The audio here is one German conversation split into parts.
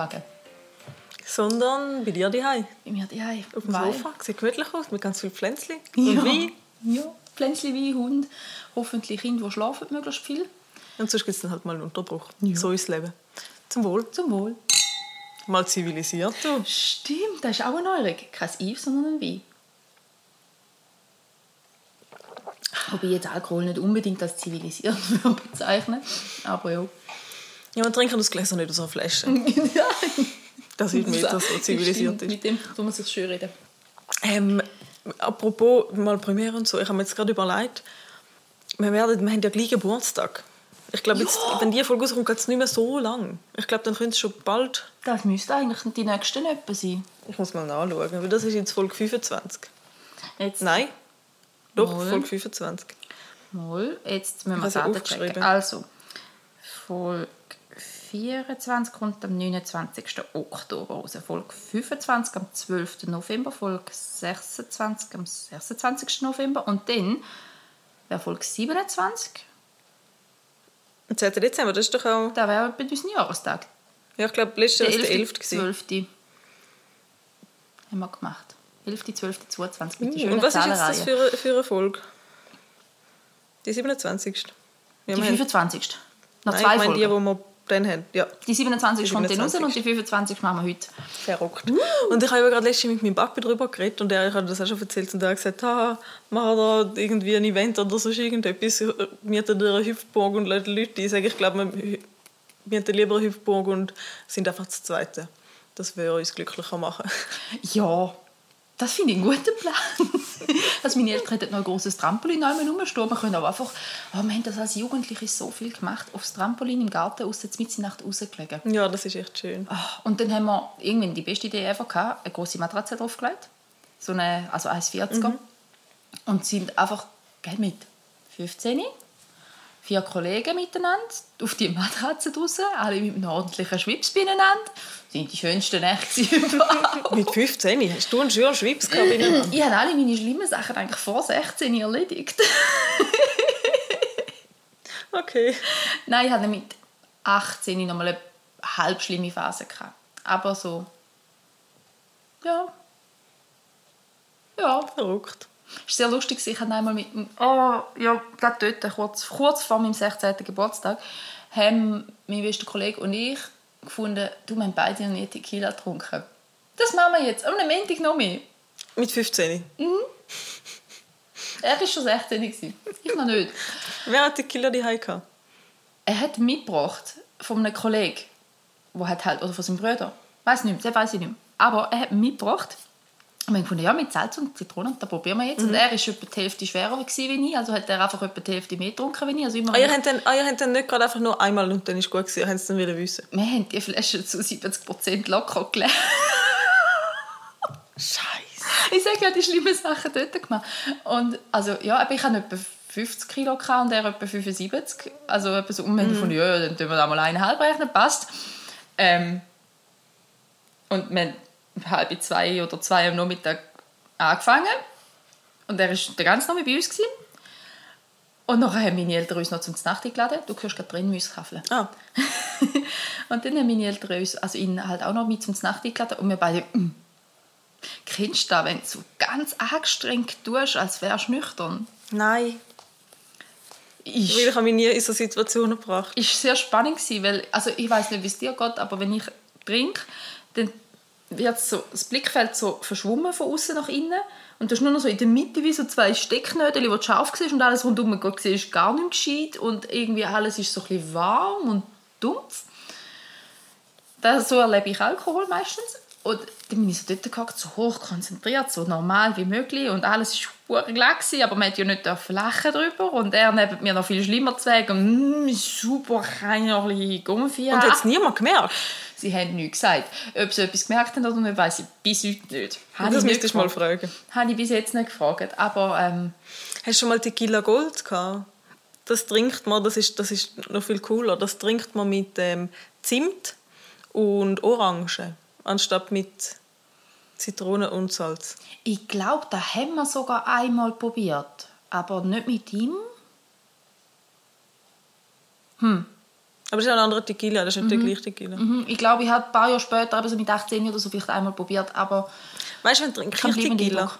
Wohnwagen. Sondern bei dir daheim. Bei mir daheim. Auf dem Weil- Sofa. Sieht gemütlich aus, mit ganz viel Pflänzchen. Ja. Und Wein. Ja, Pflänzchen wie Hund. Hoffentlich Kinder, die schlafen, möglichst viel. Und sonst gibt es dann halt mal einen Unterbruch. Ja. So ist das Leben. Zum Wohl. Zum Wohl. Mal zivilisiert, du. Stimmt, das ist auch eine Neuerung. Kein Eve, sondern ein Wein. Wobei jetzt Alkohol nicht unbedingt als zivilisiert bezeichnen. Aber ja. Ja, wir trinken das Gläser nicht aus einer Flasche. Das ist mir das so zivilisiert Stimmt, ist. Mit dem tun wir sich schön reden. Ähm, apropos mal Premiere und so, ich habe mir jetzt gerade überlegt, wir, werden, wir haben ja gleich Geburtstag. Ich glaube, jetzt, Ja. wenn die Folge rauskommt, geht es nicht mehr so lang. Ich glaube, dann könnte es schon bald... Das müsste eigentlich die nächsten etwa sein. Ich muss mal nachschauen, weil das ist jetzt Folge 25. Jetzt, Nein, doch, Mal. Folge 25. Mal, jetzt müssen wir checken. aufgeschrieben. Also, Folge 24 kommt am 29. Oktober raus. Folge 25 am 12. November. Folge 26 am 26. November. Und dann wäre Folge 27. Am 10. Dezember, das ist doch auch... Da wäre bei unserem Jahrestag. Ja, ich glaube, letztes Jahr war der 11. 12. Haben wir gemacht. 11., 12., 22. Mit der Uh, Und was ist jetzt das für eine, für eine Folge? Die 27. Ja, Die wir haben- 25. Noch Nein, zwei ich meine Folgen. die, die wir dann haben. Ja, Die 27 Die kommt dann raus 27. und die 25 machen wir heute. verrückt. Und ich habe gerade letztens mit meinem Papi darüber geredet und er ich habe das auch schon erzählt und er hat gesagt, ah, machen da irgendwie ein Event oder so irgendetwas, mieten eine Hüpfburg und laden Leute ein. Ich sage, ich glaube, wir mieten lieber eine Hüpfburg und sind einfach das Zweite. Das würde uns glücklicher machen. Ja, das finde ich einen guten Plan. also meine Eltern hätten noch ein grosses Trampolin einmal rumstehen. Wir können aber einfach... Oh, wir haben das als Jugendliche so viel gemacht. Aufs Trampolin im Garten, aus der Nacht rausgelegen. Ja, das ist echt schön. Ah, Und dann haben wir irgendwann die beste Idee ever gehabt, eine große Matratze draufgelegt. So eine, also 1,40er. Und sind einfach, gell, mit 15, vier Kollegen miteinander, auf die Matratze draussen, alle mit einem ordentlichen Schwips beieinander. Das sind die schönsten Nächte überhaupt. Mit 15 hast du einen schönen Schwips gehabt. Ich habe alle meine schlimmen Sachen eigentlich vor 16 erledigt. Okay. Nein, ich hatte mit 18 noch mal eine halb schlimme Phase. Gehabt. Aber so... Ja. Ja, Verrückt. Es war sehr lustig. Ich habe einmal mit dem, oh, ja, gerade dort, kurz, kurz vor meinem 16. Geburtstag, haben mein bester Kollege und ich gefunden, du, wir haben beide noch nie Tequila getrunken. Das machen wir jetzt. Am Montag noch mehr. Mit 15. Er war schon 16, gewesen. ich noch nicht. Wer hat die Killer die gehabt? Er hat mitgebracht von einem Kollegen, wo hat halt, oder von seinem Bruder. Weiß nicht mehr, das weiß ich nicht mehr. Aber er hat mitgebracht. Und wir gefunden, ja, mit Salz und Zitrone, da probieren wir jetzt. Und er war etwa die Hälfte schwerer wie ich, also hat er einfach etwa die Hälfte mehr getrunken wie ich. Also immer Ah, ihr habt dann, ah, ihr habt dann nicht gerade einfach nur einmal und dann ist gut gewesen, ihr habt es dann wieder wissen. wir haben die Flasche zu 70% locker geleert. Scheiße. Ich sage ja, die schlimmen Sachen dort gemacht. Und also, ja, aber ich hatte etwa 50 Kilo gehabt und er etwa 75. Also etwa so, und wir haben gefunden, ja, dann tun wir da mal eineinhalb rechnen, passt. Ähm, und wir halb zwei oder zwei am Nachmittag angefangen. Und er war den ganzen Nachmittag bei uns. Gewesen. Und nachher haben meine Eltern uns noch zum Nacht eingeladen. Du hörst gerade drin Mäuskaffeln. Ah, und dann haben meine Eltern uns, also ihn halt auch noch mit zum Nacht eingeladen. Und wir beide, mm. kennst du das, wenn du so ganz angestrengt tust, als wärst du nüchtern? nein. Ist, Weil ich habe mich nie in so Situationen gebracht. ist sehr spannend gewesen, weil, also ich weiß nicht, wie es dir geht, aber wenn ich trinke, dann wird so, das Blickfeld so verschwommen von außen nach innen und du hast nur noch so in der Mitte wie so zwei Stecknödel, die scharf siehst und alles rundum siehst gar nicht gescheit und irgendwie alles ist so ein bisschen warm und dumpf. Das, so erlebe ich Alkohol meistens. Und dann bin ich so dort gehockt, so hoch konzentriert, so normal wie möglich. Und alles war gewesen, aber man hat ja nicht lachen drüber. Und er neben mir noch viel schlimmer zu sagen, mm, super, kann ich noch ein bisschen Gumpfi Und hat es niemand gemerkt? Sie haben nichts gesagt. Ob sie etwas gemerkt haben oder nicht, weiß ich bis heute nicht. Habe das müsstest du mal fragen. Habe ich bis jetzt nicht gefragt. Aber ähm, Hast du schon mal Tequila Gold gehabt? Das trinkt man, das ist, das ist noch viel cooler. Das trinkt man mit ähm, Zimt und Orange, anstatt mit Zitrone und Salz. ich glaube, da haben wir sogar einmal probiert. Aber nicht mit ihm. Aber das ist ein anderer Tequila, das ist nicht der gleiche Tequila. Mhm. Ich glaube, ich habe ein paar Jahre später, aber so mit 18 oder so, vielleicht einmal probiert, aber Weißt du, wenn ich bleibender Tequila?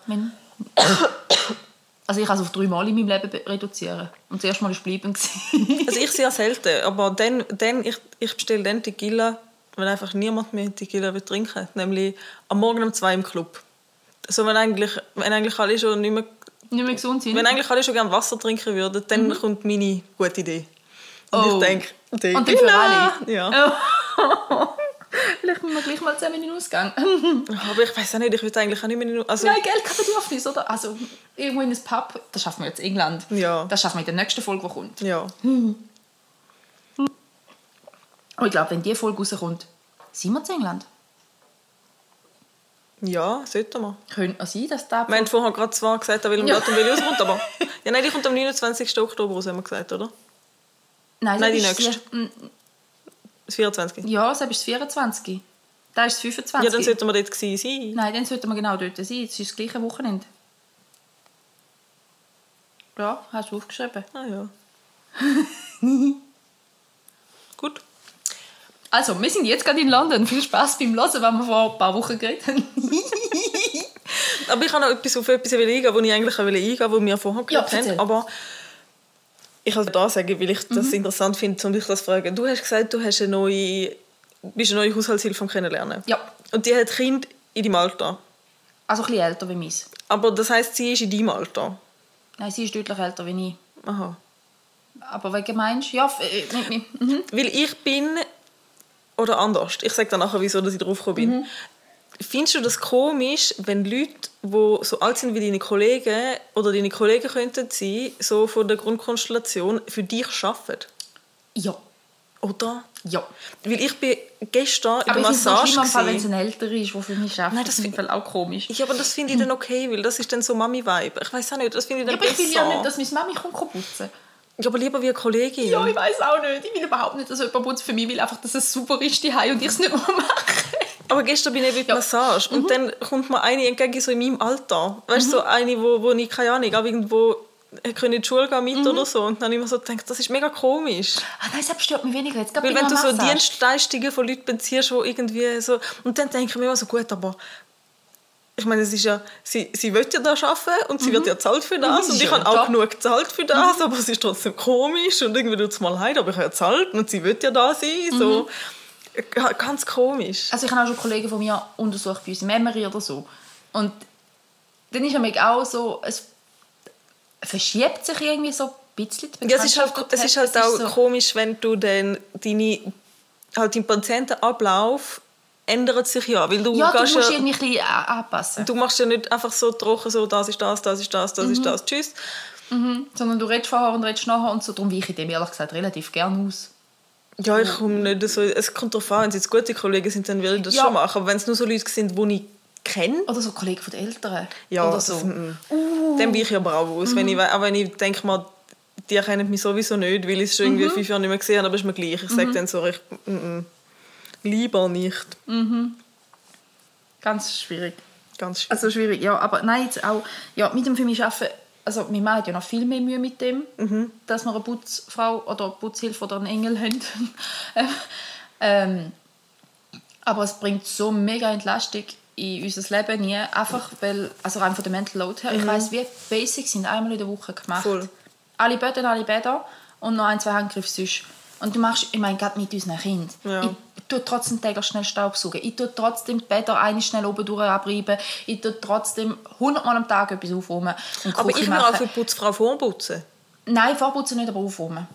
Also ich kann es auf drei Mal in meinem Leben be- reduzieren. Und das erste Mal war bleiben. gewesen. Also ich sehr selten, aber dann, dann ich, ich bestelle dann Tequila, wenn einfach niemand mehr Tequila will trinken Nämlich am Morgen um zwei im Club. So, wenn eigentlich, wenn eigentlich alle schon nicht mehr, Nicht mehr gesund sind. wenn eigentlich alle schon gerne Wasser trinken würden, dann kommt meine gute Idee. Und Mhm. Oh. ich denke, Und dann für alle? Ja. Vielleicht müssen wir gleich mal zusammen in den Ausgang. Aber ich weiß auch nicht, ich würde eigentlich auch nicht mehr... in- Also, Nein, Geld kein Bedürfnis, oder? Also irgendwo in ein Pub, das schaffen wir jetzt in England. Ja. Das schaffen wir in der nächsten Folge, die kommt. ja. Aber ich glaube, wenn die Folge rauskommt, sind wir in England. Ja, sollten wir. Könnte auch sein, dass da... Wir haben vorher gerade zwar gesagt, an welchem Ja. Datum Willi rauskommt, aber... Ja, nein, die kommt am 29. Oktober raus, haben wir gesagt, oder? Nein, Nein, die nächste. mm, Das 24. Ja, das ist das 24. Da ist das 25. Ja, dann sollten wir dort sein. Nein, dann sollten wir genau dort sein. Es ist das gleiche Wochenende. Ja, hast du aufgeschrieben. Ah ja. Gut. Also, wir sind jetzt gerade in London. Viel Spaß beim Hören, wenn wir vor ein paar Wochen geredet haben. Aber ich habe noch etwas auf etwas eingehen, wo ich eigentlich eingehen wollte, wo wir vorher Ja, geredet erzähl. haben. Aber ich kann da sagen, weil ich das Mhm. interessant finde, um dich das zu fragen. Du hast gesagt, du hast eine neue, bist eine neue Haushaltshilfe Kennenlernen. Ja. Und die hat Kind in deinem Alter. Also ein bisschen älter wie meins. Aber das heisst, sie ist in deinem Alter. Nein, sie ist deutlich älter wie ich. Aha. Aber wegen meinst du? Ja, äh, mit mir. Mhm. Weil ich bin, oder anders, ich sage dann nachher, wieso dass ich drauf gekommen bin. Mhm. Findest du das komisch, wenn Leute, die so alt sind wie deine Kollegen oder deine Kollegen könnten sein, so von der Grundkonstellation für dich arbeiten? Ja. Oder? Ja. Weil ich bin gestern in Aber der ich finde es Massage. wenn es ein älterer ist, der für mich arbeitet. Nein, das finde ich auch komisch. ja, aber das finde ich dann okay, weil das ist dann so Mami-Vibe. Ich weiß auch nicht, das finde ich Ja, dann aber ich will besser. ja nicht, dass meine Mami kommt putzen Ja, aber lieber wie eine Kollegin. Ja, ich weiß auch nicht. Ich will überhaupt nicht, dass jemand putzt für mich. Ich will einfach, dass es super ist die und ich es nicht mehr mache. Aber gestern bin ich eben in der Massage Mhm. und dann kommt mir eine entgegen, so in meinem Alter. Weißt du, so eine, wo, wo ich, keine Ahnung, auch irgendwo können in die Schule gehen mit Mhm. oder so. Und dann habe ich mir so gedacht, das ist mega komisch. Ah, nein, das stört mich weniger. Jetzt Weil bei wenn du einer so Massage. Dienstleistungen von Leuten beziehst, die irgendwie so... Und dann denke ich mir immer so, gut, aber... Ich meine, es ist ja, sie, sie will ja da arbeiten und sie wird ja zahlt für das Mhm, und ich ja. habe auch genug gezahlt für das, aber es ist trotzdem komisch und irgendwie tut es mal leid, aber ich habe ja gezahlt und sie will ja da sein, so. Ga- ganz komisch. Also ich habe auch schon Kollegen von mir untersucht bei uns Memory oder so. Und dann ist nämlich auch so, es verschiebt sich irgendwie so ein bisschen Ja, es ist halt, es ist halt auch so- komisch, wenn du dann deine, halt dein Patientenablauf ändert sich ja, weil du Ja, du gehst musst ja, irgendwie ein bisschen a- anpassen. du machst ja nicht einfach so trocken, so das ist das, das ist das, das Mhm. ist das, tschüss. Sondern du redest vorher und redest nachher und so. Darum weiche ich dem ehrlich gesagt relativ gerne aus. Ja, ich komme nicht so, es kommt darauf an, wenn es jetzt gute Kollegen sind, dann will ich das Ja. schon machen, aber wenn es nur so Leute sind, die ich kenne, Oder so Kollegen von den Eltern. ja, Oder das, so. mm, dann bin ich aber auch aus. Wenn ich, we- auch wenn ich denke mal, die kennen mich sowieso nicht, weil ich es schon irgendwie Mhm. fünf Jahre nicht mehr gesehen habe, aber ist mir gleich. Ich sage dann so, ich, mm, mm, lieber nicht. Ganz schwierig. Ganz schwierig. Also schwierig, ja. Aber nein, jetzt auch, ja, mit dem für mich arbeiten, also wir machen ja noch viel mehr Mühe mit dem, dass wir eine Putzfrau oder eine Putzhilfe oder einen Engel haben. ähm, aber es bringt so mega Entlastung in unser Leben nie, einfach weil, also rein von der Mental Load her, ich weiss, wie Basics sind einmal in der Woche gemacht. Voll. Alle Böden, alle Bäder und noch ein, zwei Handgriffe sonst. Und du machst, ich meine, gerade mit unseren Kindern. Ja. Ich tue trotzdem täglich schnell Staubsaugen. Ich tue trotzdem die Bäder eine schnell oben durch abreiben. Ich tue trotzdem hundertmal am Tag etwas aufräumen. Und Aber ich will auch für die Putzfrau vorputzen. Nein, vorputzen nicht, aber aufräumen.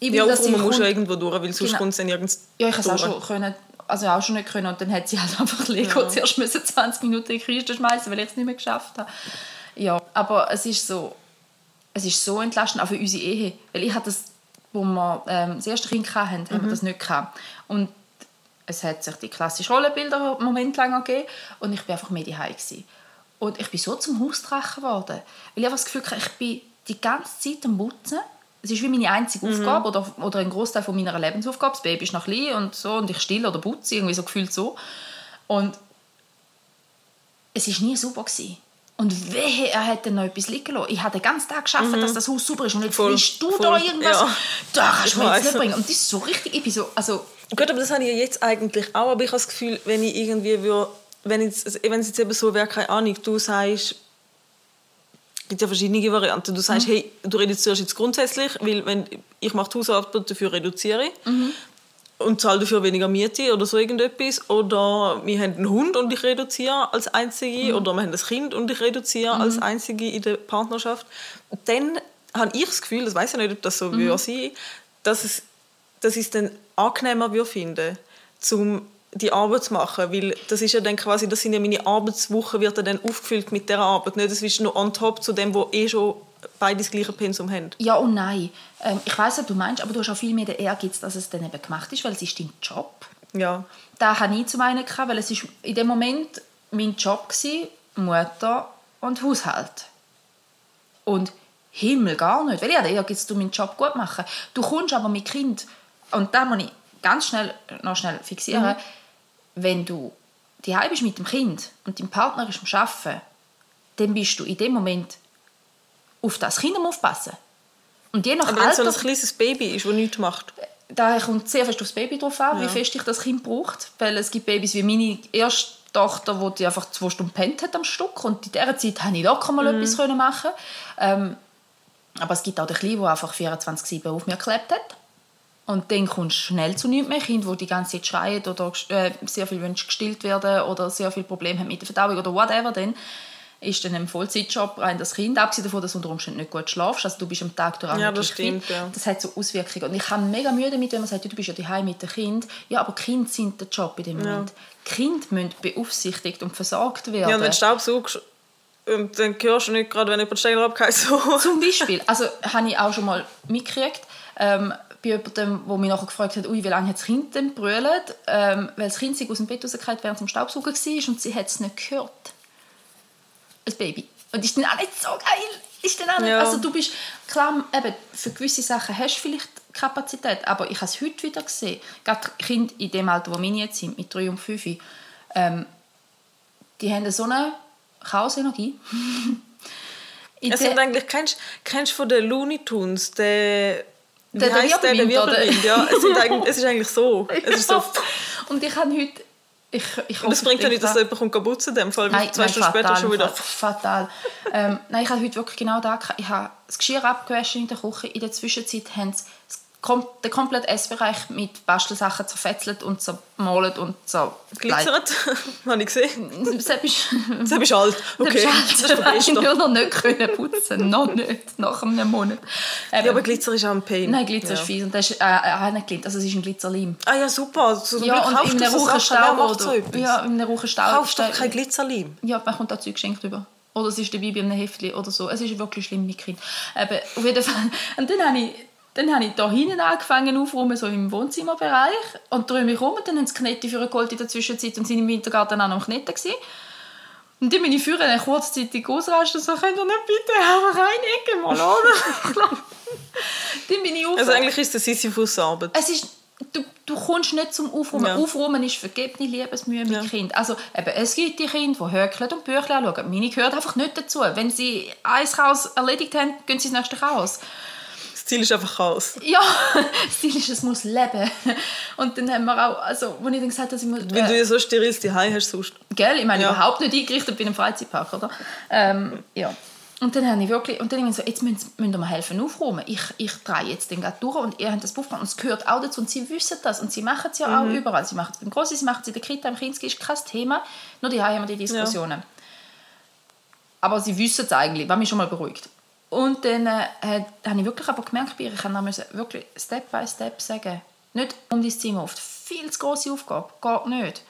Ich will, Ja, aufräumen musst du irgendwo durch, weil sonst Genau. kommt es dann nirgends Ja, ich habe es auch schon können, also auch schon nicht können und dann hat sie halt einfach Lego Ja. zuerst müssen 20 Minuten in die Kiste schmeißen, weil ich es nicht mehr geschafft habe. Ja, aber es ist so, es ist so entlastend, auch für unsere Ehe, weil ich hatte das, wo wir ähm, das erste Kind hatten, haben Mhm. wir das nicht gehabt. Und es hat sich die klassischen Rollenbilder einen Moment lang gegeben und ich war einfach mehr daheim gewesen. Und ich bin so zum Hausdrachen geworden, weil ich einfach das Gefühl hatte, ich bin die ganze Zeit am Putzen. Es ist wie meine einzige Mhm. Aufgabe oder, oder ein Großteil von meiner Lebensaufgabe. Das Baby ist noch klein und so und ich still oder putze, irgendwie so gefühlt so. Und es war nie super. Gewesen. Und wehe, er hätte noch etwas liegen lassen. Ich habe den ganzen Tag geschafft, dass das Haus sauber ist. Und jetzt Mhm. Voll, bist du voll, da irgendwas. ja. Da kannst Ich du mir jetzt nicht bringen. Und das ist so richtig, ich bin so, also, Gut, aber das habe ich ja jetzt eigentlich auch. Aber ich habe das Gefühl, wenn ich irgendwie würde, wenn, jetzt, also wenn es jetzt eben so wäre, keine Ahnung, du sagst, es gibt ja verschiedene Varianten. Du sagst, hey, du reduzierst jetzt grundsätzlich, weil wenn ich mache die Hausarbeit, dafür reduziere ich. Und zahle dafür weniger Miete oder so irgendetwas. Oder wir haben einen Hund und ich reduziere als Einzige. Oder wir haben ein Kind und ich reduziere als Einzige in der Partnerschaft. Dann habe ich das Gefühl, das weiß ich nicht, ob das so mhm. würde sein, dass es dass ich es dann angenehmer würde finden, um die Arbeit zu machen, weil das ist ja dann quasi, das sind ja meine Arbeitswochen, wird ja dann aufgefüllt mit der Arbeit, nicht das ist nur on top zu dem, wo eh schon beide das gleiche Pensum haben. ja und nein. Ähm, ich weiß was du meinst, aber du hast auch viel mehr den Ehrgeiz, dass es dann eben gemacht ist, weil es ist dein Job. Ja, Da hatte ich zum einen, gehabt, weil es ist in dem Moment mein Job war, Mutter und Haushalt. Und Himmel, gar nicht. Weil ich habe Ehrgeiz, du meinen Job gut machen. Du kommst aber mit Kind, und da muss ich ganz schnell, noch schnell fixieren, wenn du die bist mit dem Kind und dein Partner ist am Arbeiten, dann bist du in dem Moment auf das Kind aufpassen. Und je nach aber wenn es so Alter ein kleines Baby ist, das nichts macht. da kommt sehr fest aufs Baby drauf an, wie Ja. fest ich das Kind braucht. Weil es gibt Babys wie meine erste Tochter, wo die einfach zwei Stunden pennt hat am Stück. Und in dieser Zeit konnte ich locker mal Mhm. etwas machen. Ähm, aber es gibt auch den Kleinen, der einfach 24-7 auf mir geklebt hat. Und dann kommst du schnell zu nichts mehr. Kinder, die die ganze Zeit schreien oder äh, sehr viel wünschen gestillt werden oder sehr viele Probleme haben mit der Verdauung oder whatever, dann ist dann ein Vollzeitjob rein das Kind. Abgesehen davon, dass du unter Umständen nicht gut schlafst. Also du bist am Tag durch Ja, das stimmt, fit. ja. Das hat so Auswirkungen. Und ich habe mega Mühe damit, wenn man sagt, du bist ja daheim mit dem Kind. Ja, aber Kinder sind der Job in dem Moment. Kinder müssen beaufsichtigt und versorgt werden. Ja, und wenn du Staubsaugst, und dann hörst du nicht gerade, wenn jemand Stein abgeht, so. Zum Beispiel, also habe ich auch schon mal mitgekriegt, ähm, bei jemandem, der mich nachher gefragt hat, ui, wie lange hat das Kind denn brüllt, ähm, weil das Kind sich aus dem Bett rausgefallen während es am Staubsaugen war und sie hat es nicht gehört. Ein Baby. Und ist dann auch nicht so geil. Ist dann auch nicht, Ja. Also du bist, klar, eben, für gewisse Sachen hast du vielleicht Kapazität, aber ich habe es heute wieder gesehen, gerade Kinder in dem Alter, wo meine jetzt sind, mit drei und fünf, ähm, die haben so eine Chaosenergie. Es sind eigentlich, kennst kennst du von den Looney Tunes, der, wie Der- heisst der, der Wirbelwind, ja. Es, sind es ist eigentlich so. Es ist so Und ich habe heute... Ich, ich und es bringt ja nicht, dass jemand kommt dem Fall, weil Nein, zwei nein, Stunden später schon wieder... Fatal. ähm, nein, ich habe heute wirklich genau da... Ich habe das Geschirr abgewaschen in der Küche. In der Zwischenzeit haben sie das kom den kompletten Essbereich mit Bastelsachen zerfetzelt und zermalt und zer... Glitzert, habe ich gesehen. Sepp ist... Das ist alt. Okay, das ist Sepp vergessen. nur noch nicht können putzen. noch nicht. Nach einem Monat. Ähm, Ja, aber Glitzer ist auch ein Pain. Nein, Glitzer ja. ist fies. Und das ist äh, auch nicht Glitzer. Also es ist ein Glitzerleim. Ah ja, super. So, Ja, und in das einem so Rauchen so etwas? Ja, in einem Rauchen Staub. Kaufst doch kein Glitzerleim. Ja, man kommt dazu geschenkt über. Oder es ist dabei bei einem Heftchen oder so. Es ist wirklich schlimm mit Kind. Eben, auf jeden Fall. Und dann habe ich, dann habe ich da hinten angefangen aufzuräumen, so im Wohnzimmerbereich. Und drehe mich um und dann haben sie Knetti für geholt in der Zwischenzeit und sind im Wintergarten auch noch am Kneten gewesen. Und dann bin ich früher dann kurzzeitig ausrasten und so, könnt ihr nicht bitte einfach eine Ecke mal oder? dann bin ich auf. Also eigentlich ist das Sisyphus-Arbeit. Es ist, du, du kommst nicht zum Aufräumen. Ja. Aufräumen ist vergebene Liebesmühe mit Ja. Kind. Also eben, es gibt die Kinder, die hökeln und Bücher anschauen. Meine gehört einfach nicht dazu. Wenn sie ein Chaos erledigt haben, gehen sie ins nächste Chaos. Das Ziel ist einfach Chaos. Ja, das Ziel ist, es muss leben. Und dann haben wir auch, also, als ich dann gesagt habe, dass ich muss... Weil du ja so steril die Hause hast sonst. Gell? Ich meine, Ja. überhaupt nicht eingerichtet bei einem Freizeitpark, oder? Ähm, ja. Und dann habe ich wirklich, und dann ich so, jetzt müsst ihr mir helfen aufräumen. Ich, ich drehe jetzt den gerade durch und ihr habt das Buch. Und es gehört auch dazu und sie wissen das und sie machen es ja auch überall. Sie machen es beim Grossi, sie machen es in der Kita, im Kinski, ist kein Thema. Nur die haben wir die Diskussionen. Aber sie wissen es eigentlich, was mich schon mal beruhigt. Und dann äh, habe ich wirklich aber gemerkt, ich kann müssen wirklich Step by Step sagen, nicht um dein Zimmer auf. Viel zu grosse Aufgabe, geht nicht.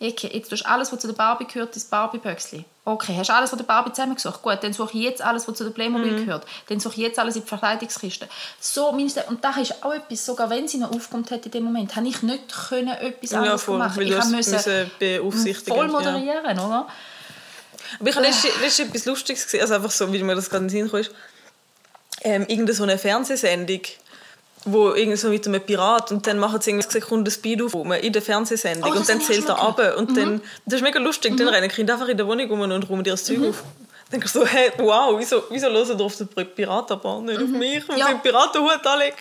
Okay, jetzt tust du alles, was zu der Barbie gehört, ins Barbie-Böckchen. Okay, hast du alles von der Barbie zusammengesucht? Gut, dann suche ich jetzt alles, was zu der Playmobil gehört. Dann suche ich jetzt alles in die Verkleidungskiste. So, meine Step- und das ist auch etwas, sogar wenn sie noch aufkommt hat in dem Moment, habe ich nicht können etwas Ja, anderes voll. machen. Ich hast müssen voll ja. moderieren, oder? Aber ich habe letztens letztens etwas Lustiges gesehen, also einfach so, wie mir das gerade in den Sinn kam, ist, ähm, irgendeine so eine Fernsehsendung, wo irgend so mit einem Pirat und dann machen sie irgendwie Sekunden Speed auf in der Fernsehsendung Oh, und dann zählt er ab und dann, das ist mega lustig, dann rennen Kinder einfach in der Wohnung rum und räumen dir das Zeug auf. denke ich so, hey, wow, wieso, wieso hören ihr auf den Piratenbahn, nicht auf mich, wenn Ja. den Piratenhut anlegen?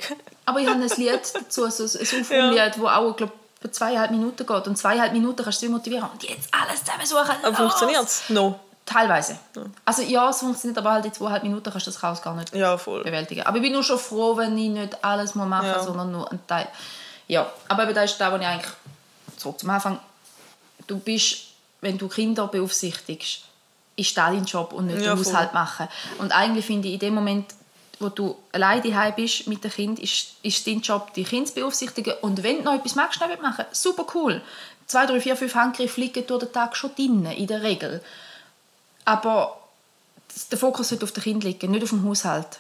Aber ich habe ein Lied dazu, so ein Aufwärmlied, ja. das auch, glaube zweieinhalb Minuten geht. Und zweieinhalb Minuten kannst du sie motivieren. Und jetzt alles zusammen suchen. Aber funktioniert es? No. Teilweise. Also ja, es funktioniert, aber halt in zweieinhalb Minuten kannst du das Chaos gar nicht Ja, bewältigen. Aber ich bin nur schon froh, wenn ich nicht alles muss machen Ja. muss, sondern nur einen Teil. Ja, aber eben das ist das, was ich eigentlich zurück zum Anfang. Du bist, wenn du Kinder beaufsichtigst, ist das dein Job und nicht Ja, den. Haushalt machen. Und eigentlich finde ich, in dem Moment, wo du alleine daheim bist mit dem Kind, ist, ist dein Job, die Kinder zu beaufsichtigen. Und wenn du noch etwas magst, noch machen, super cool. Zwei, drei, vier, fünf Handgriffe liegen durch den Tag schon drin, in der Regel. Aber der Fokus sollte auf dem Kind liegen, nicht auf dem Haushalt.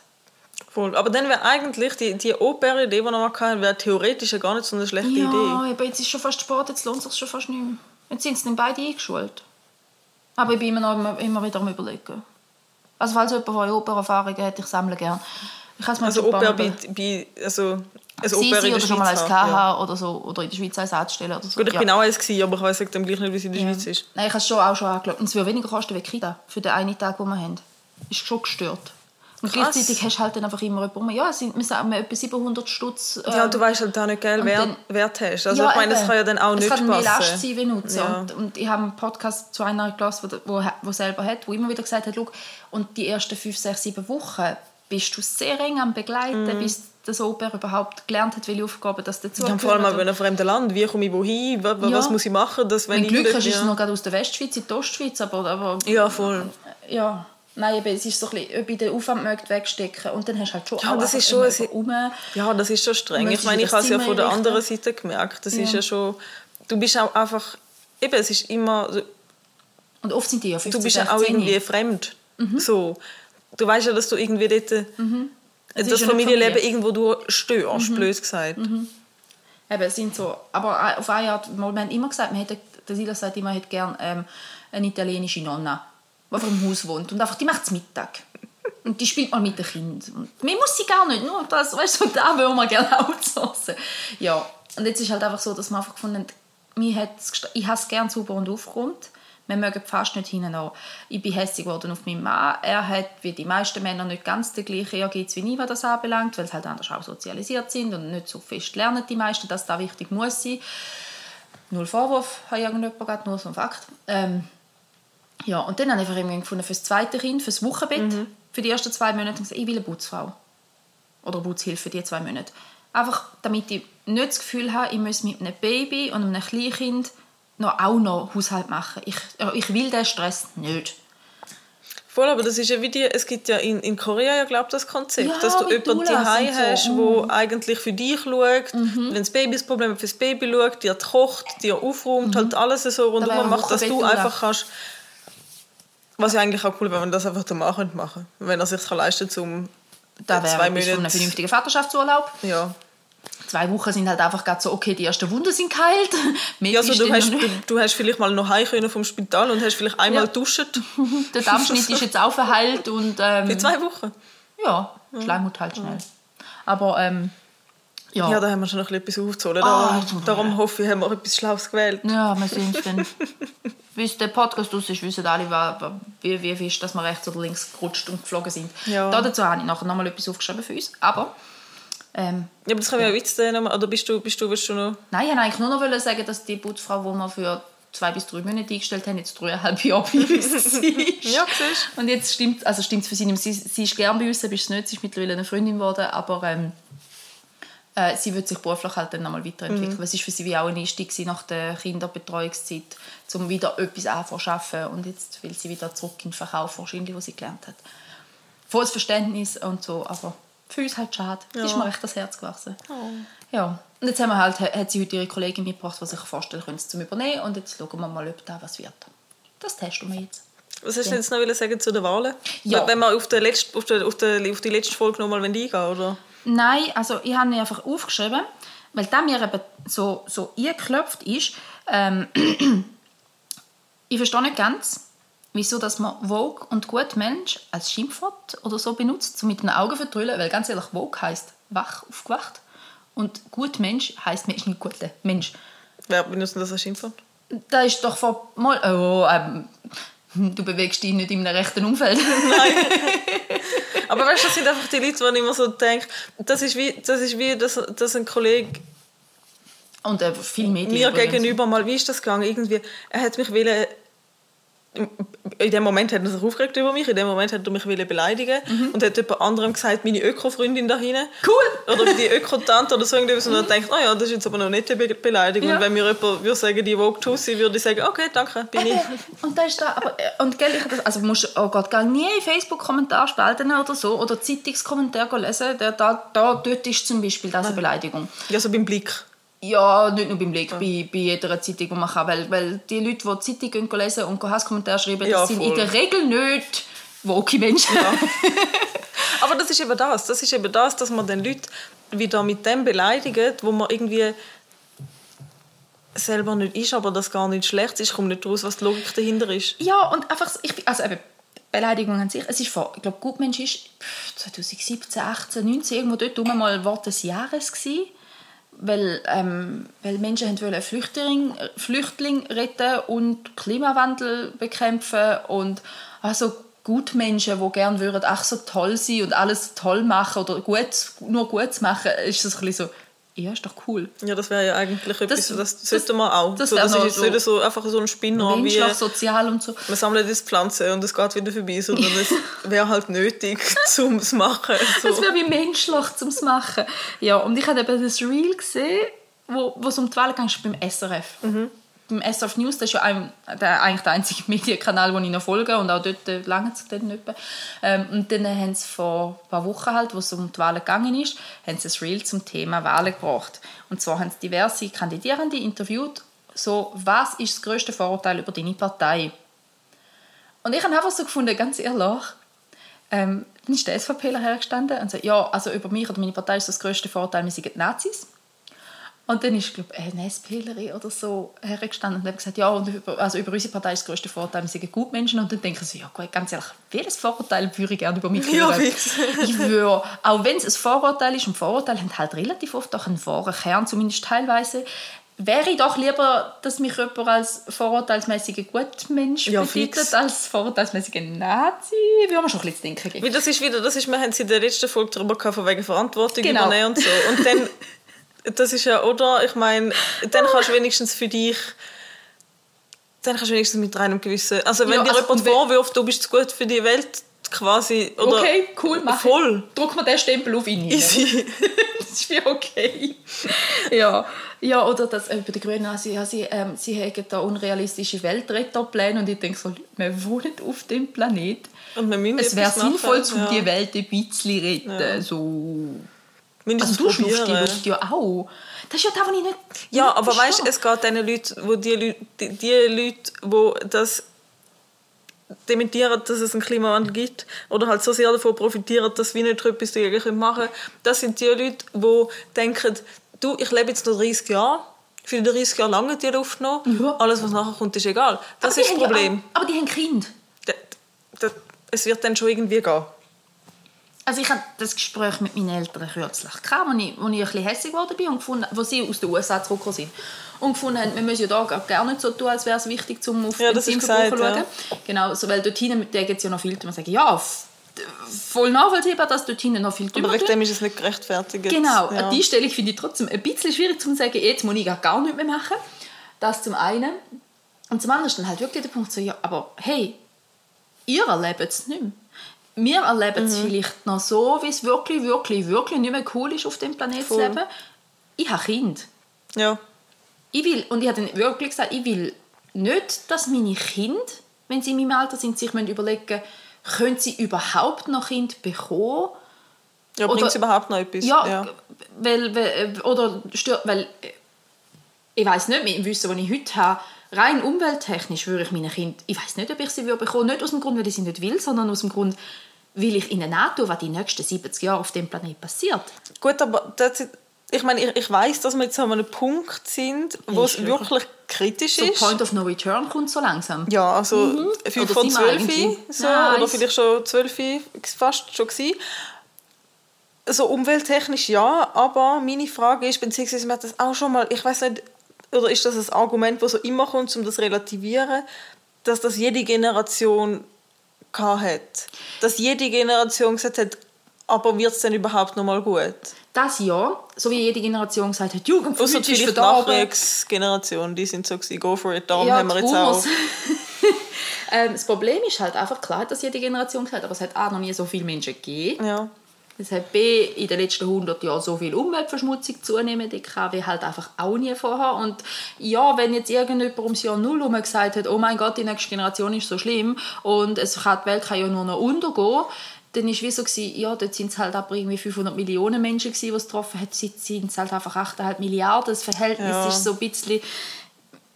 Voll. Aber dann wäre eigentlich die, die Oper-Idee, die wir noch hatten, wäre theoretisch ja gar nicht so eine schlechte Ja, Idee. aber jetzt ist schon fast Sport, jetzt lohnt es sich schon fast nicht mehr. Jetzt sind sie dann beide eingeschult. Aber ich bin immer, noch, immer wieder am überlegen. Also falls jemand, der Opererfahrung hat, ich sammle gerne. Ich habe es mal Also Oper bei, bei also, also der oder schon mal als KH ja. oder so oder in der Schweiz als Arztstelle oder so. Gut, ich ja. bin auch eins gewesen, aber ich weiß gleich nicht, wie es in der Schweiz ist. Nein, ich habe es schon auch schon angeschaut. Und es würde weniger kosten wie Kita für den einen Tag, den wir haben. Ist schon gestört. Und Krass. gleichzeitig hast du halt dann einfach immer jemanden, ja, es sind, wir sagen etwa 700 Stutz. äh, Ja, und du weißt halt auch nicht, gell, wer dann- Wert hast. Also ich meine, das eben. kann ja dann auch es nicht kann mehr Last passen. sein wie Nutzen. Ja. Und, und ich habe einen Podcast zu einer gelassen, wo, wo, wo selber hat, wo immer wieder gesagt hat, «Schau, und die ersten fünf, sechs, sieben Wochen bist du sehr eng am Begleiten, bis das Oper überhaupt gelernt hat, welche Aufgaben das dazu. Ja, vor allem auch in einem fremden Land. Wie komme ich wohin? Was, Ja. was muss ich machen, dass wenn Wenn ich Glück hast, ist ja. es noch gerade aus der Westschweiz in die Ostschweiz, aber, aber Ja, voll. ja, nein, eben, es ist so ein bisschen, ob den Aufwand möchte wegstecken und dann hast du halt schon Ja, auch das ist schon rum. Ja, das ist schon streng. Ich meine, ich das habe es ja von der anderen Seite gemerkt. Das ist Ja. ja schon... Du bist auch einfach... Eben, es ist immer... Und oft sind die ja 15, Du bist ja auch 16. irgendwie fremd. So. Du weißt ja, dass du irgendwie dort... Es ist Das ja nicht Familienleben Familie. irgendwo du störst, blöd gesagt. Eben, es sind so, aber auf eine Art, wir haben immer gesagt, wir hätten, der Silas sagt immer, er hätte gerne ähm, eine italienische Nonna, die einfach im Haus wohnt und einfach, die macht es Mittag. Und die spielt mal mit den Kindern. Und muss sie gar nicht, nur das, weißt du, da wollen wir gerne outsourcen. Ja, und jetzt ist halt einfach so, dass wir einfach gefunden gesta- ich habe es gerne sauber und aufgeräumt. Wir mögen fast nicht hinten an. Ich bin hässlich geworden auf meinen Mann. Er hat, wie die meisten Männer, nicht ganz den gleichen Ehrgeiz wie ich, was das anbelangt, weil sie halt anders auch sozialisiert sind und nicht so fest lernen die meisten, dass das wichtig muss sein. Null Vorwurf, hat irgendjemand gerade, nur so ein Fakt. Ähm, ja, und dann habe ich einfach irgendwie gefunden, für das zweite Kind, für das Wochenbett, für die ersten zwei Monate, ich gesagt, ich will eine Putzfrau. Oder eine Putzhilfe für die zwei Monate. Einfach, damit ich nicht das Gefühl habe, ich muss mit einem Baby und einem Kleinkind noch, auch noch Haushalt machen. Ich, ich will diesen Stress nicht. Voll, aber das ist ja wie die, es gibt ja in, in Korea ja glaube das Konzept, Ja, dass du jemanden daheim und so. Mhm. hast, wo eigentlich für dich schaut, wenn das Baby das Problem hat, fürs Baby schaut, dir kocht, dir aufräumt, halt alles so Mhm. Eine macht, dass du einfach kannst, was ja eigentlich auch cool wäre, wenn das einfach der Mann könnte machen wenn er sich leisten kann, um Da wäre zwei Monate, vernünftigen Vaterschaftsurlaub. ja, Zwei Wochen sind halt einfach gerade so, okay, die ersten Wunden sind geheilt. Ja, also du hast, du, du hast vielleicht mal noch heim können vom Spital und hast vielleicht einmal Ja. Der Darmschnitt ist jetzt auch verheilt und ähm, für zwei Wochen. ja, Schleimhaut halt schnell. Aber ähm, ja, Ja, da haben wir schon noch etwas aufzuholen. Ah, Darum, hoffe ich, haben wir etwas Schlaues gewählt. Ja, wir es dann. Bis der Podcast aus ist, wissen alle, wie, wie fest, dass wir rechts oder links gerutscht und geflogen sind. Ja. Da dazu habe ich nachher nochmal etwas aufgeschrieben für uns. Aber, ähm, Ja, aber das kann ja Witz nehmen. Oder bist du, bist du, willst du noch... nein, ich wollte eigentlich nur noch sagen, dass die Putzfrau, die wir für zwei bis drei Monate eingestellt haben, jetzt dreieinhalb Jahre bei uns ist. Ja, siehst Und jetzt stimmt also stimmt's für sie nicht mehr. Sie, sie ist gern bei uns, aber ist es nicht. Sie ist mittlerweile eine Freundin geworden, aber ähm, äh, sie wird sich beruflich halt dann nochmal weiterentwickeln. Mhm. Es war für sie wie auch ein Einstieg nach der Kinderbetreuungszeit, um wieder etwas arbeiten. Und jetzt will sie wieder zurück in den Verkauf wahrscheinlich, was sie gelernt hat. Volles Verständnis und so, aber für uns halt schade. Sie ist Ja. mir recht das Herz gewachsen. Ja. Und jetzt haben wir halt, hat sie heute ihre Kollegin mitgebracht, die sich vorstellen können, es zu übernehmen. Und jetzt schauen wir mal, ob da was wird. Das testen wir jetzt. Was hast du jetzt noch sagen zu den Wahlen? Ja. Wenn wir auf, den letzten, auf, den, auf, den, auf die letzte Folge noch mal eingehen oder? Nein, also ich habe ihn einfach aufgeschrieben, weil da mir eben so, so eingeklopft ist. Ähm, ich verstehe nicht ganz, wieso dass man Vogue und gut Mensch als Schimpfwort oder so benutzt, so mit den Augen vertrüllen, weil ganz ehrlich, Vogue heißt wach, aufgewacht und gut Mensch heißt Mensch, nicht guter Mensch. Wer benutzt das als Schimpfwort? Da ist doch vor mal, oh, ähm, hm, du bewegst dich nicht in einem rechten Umfeld. Nein. Aber weißt du, das sind einfach die Leute, die ich immer so denke, das ist wie, das ist wie dass, dass ein Kollege Und äh, viel Medien. mir übrigens. gegenüber mal, wie ist das gegangen? Irgendwie, er hat mich wollen, in dem Moment hat er sich aufgeregt über mich, in dem Moment hat er mich beleidigen Mhm. und hat jemand anderem gesagt, meine Öko-Freundin da hinten. Cool! Oder die Öko-Tante oder so irgendwas. Und er denkt, oh ja, das ist jetzt aber noch nicht eine Be Beleidigung. Ja. Und wenn mir jemand würde sagen, die Vogue Tussi, würde ich sagen, okay, danke, bin ich. Und da ist da, aber, äh, und gell, ich, das- also musst, oh Gott, gell, nie in Facebook-Kommentar spalten oder so, oder Zeitungskommentar lesen, da, da, da, dort ist zum Beispiel das eine Beleidigung. Ja, so beim Blick. Ja, nicht nur beim Blick, bei, bei jeder Zeitung, die man kann, weil, weil die Leute, die die Zeitung lesen und Hasskommentare schreiben, Ja, das sind in voll. der Regel nicht woke Menschen. Aber das ist eben das. Das ist eben das, dass man den Leuten wieder mit dem beleidigt, wo man irgendwie selber nicht ist, aber das gar nicht schlecht ist. Ich komme nicht raus, was die Logik dahinter ist. Ja, und einfach, ich, also eben, Beleidigung an sich, es ist vor, ich glaube, Gutmensch ist pff, 2017, 18, 19, irgendwo dort rum mal Wort des Jahres gewesen, weil, ähm, weil Menschen wollen Flüchtling, Flüchtling retten und Klimawandel bekämpfen und also Gutmenschen, die gerne würden, ach so toll sein und alles toll machen oder gut, nur gut machen, ist das ein bisschen so, ja, ist doch cool. Ja, das wäre ja eigentlich etwas, das, Das- das sollte man auch. das so, das ist so- nicht so, einfach so ein Spinner wie... Menschlich, sozial und so. Man sammelt jetzt Pflanzen und es geht wieder vorbei, sondern es wäre halt nötig, um es zu machen. So. Das wäre wie menschlich, um es zu machen. Ja, und ich habe eben das Reel gesehen, wo, wo es um die Wahlen ging, beim SRF. Beim SRF News, das ist ja ein, der, eigentlich der einzige Medienkanal, den ich noch folge und auch dort äh, lange es dann nicht mehr. Ähm, und dann haben sie vor ein paar Wochen, halt, wo es um die Wahlen gegangen ist, haben sie ein Reel zum Thema Wahlen gebracht. Und zwar haben sie diverse Kandidierende interviewt, so, was ist das grösste Vorurteil über deine Partei? Und ich habe einfach so gefunden, ganz ehrlich, ähm, dann ist der SVPler hergestanden und sagt, ja, also über mich oder meine Partei ist das grösste Vorteil, wir sind Nazis. Und dann ist, glaube ich, eine SPlerin oder so hergestanden und hat gesagt, ja, und über, also über unsere Partei ist das grösste Vorteil, wir sind Gutmenschen. Und dann denke ich so, ja gut, ganz ehrlich, welches Vorurteil würde ich gerne über mich Ja, hören? fix. ich würde, auch wenn es ein Vorurteil ist, und Vorurteile haben halt relativ oft auch einen wahren Kern, zumindest teilweise, wäre ich doch lieber, dass mich jemand als vorurteilsmäßiger Gutmensch Ja, betitelt, fix. als vorurteilsmäßiger Nazi. Wir haben schon ein bisschen denken. Wie das ist wieder, das ist, wir haben es in der letzten Folge darüber gehabt, von wegen Verantwortung Genau. übernehmen und so. Und dann, das ist ja, oder? Ich meine, dann kannst du wenigstens für dich, dann kannst du wenigstens mit reinem Gewissen, also wenn Ja, dir also, jemand vorwirft, du bist zu gut für die Welt, quasi, oder? okay, cool, mach Voll. Ich. Druck mir den Stempel auf ihn. Easy. das ist wie okay. ja. ja, oder das äh, bei den Grünen, also, ja, sie, ähm, sie haben da unrealistische Weltretterpläne und ich denke so, wir wohnen auf dem Planet. Und wir müssen Es wäre sinnvoll, um ja. die Welt ein bisschen retten. So. Mindestens Also du schnuffst die probieren. Luft ja auch. Das ist ja das, was ich nicht Ja, nicht aber weißt du, verstehe. es geht diesen Leuten, wo die, Leute, die, die Leute, wo das dementieren, dass es einen Klimawandel gibt oder halt so sehr davon profitieren, dass wir nicht etwas dagegen machen können, das sind die Leute, die denken, du, ich lebe jetzt noch 30 Jahre, für die 30 Jahre lange die Luft noch, Ja. alles, was nachher kommt, ist egal. Das Aber ist das ja Problem. auch- aber die haben Kind. D- d- Es wird dann schon irgendwie gehen. Also ich hatte das Gespräch mit meinen Eltern kürzlich, gehabt, wo ich, wo ich ein bisschen hässlich geworden bin und gefunden, wo sie aus den USA zurückgekommen sind. Und gefunden haben, wir müssen ja da gar nicht so tun, als wäre es wichtig, um auf Ja, Benzinverbrauch zu schauen. Genau, so, weil dort hinten da gibt es ja noch viel, man sagen, ja, voll nachvollziehbar, dass dort hinten noch viel Aber wegen dem ist es nicht gerechtfertigt. Genau, Ja. die Stellung finde ich trotzdem ein bisschen schwierig zu sagen, jetzt muss ich gar- gar nichts mehr machen. Das zum einen. Und zum anderen ist dann halt wirklich der Punkt so, ja, aber hey, ihr erlebt es nicht mehr. Wir erleben Mhm. es vielleicht noch so, wie es wirklich, wirklich, wirklich nicht mehr cool ist, auf dem Planeten zu leben. Ich habe Kind. Ja. Ich will, und ich habe dann wirklich gesagt, ich will nicht, dass meine Kinder, wenn sie in meinem Alter sind, sich überlegen können sie überhaupt noch Kind bekommen Ja, bringt es überhaupt noch etwas? ja, Weil, weil, oder stört, weil äh, ich weiß nicht, mit dem Wissen, das ich heute habe, rein umwelttechnisch würde ich meinen Kind, ich weiß nicht, ob ich sie würde bekommen, nicht aus dem Grund, weil ich sie nicht will, sondern aus dem Grund, weil ich ihnen antue, was die nächsten 70 Jahre auf dem Planeten passiert. Gut, aber das, ich meine, ich, ich weiß, dass wir jetzt an einem Punkt sind, wo es wirklich- wirklich kritisch So ist. Point of No Return kommt so langsam. Ja, also sind wir zwölf, eigentlich? so, Nice. oder vielleicht schon zwölf, fast schon gewesen. So umwelttechnisch ja, aber meine Frage ist, beziehungsweise man hat das auch schon mal, ich weiß nicht, oder ist das ein Argument, das so immer kommt, um das zu relativieren, dass das jede Generation hat. Dass jede Generation gesagt hat, aber wird es denn überhaupt noch mal gut? Das ja, so wie jede Generation gesagt hat, Jugend Außer ist vielleicht die. Nachwuchsgeneration, die sind so gewesen, go for it, darum Ja, haben wir jetzt auch... Ähm, das Problem ist halt einfach, klar hat das jede Generation gesagt, aber es hat A, noch nie so viele Menschen gegeben. Ja. Es hat B, in den letzten 100 Jahren so viel Umweltverschmutzung zunehmen, die wie halt einfach auch nie vorher. Und ja, wenn jetzt irgendjemand ums Jahr Null herum gesagt hat, oh mein Gott, die nächste Generation ist so schlimm und es kann, die Welt kann ja nur noch untergehen, dann war wie so, gewesen, ja, dort sind es halt aber irgendwie 500 Millionen Menschen, gewesen, die es getroffen hat. Jetzt sind es halt einfach 8,5 Milliarden. Das Verhältnis Ja. ist so ein bisschen...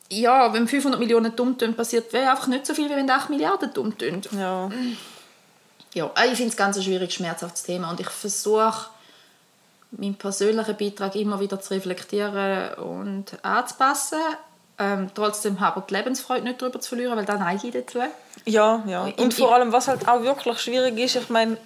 Ja, wenn 500 Millionen dumm tun, passiert wäre einfach nicht so viel, wie wenn 8 Milliarden dumm tun. ja. Ja, ich finde es ganz ein schwieriges, schmerzhaftes Thema und ich versuche, meinen persönlichen Beitrag immer wieder zu reflektieren und anzupassen. Ähm, trotzdem habe ich die Lebensfreude nicht darüber zu verlieren, weil dann neige ich dazu. Ja, ja. Und vor allem, was halt auch wirklich schwierig ist, ich meine,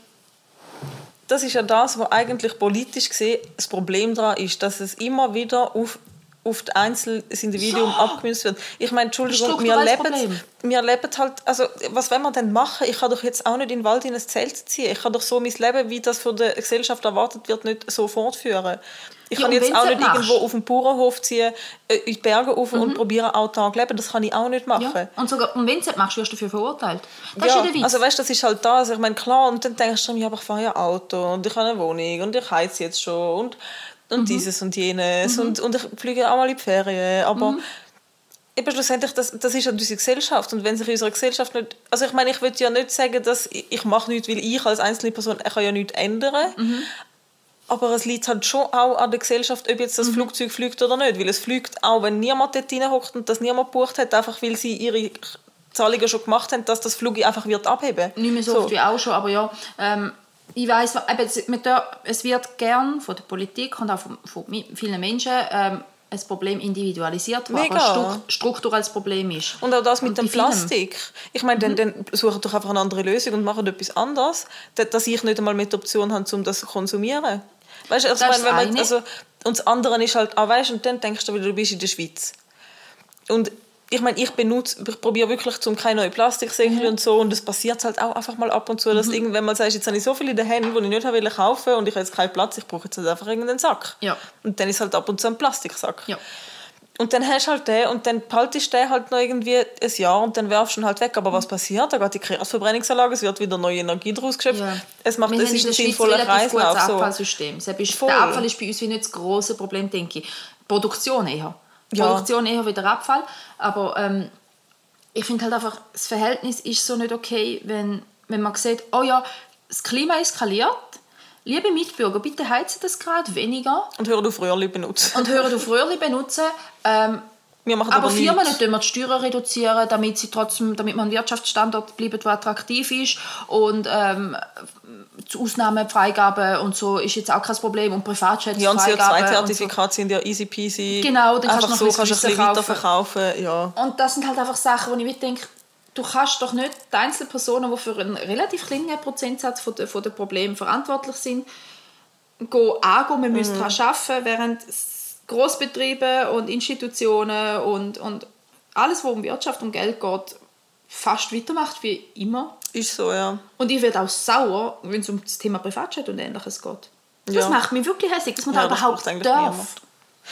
das ist ja das, was eigentlich politisch gesehen das Problem daran ist, dass es immer wieder auf, auf das Einzelindividuum Ja. abgemünzt wird. Ich meine, Entschuldigung, wir leben, wir leben halt, also was wollen wir denn machen? Ich kann doch jetzt auch nicht in den Wald in ein Zelt ziehen. Ich kann doch so mein Leben, wie das von der Gesellschaft erwartet wird, nicht so fortführen. Ich Ja, kann jetzt auch nicht machst? Mhm. irgendwo auf den Bauernhof ziehen, äh, in die Berge rauf und probieren autark leben. Das kann ich auch nicht machen. Ja. Und, sogar, und wenn du es machst, wirst du dafür verurteilt. Das ist Ja, ja der Witz. also weißt, das ist halt da. Also ich meine, klar, und dann denkst du, ja, aber ich fahre ja Auto und ich habe eine Wohnung und ich heize jetzt schon und, Mhm. und dieses und jenes und, und ich fliege auch mal in die Ferien, aber Mhm. eben schlussendlich, das, das ist ja unsere Gesellschaft und wenn sich unsere Gesellschaft nicht, also ich meine, ich würde ja nicht sagen, dass ich, ich mache nichts, weil ich als einzelne Person, ich kann ja nichts ändern, Mhm. aber es liegt halt schon auch an der Gesellschaft, ob jetzt das Mhm. Flugzeug fliegt oder nicht, weil es fliegt auch, wenn niemand dort hockt und das niemand gebucht hat, einfach weil sie ihre Zahlungen schon gemacht haben, dass das Flug einfach wird abheben. Nicht mehr so, oft wie auch schon, aber ja, ähm, ich eben, es- wird gern von der Politik und auch von, von vielen Menschen ähm, ein Problem individualisiert, was Mega. aber strukturelles Problem ist. Und auch das mit Und dem. Plastik. Ich meine, dann, dann suchen doch einfach eine andere Lösung und machen etwas anderes, da- dass ich nicht einmal mit der Option habe, um das zu konsumieren. Weißt du, also, Das meine, man, also, und das andere ist halt, ah, weißt, und dann denkst du wieder, du bist in der Schweiz. Und ich meine, ich benutze, ich probiere wirklich zum keine neue Plastiksäcke und so und es passiert halt auch einfach mal ab und zu, dass irgendwann mal sagst, jetzt habe ich so viele in den Händen, die ich nicht habe kaufen und ich habe jetzt keinen Platz, ich brauche jetzt halt einfach irgendeinen Sack. Ja. Und dann ist halt ab und zu ein Plastiksack. Ja. Und dann hast du halt den und dann behaltest du den halt noch irgendwie ein Jahr und dann werfst du ihn halt weg. Aber was passiert? Da geht die Kreisverbrennungsanlage, es wird wieder neue Energie daraus geschöpft. Ja. Es, macht, Wir es ist in ein sinnvoller Kreislauf. So. Abfallsystem. Voll. der Abfall ist bei uns wie nicht das große Problem, denke ich. Produktion eher. Ja. Produktion eher wie der Abfall. Aber ähm, ich finde halt einfach, das Verhältnis ist so nicht okay, wenn, wenn man sieht, oh ja, das Klima eskaliert. Liebe Mitbürger, bitte heizen das gerade weniger Und hör auf Röhrli benutzen. und hören auf Röhrli benutzen. Ähm, Wir machen aber aber, Firmen nicht wir die Steuern reduzieren, damit sie trotzdem, damit man Wirtschaftsstandort bleibt, der attraktiv ist und ähm, Ausnahmefreigabe und so ist jetzt auch kein Problem und Privatjets Ja, und Freigabe und so. CO2-Zertifikate sind ja easy peasy. Genau, dann kannst du noch so ein kannst ein bisschen bisschen weiter kaufen. verkaufen. Ja. Und das sind halt einfach Sachen, wo ich mir denke, du kannst doch nicht die Einzelpersonen, die für einen relativ kleinen Prozentsatz von der, von der Probleme verantwortlich sind, go angehen, wir müssen daran arbeiten, während Großbetriebe und Institutionen und, und alles, was um Wirtschaft und Geld geht, fast weitermacht wie immer. Ist so, ja. Und ich werde auch sauer, wenn es um das Thema Privatjet und Ähnliches geht. Das Ja. macht mich wirklich hässlich, dass man Ja, da das überhaupt eigentlich darf. niemand.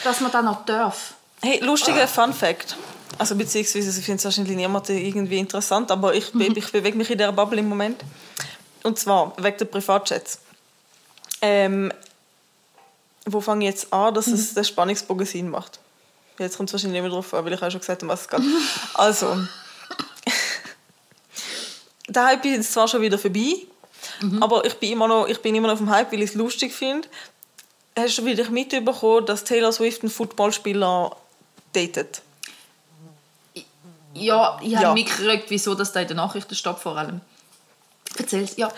Dass man da noch darf. Hey, lustiger Fun Fact. Also beziehungsweise, ich finde es wahrscheinlich niemand irgendwie interessant, aber ich, be ich bewege mich in dieser Bubble im Moment. Und zwar wegen der Privatjets. Ähm, wo fange ich jetzt an, dass es der Spannungsbogen Sinn macht? Jetzt kommt es wahrscheinlich nicht mehr drauf an, weil ich auch schon gesagt habe, was es geht. Also, der Hype ist zwar schon wieder vorbei, aber ich bin, immer noch, ich bin immer noch auf dem Hype, weil ich es lustig finde. Hast du wieder mitbekommen, dass Taylor Swift einen Footballspieler datet? Ja, ich habe Ja. mitgekriegt, wieso das da in den Nachrichten steht vor allem. Erzähl's. Ja.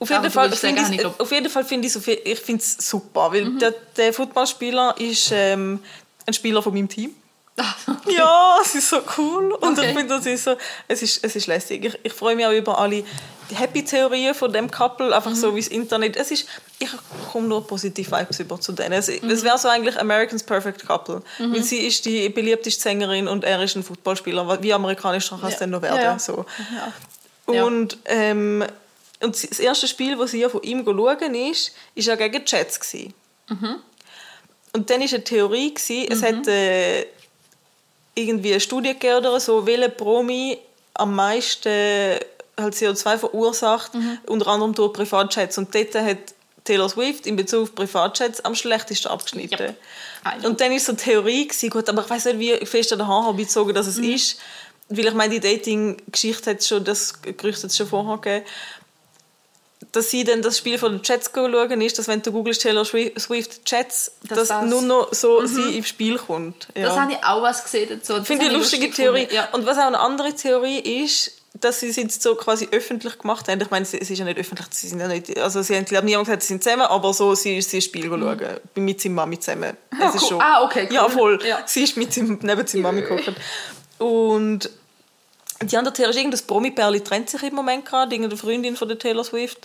Auf jeden, Fall sagen, ich, ich auf jeden Fall finde ich es ich super, weil Mhm. der, der Footballspieler ist ähm, ein Spieler von meinem Team. Ja, es ist so cool. Und Okay. ich finde, das ist so, es ist, es ist lässig. Ich, ich freue mich auch über alle Happy-Theorien von dem Couple, einfach so wie das Internet. Es ist, ich komme nur positive Vibes über zu denen. Es, es wäre so eigentlich Americans Perfect Couple. Weil sie ist die beliebteste Sängerin und er ist ein Fußballspieler. Wie amerikanisch kann es Ja. denn noch werden? Ja. So. Ja. Und, ähm, und das erste Spiel, das sie ja von ihm schauen ist, ist ja gegen die Jets. gewesen. Und dann war eine Theorie, gewesen, es hat äh, irgendwie eine Studie gegeben oder so, welcher Promi am meisten halt CO2 verursacht, unter anderem durch Privatjets. Und dort hat Taylor Swift in Bezug auf Privatjets am schlechtesten abgeschnitten. Yep. Also. Und dann war so eine Theorie, gewesen, gut, aber ich weiß nicht, wie fest an den Haaren bezogen dass es ist. Weil ich meine, die Dating-Geschichte hat schon, das Gerücht hat es schon vorher gegeben, dass sie dann das Spiel von den Jets schauen ist, dass wenn du googelst Taylor Swi- Swift Jets, Das dass war's. nur noch so sie ins Spiel kommt. Ja. Das habe ich auch was gesehen dazu. Das Finde ich eine lustige lustig Theorie. Ja. Und was auch eine andere Theorie ist, dass sie es jetzt so quasi öffentlich gemacht haben. Ich meine, es ist ja nicht öffentlich, sie sind ja nicht, also sie haben, glaube niemand gesagt, sie sind zusammen, aber so, sie ist sie Spiel schauen, mit seiner Mami zusammen. Es ist cool. schon, Ah, okay, cool. Ja, voll. Ja. Sie ist mit seinem, neben seiner Mami geguckt. Und die andere Theorie ist, irgendein Promi-Pärli trennt sich im Moment gerade, irgendeine Freundin von der Taylor Swift.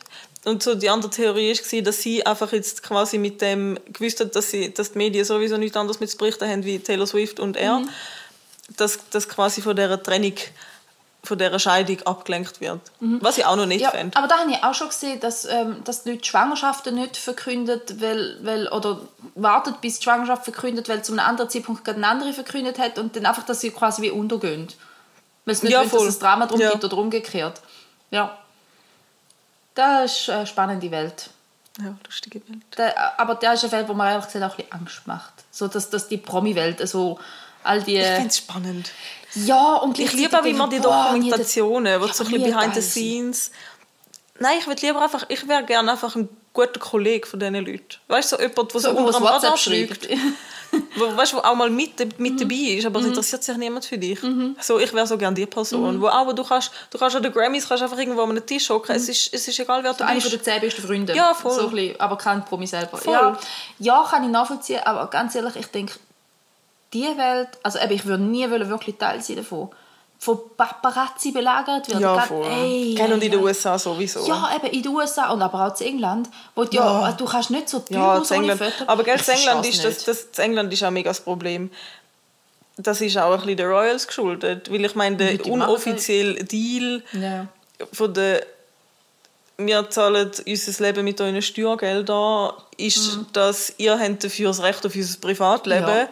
Und so die andere Theorie war, dass sie einfach jetzt quasi mit dem gewusst hat, dass, sie, dass die Medien sowieso nichts anderes mit zu berichten haben wie Taylor Swift und er, Mhm. dass, dass quasi von dieser Trennung, von dieser Scheidung abgelenkt wird. Was ich auch noch nicht Mhm. Ja, fände. aber da habe ich auch schon gesehen, dass, ähm, dass die Leute Schwangerschaften nicht verkündet, weil, weil, oder wartet, bis die Schwangerschaft verkündet, weil zu einem anderen Zeitpunkt gerade eine andere verkündet hat und dann einfach, dass sie quasi wie untergehen. Weil es nicht Ja, wollen, dass es Drama drum Ja. gibt oder umgekehrt. Ja. Das ist eine spannende Welt. Ja, lustige Welt. Da, aber der ist eine Welt, wo man ehrlich gesagt auch ein bisschen Angst macht. So, dass, dass die Promi-Welt, so all die... Ich finde es spannend. ja, und Ich liebe auch immer die Dokumentationen, wo so ein bisschen behind the scenes. Nein, ich würde lieber einfach, ich wäre gerne einfach ein guter Kollege von diesen Leuten. Weißt du, so jemand, der so, So, unter dem Radar schreibt. wo, weißt, wo auch mal mit, mit Mhm. dabei ist, aber es interessiert sich niemand für dich. So, ich wäre so gerne die Person. Wo auch, du kannst, du kannst an den Grammys kannst einfach irgendwo an einem Tisch hocken. Es, ist, es ist egal, wer du Mhm. So bist. von den zehn besten Freunde. Ja, voll. So ein bisschen, aber kein Promi selber. Voll. Ja, ja, kann ich nachvollziehen, aber ganz ehrlich, ich denke, die Welt, also eben, ich würde nie wirklich Teil sein davon. Von Paparazzi belagert werden. ja, voll. ey, und in den. USA sowieso. Ja, eben in den USA und aber auch in England. Wo die, ja. du kannst nicht so Tür Ja, England. Foto. Aber gell, in England ist das, das, in England ist auch mega das Problem. Das ist auch ein bisschen den Royals geschuldet, weil ich meine, der die unoffizielle Deal Ja. von der wir zahlen unser Leben mit euren Steuergeldern, ist, dass ihr habt dafür das Recht auf unser Privatleben. Mhm. Ja.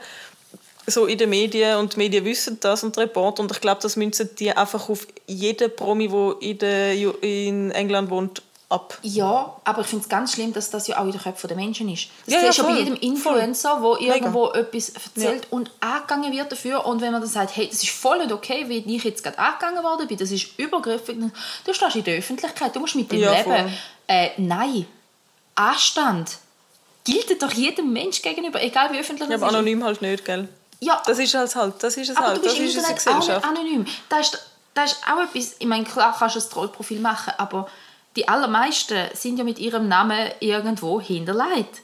So in den Medien und die Medien wissen das und die Reporter und ich glaube, das münzen die einfach auf jeden Promi, der in, der, in England wohnt, ab. Ja, aber ich finde es ganz schlimm, dass das ja auch in den Köpfen der Menschen ist. Das Ja, siehst ja, ja bei jedem Influencer, der irgendwo etwas erzählt und angegangen wird dafür. Und wenn man dann sagt, hey, das ist voll nicht okay, wie ich jetzt gerade angegangen worden bin, das ist übergriffig, dann- du stehst in der Öffentlichkeit, du musst mit dem Ja, leben. Äh, nein, Anstand gilt doch jedem Mensch gegenüber, egal wie öffentlich Ja, aber ist. anonym halt nicht, gell? Ja, Das ist es halt, das ist es aber halt, du bist das ist unsere Gesellschaft. anonym. Das ist, das ist auch etwas, ich meine, klar kannst du ein Trollprofil machen, aber die allermeisten sind ja mit ihrem Namen irgendwo hinterlegt.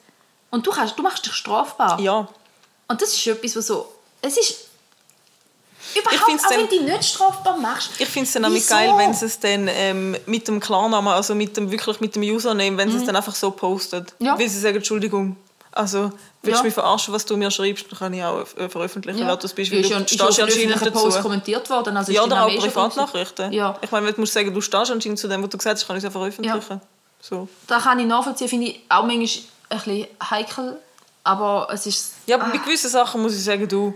Und du, kannst, du machst dich strafbar. Ja, Und das ist etwas, was so... Es ist... Überhaupt, auch wenn du nicht strafbar machst. ich finde es dann nämlich geil, wenn sie es dann ähm, mit dem Klarnamen, also mit dem, wirklich mit dem Username, wenn sie es dann einfach so postet. Mhm. Ja. Weil sie sagen, Entschuldigung, also willst Ja. du mich verarschen, was du mir schreibst, dann kann ich auch veröffentlichen, wer du bist, weil du ja, ja stehst ja anscheinend öffentlichen Post dazu. kommentiert worden. Also Ja, oder auch eh Privatnachrichten. Ja. Ich meine, du musst sagen, du stehst anscheinend zu dem, was du gesagt hast, kann ich es ja veröffentlichen. So. Da kann ich nachvollziehen, finde ich auch manchmal ein bisschen heikel. Aber es ist... Ja, aber ah, bei gewissen Sachen muss ich sagen, du,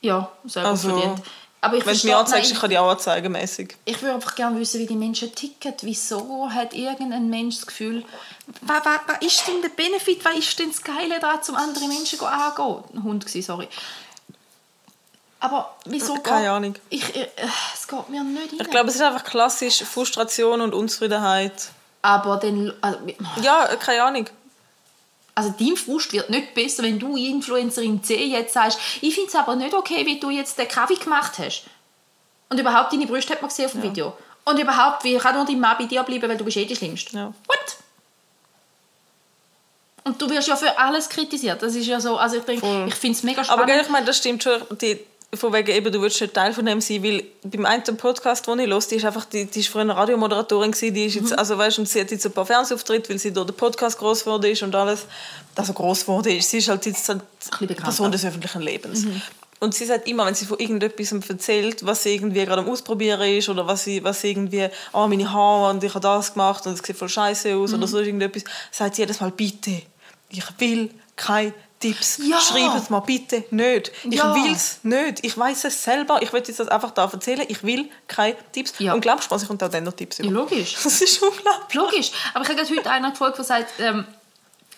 ja, selber Also, verdient. Aber ich wenn du mir anzeigst, nein, ich kann dich auch anzeigen, mäßig. Ich würde einfach gerne wissen, wie die Menschen ticken. Wieso hat irgendein Mensch das Gefühl, was, was, was ist denn der Benefit, was ist denn das Geile daran, um andere Menschen anzugehen? Ein Hund war, sorry. Aber wieso Keine geht- Ahnung. Ich, äh, es geht mir nicht rein. Ich glaube, es ist einfach klassisch Frustration und Unzufriedenheit. Aber dann, also, Ja, äh, keine Ahnung. Also dein Frust wird nicht besser, wenn du Influencerin C jetzt sagst, ich finde es aber nicht okay, wie du jetzt den Kaffee gemacht hast. Und überhaupt, deine Brüste hat man gesehen auf dem Video. Und überhaupt, wie kann nur dein Mann bei dir bleiben, weil du bist eh die Schlimmste. Ja. What? Und du wirst ja für alles kritisiert. Das ist ja so, also ich denke, Voll. ich finde es mega Aber spannend. gell, ich meine, das stimmt schon. Die, von wegen eben, du willst nicht Teil von dem sein, weil beim einen Podcast, den ich höre, die ist einfach, die, die ist früher eine Radiomoderatorin gewesen, die ist jetzt, Mhm. also weißt, und sie hat jetzt ein paar Fernsehauftritte, weil sie durch den Podcast groß geworden ist und alles, also groß geworden ist. Sie ist halt jetzt halt bekannter. Person des öffentlichen Lebens. Mhm. Und sie sagt immer, wenn sie von irgendetwas erzählt, was sie irgendwie gerade am Ausprobieren ist oder was sie, was sie irgendwie, oh, meine Haare und ich habe das gemacht und es sieht voll scheiße aus Mhm. oder so irgendetwas, sagt sie jedes Mal, bitte, ich will keine Tipps. Ja. Schreibt es mal bitte nicht. Ich Ja. will es nicht. Ich weiß es selber. Ich will jetzt das einfach da erzählen. Ich will keine Tipps. Ja. Und glaubst du mir, ich auch dann noch Tipps Ja, über. logisch. Das ist unglaublich. Logisch. Aber ich habe heute einer gefolgt, der sagt, ähm,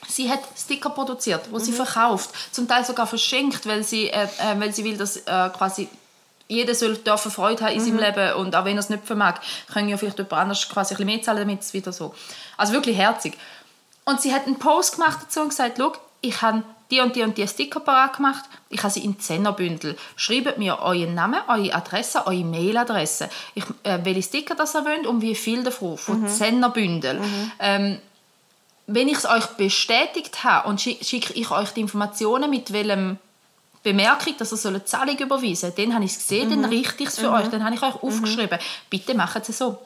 sie hat Sticker produziert, die Mhm. sie verkauft. Zum Teil sogar verschenkt, weil sie, äh, äh, weil sie will, dass äh, quasi jeder soll dürfen Freude haben in Mhm. seinem Leben und auch wenn er es nicht vermag, können ja vielleicht jemand anders quasi ein bisschen mehr zahlen, damit es wieder so... Also wirklich herzig. Und sie hat einen Post gemacht dazu und gesagt, schau, ich habe die und die und die Sticker parat gemacht, ich habe sie in Zehnerbündel. Schreibt mir euren Namen, eure Adresse, eure Mailadresse, ich, äh, welche Sticker das ihr wollt und wie viel davon, von Zehnerbündel. Ähm, wenn ich es euch bestätigt habe und schi- schicke ich euch die Informationen mit welchem Bemerkung, dass ihr eine Zahlung überweisen dann habe ich es gesehen, dann richte ich es für euch, dann habe ich euch aufgeschrieben. Bitte macht es so.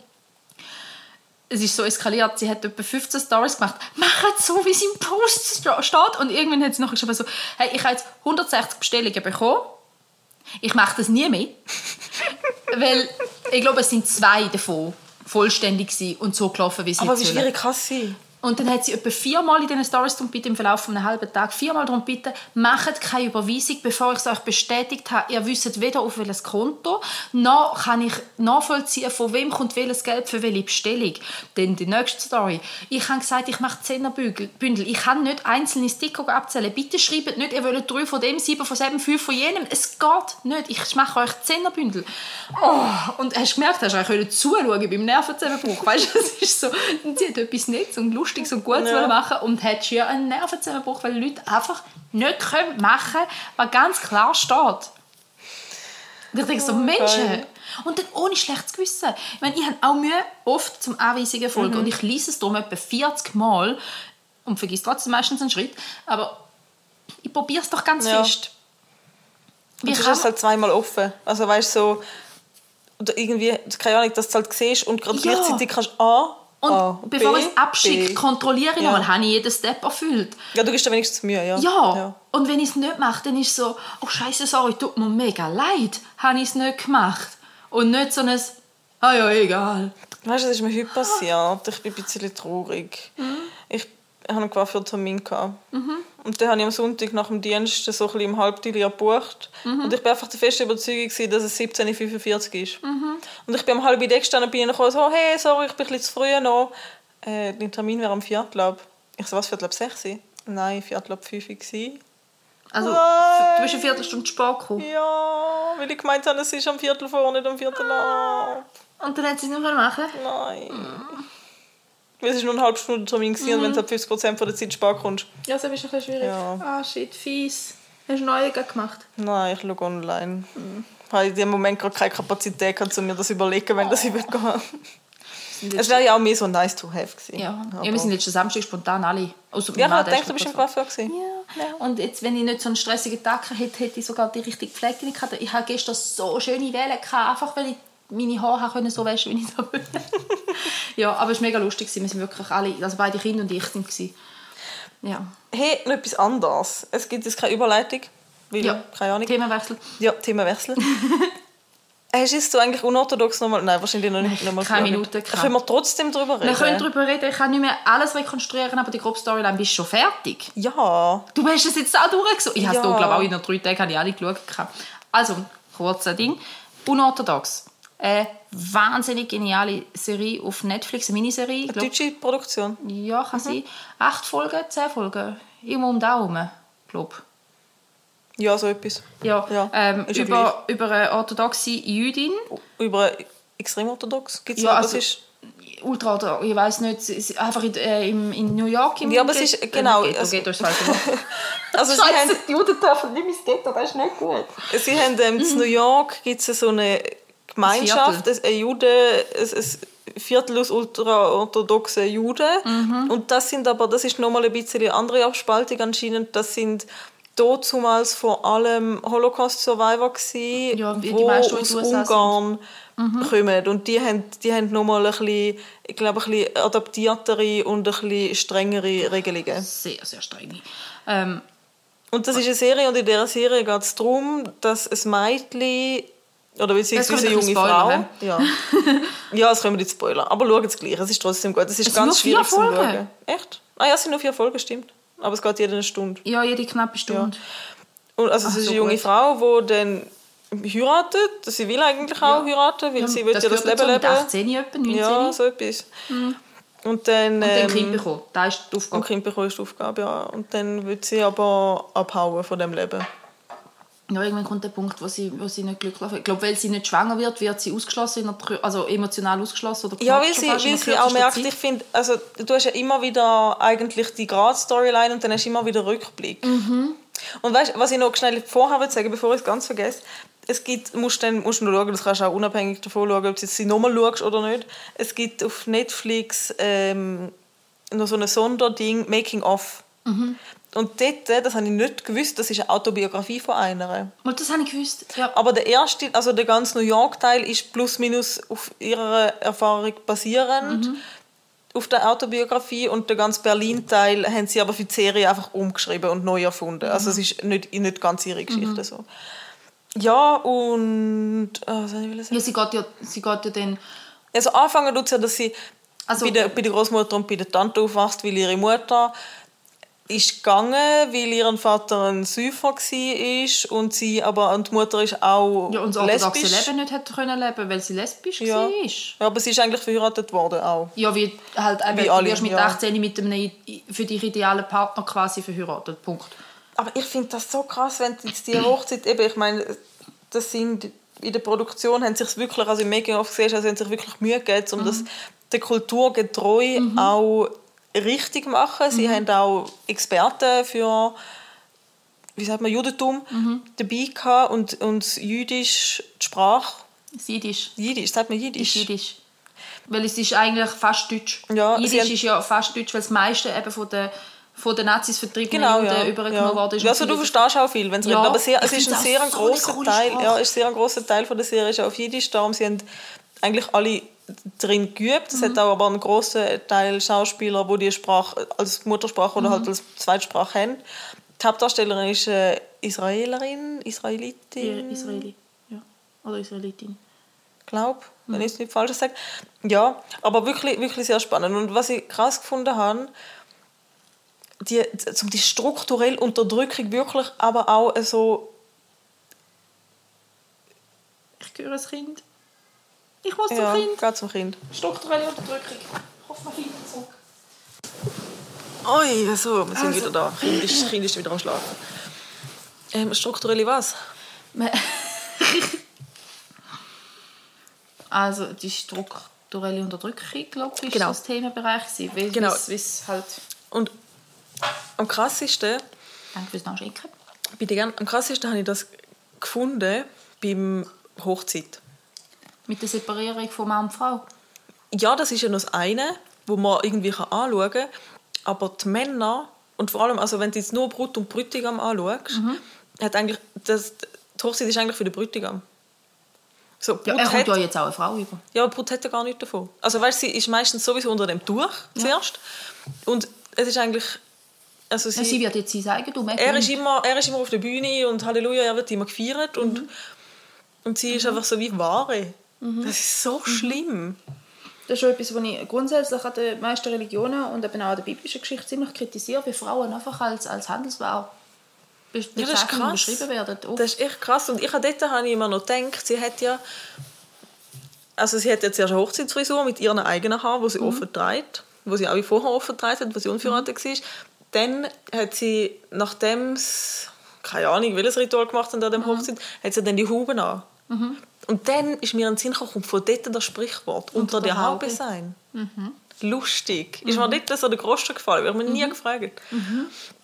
Es ist so eskaliert, sie hat etwa 15 Stories gemacht. Macht so, wie es im Post steht. Und irgendwann hat sie noch geschrieben so, hey, ich habe jetzt 160 Bestellungen bekommen. Ich mache das nie mehr. Weil ich glaube, es sind zwei davon vollständig gewesen und so gelaufen, wie sie Aber wie schwierig kann es sein? Und dann hat sie etwa viermal in diesen Stories darum bitte im Verlauf von einem halben Tag viermal darum bitte, macht keine Überweisung, bevor ich es euch bestätigt habe. Ihr wisst weder auf welches Konto, noch kann ich nachvollziehen, von wem kommt welches Geld für welche Bestellung. Dann die nächste Story. Ich habe gesagt, ich mache Zehnerbündel. Ich kann nicht einzelne Sticker abzählen. Bitte schreibt nicht, ihr wollt drei von dem, sieben von sieben, fünf von jenem. Es geht nicht. Ich mache euch Zehnerbündel. Oh, und hast du gemerkt, hast du eigentlich zuschauen beim Nervenzusammenbruch. Weißt du, es ist so, sie hat etwas Nettes und Lustiges und Gutes Ja. machen und hat schier einen Nervenzusammenbruch, weil Leute einfach nicht können machen was ganz klar steht. Und ich denke so, Menschen. geil. Und dann ohne schlechtes Gewissen. Ich meine, ich habe auch Mühe oft zum Anweisungen folgen und ich lese es darum etwa 40 Mal und vergesse trotzdem meistens einen Schritt. Aber ich probiere es doch ganz Ja. fest. Und Wie du kann hast es halt zweimal offen. Also weißt du, so, oder irgendwie, keine Ahnung, dass du es halt siehst und gerade Ja. gleichzeitig kannst A, und A, bevor ich es abschicke, kontrolliere ich Ja. nochmal, habe ich jeden Step erfüllt. Ja, du gibst dir wenigstens Mühe, ja. Ja. Und wenn ich es nicht mache, dann ist es so, oh Scheiße, sorry, tut mir mega leid, habe ich es nicht gemacht. Und nicht so ein, ah ja, egal. Weißt du, das ist mir heute passiert. Ich bin ein bisschen traurig. Ich hatte einen Coiffeurtermin. gehabt. Und dann habe ich am Sonntag nach dem Dienst so ein im Halbtilier gebucht. Und ich war einfach der festen Überzeugung, gewesen, dass es 17.45 Uhr ist. Und ich bin um halb Idee gestanden und bin gekommen, so, hey, sorry, ich bin ein bisschen zu früh noch. Äh, dein Termin wäre am Viertel ab. Ich so, was, Viertel ab 6 Uhr? Nein, Viertel ab 5 Uhr. Also, Nein. du bist eine Viertelstunde spät gekommen. Ja, weil ich gemeint habe, es ist am Viertel vor, nicht am Viertel ab. Und dann hat sie es nicht mehr machen Nein. Weil es war nur eine halbe Stunde Termin gewesen, und wenn du ab 50% von der Zeit spät kommst. Ja, das ist ein bisschen schwierig. Ja. Ah, shit, fies. Hast du neue gemacht? Nein, ich schaue online. Ich habe in dem Moment gerade keine Kapazität, gehabt, um mir das überlegen, wenn das ich will gehen. Es wäre ja auch mehr so nice to have gewesen. Ja. Ja, wir sind letzten Samstag spontan alle. Außer ja, ich Mann, gedacht, du ist bist im Coiffeur gewesen. Ja. Und jetzt, wenn ich nicht so einen stressigen Tag hätte, hätte ich sogar die richtige Pflege nicht gehabt. Ich hatte gestern so schöne Wellen, gehabt, einfach weil ich meine Haare können so waschen wie ich so will. ja, aber es war mega lustig. Wir sind wirklich alle, also beide Kinder und ich sind. Ja. Hey, noch etwas anderes. Es gibt jetzt keine Überleitung. Weil, ja. keine Ahnung. Themenwechsel. Ja, Themawechsel. Hast du jetzt eigentlich unorthodox nochmal... Nein, wahrscheinlich noch nicht. Nein, noch mal keine. Minute gehabt. Können wir trotzdem darüber reden? Wir können darüber reden. Ich kann nicht mehr alles rekonstruieren, aber die grobe Storyline bist schon fertig. Ja. Du hast es jetzt auch durchgesucht. Ich habe es Ja. glaube ich, auch in den drei Tagen habe ich alle geschaut. Also, kurzes Ding. Unorthodox. Eine wahnsinnig geniale Serie auf Netflix, eine Miniserie. Eine glaub, deutsche Produktion. ja, kann sein. Acht Folgen, zehn Folgen. Immer um den herum, glaube Ja, so etwas. Ja, Ja, ähm, über, über eine orthodoxe Jüdin. Über extrem orthodox gibt es Ja, noch, also, ist... ultra, orthodox, ich weiß nicht, einfach in, äh, in New York. Im Ja, aber es ist- genau, Äh, Ghetto, also- Ghetto ist. Also sie Scheiße, haben, die Juden dürfen nicht ins Ghetto, das ist nicht gut. sie haben ähm, in New York gibt's so eine Gemeinschaft, Viertel. ein ein Juden, ein, ein Viertel aus ultraorthodoxen Juden. Und das sind aber, das ist nochmal ein bisschen eine andere Abspaltung anscheinend, das sind damals vor allem Holocaust-Survivor, gewesen, Ja, wie die wo aus Ungarn kommen. Und die haben, die haben nochmal ein bisschen, ich glaube, ein bisschen adaptiertere und ein bisschen strengere Regelungen. Sehr, sehr streng. Ähm, Und das ist eine Serie und in dieser Serie geht es darum, dass ein Mädchen oder beziehungsweise eine junge wir Frau... Ja. ja, es kommen nicht Spoiler. Aber schaut es gleich, es ist trotzdem gut. Es ist Es ganz schwierig zu schauen. Echt? Ah ja, es sind nur vier Folgen, stimmt. Aber es geht jede eine Stunde. ja, jede knappe Stunde. Und also es Ach, ist so eine junge gut. Frau, die dann heiratet. Sie will eigentlich auch Ja. heiraten, weil Ja, sie will ja das Leben mit leben. 18 etwa, 19. Ja, so etwas. Und dann... Und dann ähm, Kind bekommen. Da ist die Und Aufgabe. Kind bekommen ist die Aufgabe, ja. Und dann will sie aber abhauen von dem Leben. Ja, irgendwann kommt der Punkt, wo sie, wo sie nicht glücklich wird. Ich glaube, weil sie nicht schwanger wird, wird sie ausgeschlossen, also emotional ausgeschlossen. Oder Ja, weil sie, fast weil sie auch merkt, Zeit. ich finde, also du hast ja immer wieder eigentlich die Grad-Storyline und dann hast du immer wieder Rückblick. Mhm. Und weißt, was ich noch schnell vorher will sagen, bevor ich es ganz vergesse, es gibt, musst dann, musst du noch schauen, das kannst du auch unabhängig davon schauen, ob du sie nochmal schaust oder nicht, es gibt auf Netflix ähm, noch so ein Sonderding, Making of. Mhm. Und dort, das habe ich nicht gewusst, das ist eine Autobiografie von einer. Und das habe ich gewusst. Ja. Aber der erste, also der ganze New York-Teil ist plus minus auf ihrer Erfahrung basierend, Mhm. auf der Autobiografie. Und der ganze Berlin-Teil haben sie aber für die Serie einfach umgeschrieben und neu erfunden. Also Mhm. es ist nicht, nicht ganz ihre Geschichte so. Ja, und... äh, sagen? ja, sie geht ja, sie geht ja dann... Also anfangen tut ja, dass sie Also- bei, der, bei der Großmutter und bei der Tante aufwachst, weil ihre Mutter ist gegangen, weil ihr Vater ein Säufer war und sie aber und die Mutter ist auch Ja, und das orthodoxe lesbisch. Leben nicht hätte können leben, weil sie lesbisch Ja. war. Ja, aber sie ist eigentlich verheiratet worden auch. Ja, wie halt eben, Wie du alle, wirst mit ja. 18 mit einem für dich idealen Partner quasi verheiratet. Punkt. Aber ich finde das so krass, wenn jetzt die Hochzeit eben, ich meine, das sind in der Produktion haben sich wirklich, also im Making of gesehen, also haben sich wirklich Mühe gegeben, um das der Kultur getreu auch richtig machen. Sie haben auch Experten für wie sagt man Judentum dabei gehabt und und Jüdisch die Sprache Jiddisch. Jiddisch sagt man ist Jiddisch Jiddisch. Weil es ist eigentlich fast Deutsch. Ja, Jiddisch haben- ist ja fast Deutsch, weil das meiste eben von den, von den Nazis vertriebenen Genau, Juden ja. übergenommen ja. worden ist. Ja, und also du verstehst auch viel, wenn es Ja, redet. Aber sehr, es ist ein sehr ein so coole Teil. Sprache. Ja, ist sehr ein grosser Teil von der Serie ist auf Jiddisch. Darum sie haben eigentlich alle drin geübt. Es Mhm. hat auch aber einen grossen Teil Schauspieler, die die Sprache als Muttersprache oder Mhm. halt als Zweitsprache haben. Die Hauptdarstellerin ist äh, Israelerin, Israelitin, Israeli. Ja. Oder Israelitin. glaube wenn ich es nicht falsch sage. Ja, aber wirklich, wirklich sehr spannend. Und was ich krass gefunden habe, die, zum die strukturelle Unterdrückung wirklich, aber auch so Ich höre ein Kind. Ich muss zum ja, Kind. geht zum Kind. Strukturelle Unterdrückung. Ich hoffe, man findet es zurück. Oi, so, wir sind Also- wieder da. Kind ist, kind ist wieder am Schlafen. Ähm, strukturelle was? Also die strukturelle Unterdrückung, glaube ich, ist Genau. das Themenbereich. Weil Genau. es- wie es halt... Und am krassesten, Danke fürs Nachschicken. bitte gern, am krassesten habe ich das gefunden beim Hochzeit. Mit der Separierung von Mann und Frau. ja, das ist ja noch das eine, wo man irgendwie anschauen kann. Aber die Männer, und vor allem, also wenn du jetzt nur Brut und Brütigam anschaust, Mhm. hat eigentlich, das, die Hochzeit ist eigentlich für den Brütigam. So, Ja, er kommt hat, ja jetzt auch eine Frau über. ja, Brut hat ja gar nichts davon. Also weißt, sie ist meistens sowieso unter dem Tuch zuerst. Und es ist eigentlich... Also Ja, sie wird jetzt sein Eigentum. er ist, immer, er ist immer auf der Bühne und Halleluja, er wird immer gefeiert. Und, Mhm. und sie ist einfach so wie Ware. Das ist so schlimm. Das ist schon etwas, was ich grundsätzlich an den meisten Religionen und eben auch an der biblischen Geschichte ziemlich kritisiere, wie Frauen einfach als, als Handelsware Ja, das ist krass. beschrieben werden. Oh. Das ist echt krass. Und ich habe dort habe ich immer noch gedacht, sie hat ja... Also sie hat jetzt erst eine Hochzeitsfrisur mit ihren eigenen Haaren, die sie offen trägt, wo sie auch wie vorher offen trägt hat, wo sie unverheiratet war. Dann hat sie, nachdem sie, keine Ahnung, welches Ritual gemacht hat an dem Hochzeit, hat sie dann die Huben an. Und dann ist mir in den Sinn gekommen, von dort das Sprichwort, unter, der Haube sein. Lustig. Ist mir dort so der Groschen gefallen, wird mir nie gefragt.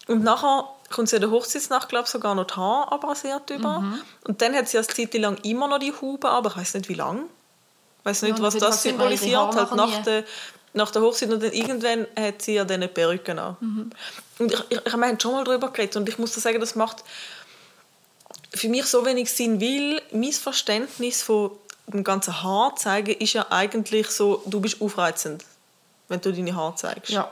Und nachher kommt sie an der Hochzeitsnacht, glaube ich, sogar noch die Haare abrasiert über. Und dann hat sie eine Zeit lang immer noch die Haube, aber ich weiß nicht wie lange. Ich weiß nicht, und was das symbolisiert. Nachher nach nie. der, nach der Hochzeit und dann irgendwann hat sie ja dann eine Perücke an. Mhm. Und ich, ich, ich meine schon mal darüber geredet und ich muss sagen, das macht für mich so wenig Sinn, weil mein Verständnis von dem ganzen Haar zeigen ist ja eigentlich so, du bist aufreizend, wenn du deine Haare zeigst. Ja.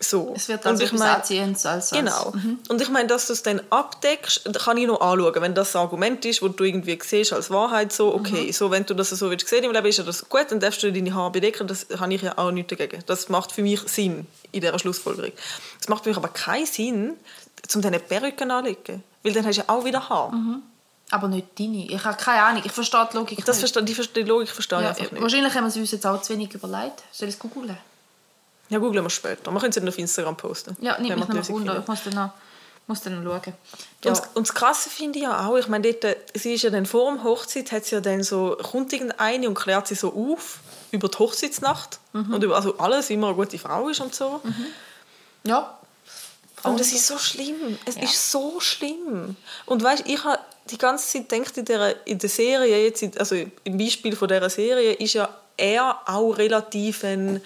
So. Es wird Und also ich mein- als, als Genau. Und ich meine, dass du es dann abdeckst, kann ich noch anschauen, wenn das ein Argument ist, wo du irgendwie siehst als Wahrheit, so, okay, so, wenn du das so willst sehen im Leben, ist ja das gut, dann darfst du deine Haare bedecken, das habe ich ja auch nichts dagegen. Das macht für mich Sinn in dieser Schlussfolgerung. Es macht für mich aber keinen Sinn, um diese Perücken anzulegen, weil dann hast du ja auch wieder Haar. Aber nicht deine. Ich habe keine Ahnung. Ich verstehe die Logik Das nicht. die, verste- die Logik verstehe ich ja, einfach nicht. wahrscheinlich haben wir es uns jetzt auch zu wenig überlegt. Soll ich es googeln? Ja, googeln wir später. Wir können es dann auf Instagram posten. Ja, wir mich noch Wunder. Ich muss dann noch, muss dann noch schauen. Ja. Und, und das Krasse finde ich ja auch, ich meine, dort, sie ist ja dann vor der Hochzeit, hat sie ja dann so, kommt irgendeine und klärt sie so auf über die Hochzeitsnacht und über also alles, wie man eine gute Frau ist und so. ja. Und es ist so schlimm. Es Ja. ist so schlimm. Und weißt, ich habe die ganze Zeit gedacht, in der, in der Serie, jetzt, also im Beispiel von dieser Serie, ist ja er auch relativ ein,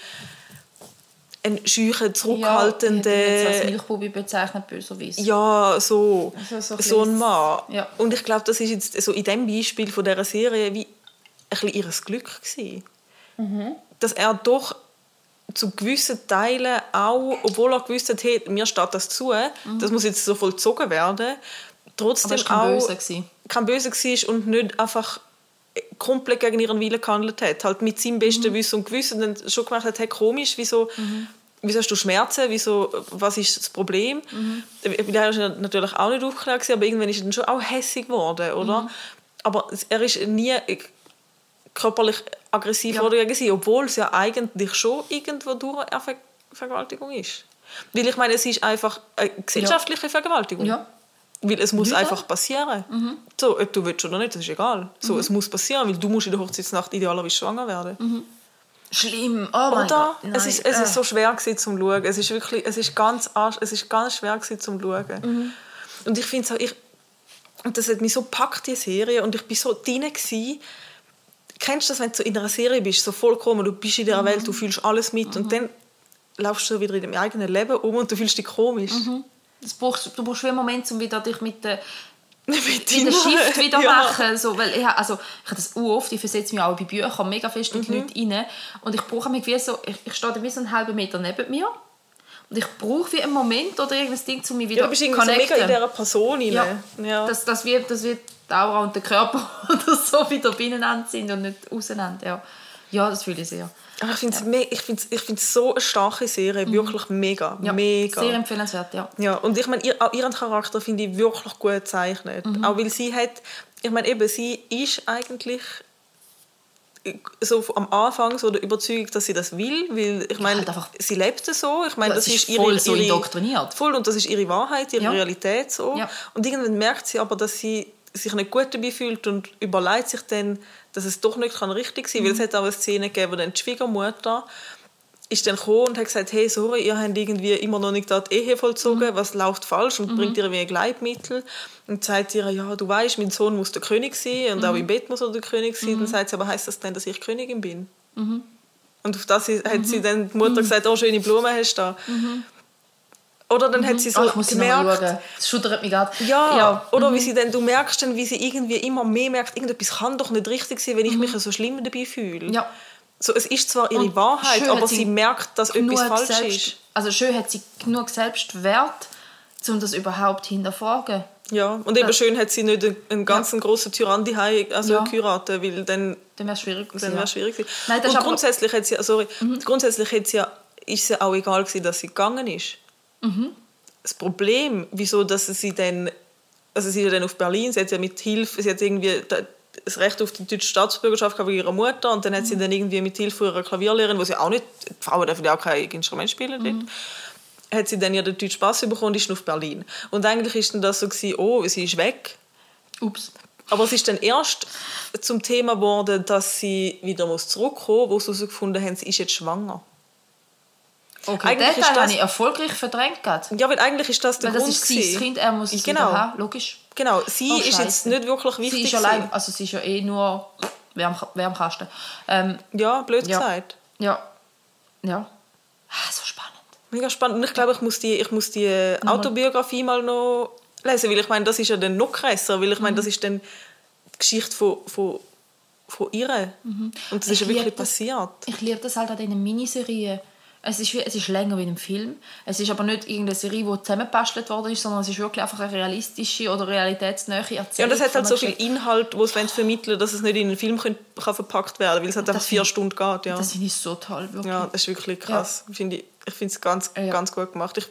ein schücher, zurückhaltender... Ja, ich als Milchbubi bezeichnet, böserweise. Ja, so, Also so so, ein Mann. Ja. Und ich glaube, das ist jetzt so in dem Beispiel von dieser Serie wie ein bisschen ihr Glück gewesen. Mhm. Dass er doch zu gewissen Teilen auch, obwohl er gewusst hat, hey, mir steht das zu, das muss jetzt so vollzogen werden, trotzdem Mhm. Aber war auch kein Böse. gewesen. kein Böse war und nicht einfach komplett gegen ihren Willen gehandelt hat. Halt mit seinem Mhm. besten Wissen und Gewissen dann schon gemerkt hat, hey, komisch, wieso, wieso hast du Schmerzen, wieso, was ist das Problem? Mhm. Er war natürlich auch nicht aufgeklärt, aber irgendwann ist er dann schon auch hässig geworden, oder? Mhm. Aber er ist nie körperlich aggressiv Ja. oder gegen sie, obwohl es ja eigentlich schon irgendwo durch eine Ver Vergewaltigung ist. Weil ich meine, es ist einfach eine gesellschaftliche Vergewaltigung. Ja. Weil es muss Leider. einfach passieren. So, ob du willst oder nicht, das ist egal. So, Es muss passieren, weil du musst in der Hochzeitsnacht idealerweise schwanger werden. Schlimm. Oh mein Oder? Gott. Es ist, es ist so schwer gewesen, zum schauen. Es ist wirklich, es ist ganz, es ist ganz schwer gewesen, zum schauen. Und ich finde es auch, ich, und das hat mich so gepackt, die Serie, und ich bin so drin gewesen. Kennst du das, wenn du so in einer Serie bist, so vollkommen, du bist in dieser Welt, du fühlst alles mit, und dann laufst du wieder in deinem eigenen Leben um und du fühlst dich komisch. Das brauchst, du brauchst wie einen Moment, um wieder dich mit der Mit wieder deiner- Shift wieder Ja. machen. So, weil ich, also, ich habe das auch oft, ich versetze mich auch bei Büchern mega fest Mhm. in die Leute rein. Und ich brauche mich wie so, ich, ich stehe wie so einen halben Meter neben mir. Und ich brauche wie einen Moment oder irgendein Ding, um mich wieder Ja, du bist irgendwie so mega in dieser Person rein. Ja, Ja. Dass, dass, wir, dass wir die Aura und der Körper oder so wieder beieinander sind und nicht auseinander. Ja, ja das fühle ich sehr. Aber ich finde es me ich find's, ich find's so eine starke Serie, wirklich mega, Mhm. Ja, mega. Sehr empfehlenswert, ja. Ja, und ich meine, ihr, auch ihren Charakter finde ich wirklich gut gezeichnet. Mhm. Auch weil sie hat, ich meine eben, sie ist eigentlich so am Anfang so der Überzeugung, dass sie das will, weil ich meine, halt einfach- sie lebt es so. Ich meine, Ja, das es ist ist ihre, voll so ihre indoktriniert. Voll und das ist ihre Wahrheit, ihre Ja. Realität so. Ja. Und irgendwann merkt sie aber, dass sie sich nicht gut dabei fühlt und überlegt sich dann, dass es doch nicht kann richtig sein, kann. weil Mhm. es hat auch eine Szene gegeben, wo dann die Schwiegermutter ist dann gekommen und hat gesagt, hey, sorry, ihr habt irgendwie immer noch nicht die Ehe Mhm. vollzogen, was läuft falsch und bringt ihr wie ein Gleitmittel und sagt ihr, ja, du weißt, mein Sohn muss der König sein und auch Mhm. im Bett muss er der König sein. Dann sagt sie, aber heißt das denn, dass ich Königin bin? Mhm. Und auf das hat sie dann die Mutter gesagt, oh, schöne Blumen hast du da. Oder dann hat sie so oh, ich muss gemerkt. Das schudert mich gerade. ja, Mhm. oder wie sie dann, du merkst dann, wie sie irgendwie immer mehr merkt, irgendetwas kann doch nicht richtig sein, wenn ich mich so schlimm dabei fühle. Mhm. Ja. So, es ist zwar ihre Und Wahrheit, aber sie, sie merkt, dass etwas falsch selbst, ist. Also schön hat sie genug Selbstwert, um das überhaupt hinterfragen. Ja, und eben Das- schön hat sie nicht einen, einen ganzen großen Tyrann daheim also Ja. geheiratet, weil dann, Dann wäre es schwierig gewesen. dann wäre ja. es schwierig gewesen. Nein, das und Mhm. grundsätzlich hat sie, sorry, grundsätzlich hat sie ja, ist es ja auch egal gewesen, dass sie gegangen ist. Mhm. Das Problem, wieso, dass sie dann, also sie ist ja dann auf Berlin, sie hat ja mit Hilfe, sie hat irgendwie das Recht auf die deutsche Staatsbürgerschaft wegen ihrer Mutter und dann hat sie Mhm. dann irgendwie mit Hilfe ihrer Klavierlehrerin, wo sie auch nicht, die Frauen dürfen ja auch kein Instrument spielen dort, Mhm. hat sie dann den deutschen Pass bekommen und ist auf Berlin. Und eigentlich ist dann das so gewesen, oh, sie ist weg. Ups. Aber es ist dann erst zum Thema geworden, dass sie wieder muss zurückkommen muss, wo sie herausgefunden haben, sie ist jetzt schwanger. Okay, Eigentlich ist das- habe ich erfolgreich verdrängt. Ja, weil eigentlich ist das der Weil das Grund ist sein. Kind, er muss es Genau. haben, logisch. Genau, sie Oh, ist jetzt nicht wirklich wichtig. Sie ist allein, also sie ist ja eh nur Wärm, Wärmkasten. Ähm, Ja, blöd Ja. gesagt. ja, ja. Ah, so spannend. Mega spannend. Und ich glaube, ich muss die, ich muss die Autobiografie mal noch lesen, weil ich meine, das ist ja dann noch krasser, weil ich meine, das ist dann die Geschichte von, von, von ihr. Und das ist Ich ja wirklich das- passiert. Ich liebe das halt an diesen Miniserien. Es ist, wie, es ist länger wie ein Film. Es ist aber nicht irgendeine Serie, die zusammengebastelt worden ist, sondern es ist wirklich einfach eine realistische oder realitätsnähe Erzählung. Ja, und das hat halt so viel. Inhalt, wo es vermitteln dass es nicht in einen Film kann, kann verpackt werden kann, weil es halt einfach vier find- Stunden geht. Ja. Das finde ich so toll, wirklich. Ja, das ist wirklich krass. Finde Ich, ich finde es ganz, Ja. ganz gut gemacht. Ich,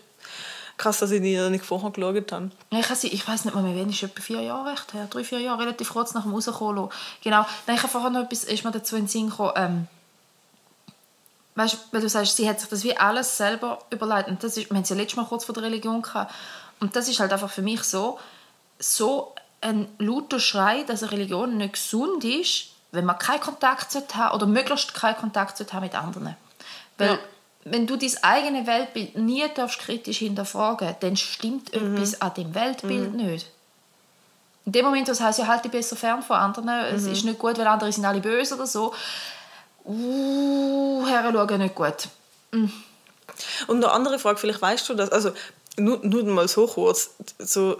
krass, dass ich die nicht vorher geschaut habe. Ja, Ich, ich weiß nicht mehr, mehr wann ist etwa vier Jahre recht her, drei, vier Jahre, relativ kurz nach dem Rauskommen. Genau. Dann ich habe vorher noch etwas, ist mir dazu in den Sinn gekommen, ähm, weißt, du, weil du sagst, sie hat sich das wie alles selber überlegt. Und das ist, wir haben es ja letztes Mal kurz vor der Religion gehabt. Und das ist halt einfach für mich so, so ein lauter Schrei, dass eine Religion nicht gesund ist, wenn man keinen Kontakt sollte haben oder möglichst keinen Kontakt sollte haben mit anderen. Weil Ja. wenn du dein eigenes Weltbild nie darfst kritisch hinterfragen dann stimmt etwas an dem Weltbild nicht. In dem Moment, das heißt ja, halt dich besser fern von anderen. Es ist nicht gut, weil andere sind alle böse oder so. Uh, herschauen nicht gut. Und eine andere Frage, vielleicht weißt du das, also nur, nur mal so kurz, so,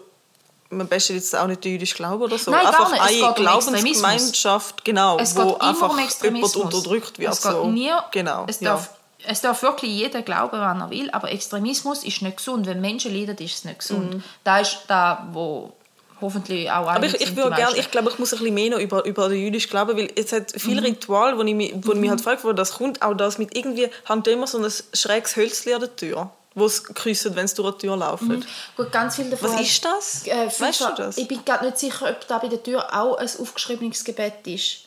man beste jetzt auch nicht den jüdischen Glauben oder so, Nein, einfach eine um Glaubensgemeinschaft, genau, Es wo einfach um jemand unterdrückt wird. Es so. nie, genau, es, ja. darf, es darf wirklich jeder glauben, wann er will, aber Extremismus ist nicht gesund. Wenn Menschen leiden, ist es nicht gesund. Da ist da, wo hoffentlich auch Mhm. Aber ich, ich würde gerne, ich glaube, ich muss ein bisschen mehr noch über, über den jüdischen Glauben, weil es hat viele Rituale, wo ich mich, wo ich mich halt frage, wo das kommt, auch das mit irgendwie, haben die immer so ein schräges Hölzchen an der Tür, wo es kreuzt, wenn sie durch die Tür laufen. Gut, ganz viel davon Was ist das? Äh, weißt du das? Ich bin gerade nicht sicher, ob da bei der Tür auch ein aufgeschriebenes Gebet ist.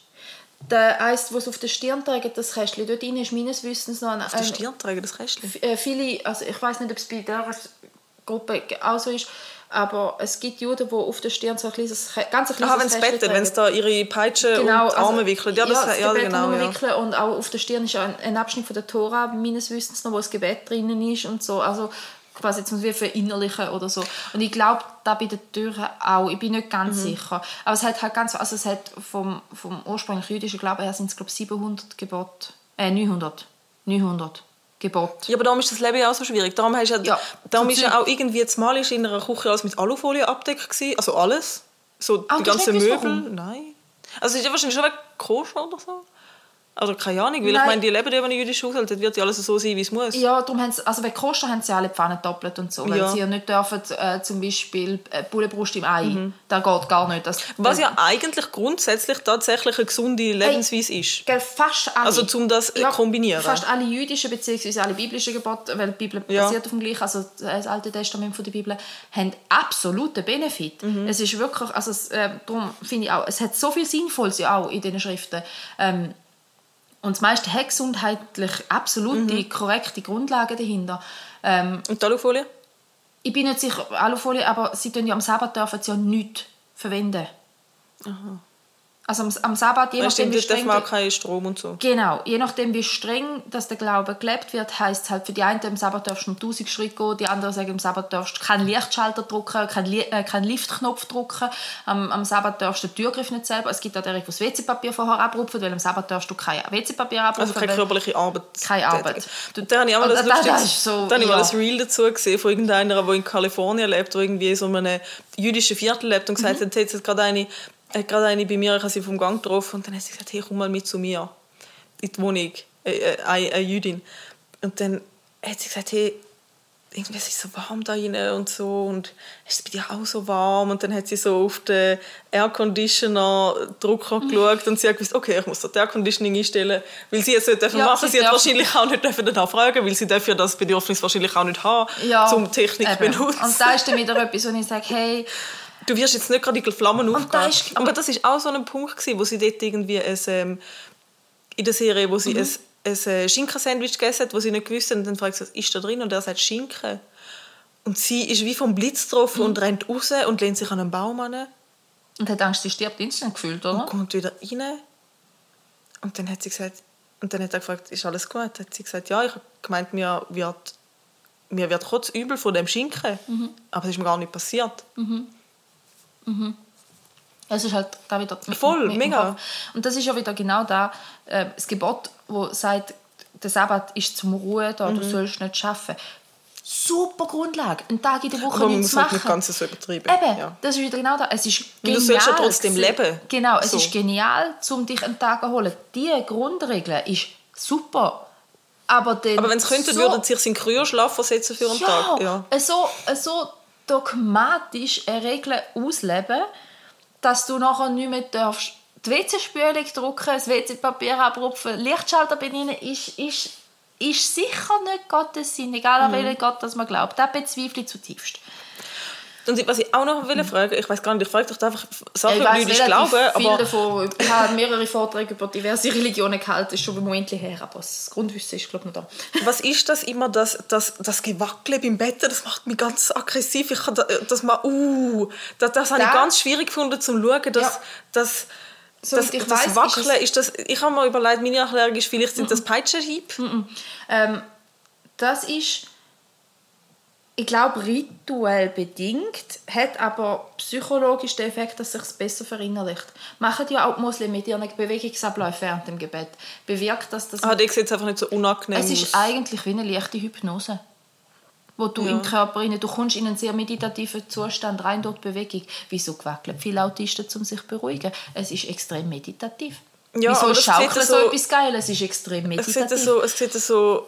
Der eins, was auf der Stirn trägt, das Kästchen, dort drin ist meines Wissens noch ein, Auf der Stirn tragen, das Kästchen. äh, viele, also ich weiß nicht, ob es bei dieser Gruppe auch so ist, aber es gibt Juden, die auf der Stirn so ein kleines, ganz ein kleines Aha, wenn sie betten, wenn sie da ihre Peitsche Genau, und die Arme also, wickeln. Ja, das, das ja, Gebet genau. Ja. wickeln und auch auf der Stirn ist ja ein, ein Abschnitt von der Tora meines Wissens noch, wo das Gebet drinnen ist und so, also quasi zum wie verinnerlichen oder so. Und ich glaube, da bei den Türen auch, ich bin nicht ganz Mhm. sicher. Aber es hat halt ganz, also es hat vom, vom ursprünglich jüdischen Glauben her sind es glaube 700 Gebote, äh 900, 900 Gebote. Ja, aber darum ist das Leben ja auch so schwierig. Darum, hast ja, Ja, darum ist ja auch irgendwie das Mal ist in einer Küche alles mit Alufolie abdeckt gewesen. Also alles. So Ah, die ganzen Möbel. Nein. Also ist ja wahrscheinlich schon wegen koscher oder so. Oder keine Ahnung, weil ich Nein. meine, die leben ja in einem jüdischen Haushalt, dort wird ja alles so sein, wie es muss. Ja, darum haben sie, also bei Kosten haben sie alle Pfannen doppelt und so, weil Ja. sie ja nicht dürfen, äh, zum Beispiel äh, Bullenbrust im Ei, da geht gar nicht. Das, Was ja eigentlich grundsätzlich tatsächlich eine gesunde Lebensweise ist. Gell, fast alle, Also, um das äh, kombinieren. Fast alle jüdischen bzw. alle biblischen Gebote, weil die Bibel Ja. basiert auf dem gleichen, also das Alte Testament von der Bibel, haben absoluten Benefit. Mhm. Es ist wirklich, also es, äh, darum finde ich auch, es hat so viel Sinnvolles ja auch in diesen Schriften. Ähm, und das meiste hat gesundheitlich absolute, Mhm. korrekte Grundlagen dahinter. Ähm, Und die Alufolie? ich bin nicht sicher, Alufolie, aber sie dürfen ja am Sabbat dürfen sie ja nichts verwenden. Also am, am Sabbat, je nachdem, wie dort darf streng man der- Strom und so. Genau, je nachdem wie streng dass der Glaube gelebt wird, heißt es halt für die einen am Sabbat darfst du nur 1000 Schritte gehen, die anderen sagen am Sabbat darfst du keinen Lichtschalter drücken, keinen, äh, keinen Liftknopf drücken, am, am Sabbat darfst du den Türgriff nicht selber, es gibt auch derjenige, die das WC-Papier vorher abrupfen, weil am Sabbat darfst du kein WC-Papier abrupfen. Also keine körperliche Arbeit. Keine Arbeit. Du, da habe ich auch mal Und das, da- so, da habe ich mal ja. das Reel dazu gesehen von irgendeiner, die in Kalifornien lebt, wo irgendwie so in einem jüdischen Viertel lebt und gesagt Mhm. hat, jetzt hat gerade eine, hat gerade eine bei mir, ich habe sie vom Gang getroffen und dann hat sie gesagt, hey, komm mal mit zu mir in die Wohnung, äh, äh, eine, eine Jüdin. Und dann hat sie gesagt, hey, irgendwie es ist so warm da rein und so und ist es bei dir auch so warm und dann hat sie so auf den Airconditioner Drucker Mhm. geschaut und sie hat gewusst, okay, ich muss das Airconditioning einstellen, weil sie es nicht dürfen Ja, machen, sie sie hat wahrscheinlich auch nicht dürfen danach fragen, weil sie ja das Bedürfnis wahrscheinlich auch nicht haben, ja, zum Technik eben. benutzen. Und da ist dann wieder etwas, wo ich sage, hey, du wirst jetzt nicht gerade die Flammen da aufgehen. ist- Aber das ist auch so ein Punkt gewesen, wo sie dort irgendwie ein, ähm, in der Serie, wo sie Mhm. ein, ein äh, Schinkensandwich gegessen hat, wo sie nicht gewusst hat, und dann fragt sie, was ist da drin? Und er sagt Schinken. Und sie ist wie vom Blitz getroffen Mhm. und rennt raus und lehnt sich an einen Baum an und hat Angst, sie stirbt instant gefühlt, oder? und kommt wieder rein. Und dann hat sie gesagt, und dann hat er gefragt, ist alles gut? Hat sie gesagt, ja, ich habe gemeint, mir wird, mir wird kotzübel von dem Schinken. Mhm. Aber es ist mir gar nicht passiert. Es ist halt da wieder mit, Voll, mit dem mega. Und das ist ja wieder genau da, äh, das Gebot, wo sagt, der Sabbat ist zum Ruhen da, Mhm. du sollst nicht arbeiten. Super Grundlage, einen Tag in der Woche Aber man nichts muss halt machen. nicht ganz so übertreiben. Eben, Ja. das ist wieder genau das. Es ist genial. du sollst ja trotzdem leben. Genau, es So. ist genial, um dich einen Tag zu holen. Diese Grundregel ist super. Aber, Aber wenn es könnten, so, würden sie sich in Kryoschlaf versetzen für einen ja, Tag. Ja. So, so dogmatisch eine Regel ausleben, dass du nachher nicht mehr darfst die WC-Spülung drücken, das WC-Papier abrupfen, Lichtschalter bedienen, ist, ist, ist sicher nicht Gottes Sinn, egal Mhm. an welchen Gott das man glaubt. Das bezweifle ich zutiefst. Und was ich auch noch will fragen, ich weiß gar nicht, ich frage dich einfach Sachen, ich die relativ glauben, viel aber davon. Ich habe mehrere Vorträge über diverse Religionen gehalten, das ist schon ein Moment her, aber das Grundwissen ist glaube ich noch da. was ist das immer, das, das, das Gewackle beim Bett, das macht mich ganz aggressiv. Ich kann da, das mal, uh, das, das habe ich ganz schwierig gefunden zum Schauen, dass, Ja. das, So, das, ich das weiss, ist Wackeln, es- ist das, ich habe mir überlegt, meine Erklärung ist, vielleicht sind das Peitschenhieb. Ähm, das ist, ich glaube, rituell bedingt, hat aber psychologisch den Effekt, dass sich es besser verinnerlicht. Machen ja auch die Muslime mit ihren Bewegungsabläufen während dem Gebet. Bewirkt das, dass Ah, die sieht einfach nicht so unangenehm es ist aus. eigentlich wie eine leichte Hypnose wo du Ja. im Körper rein, du kommst in einen sehr meditativen Zustand rein durch die Bewegung. Wieso quackeln viele Autisten, um sich zu beruhigen? Es ist extrem meditativ. Ja, Wieso das Schaukeln so, so- etwas Geiles? Es ist extrem Es meditativ. sieht so, es sieht so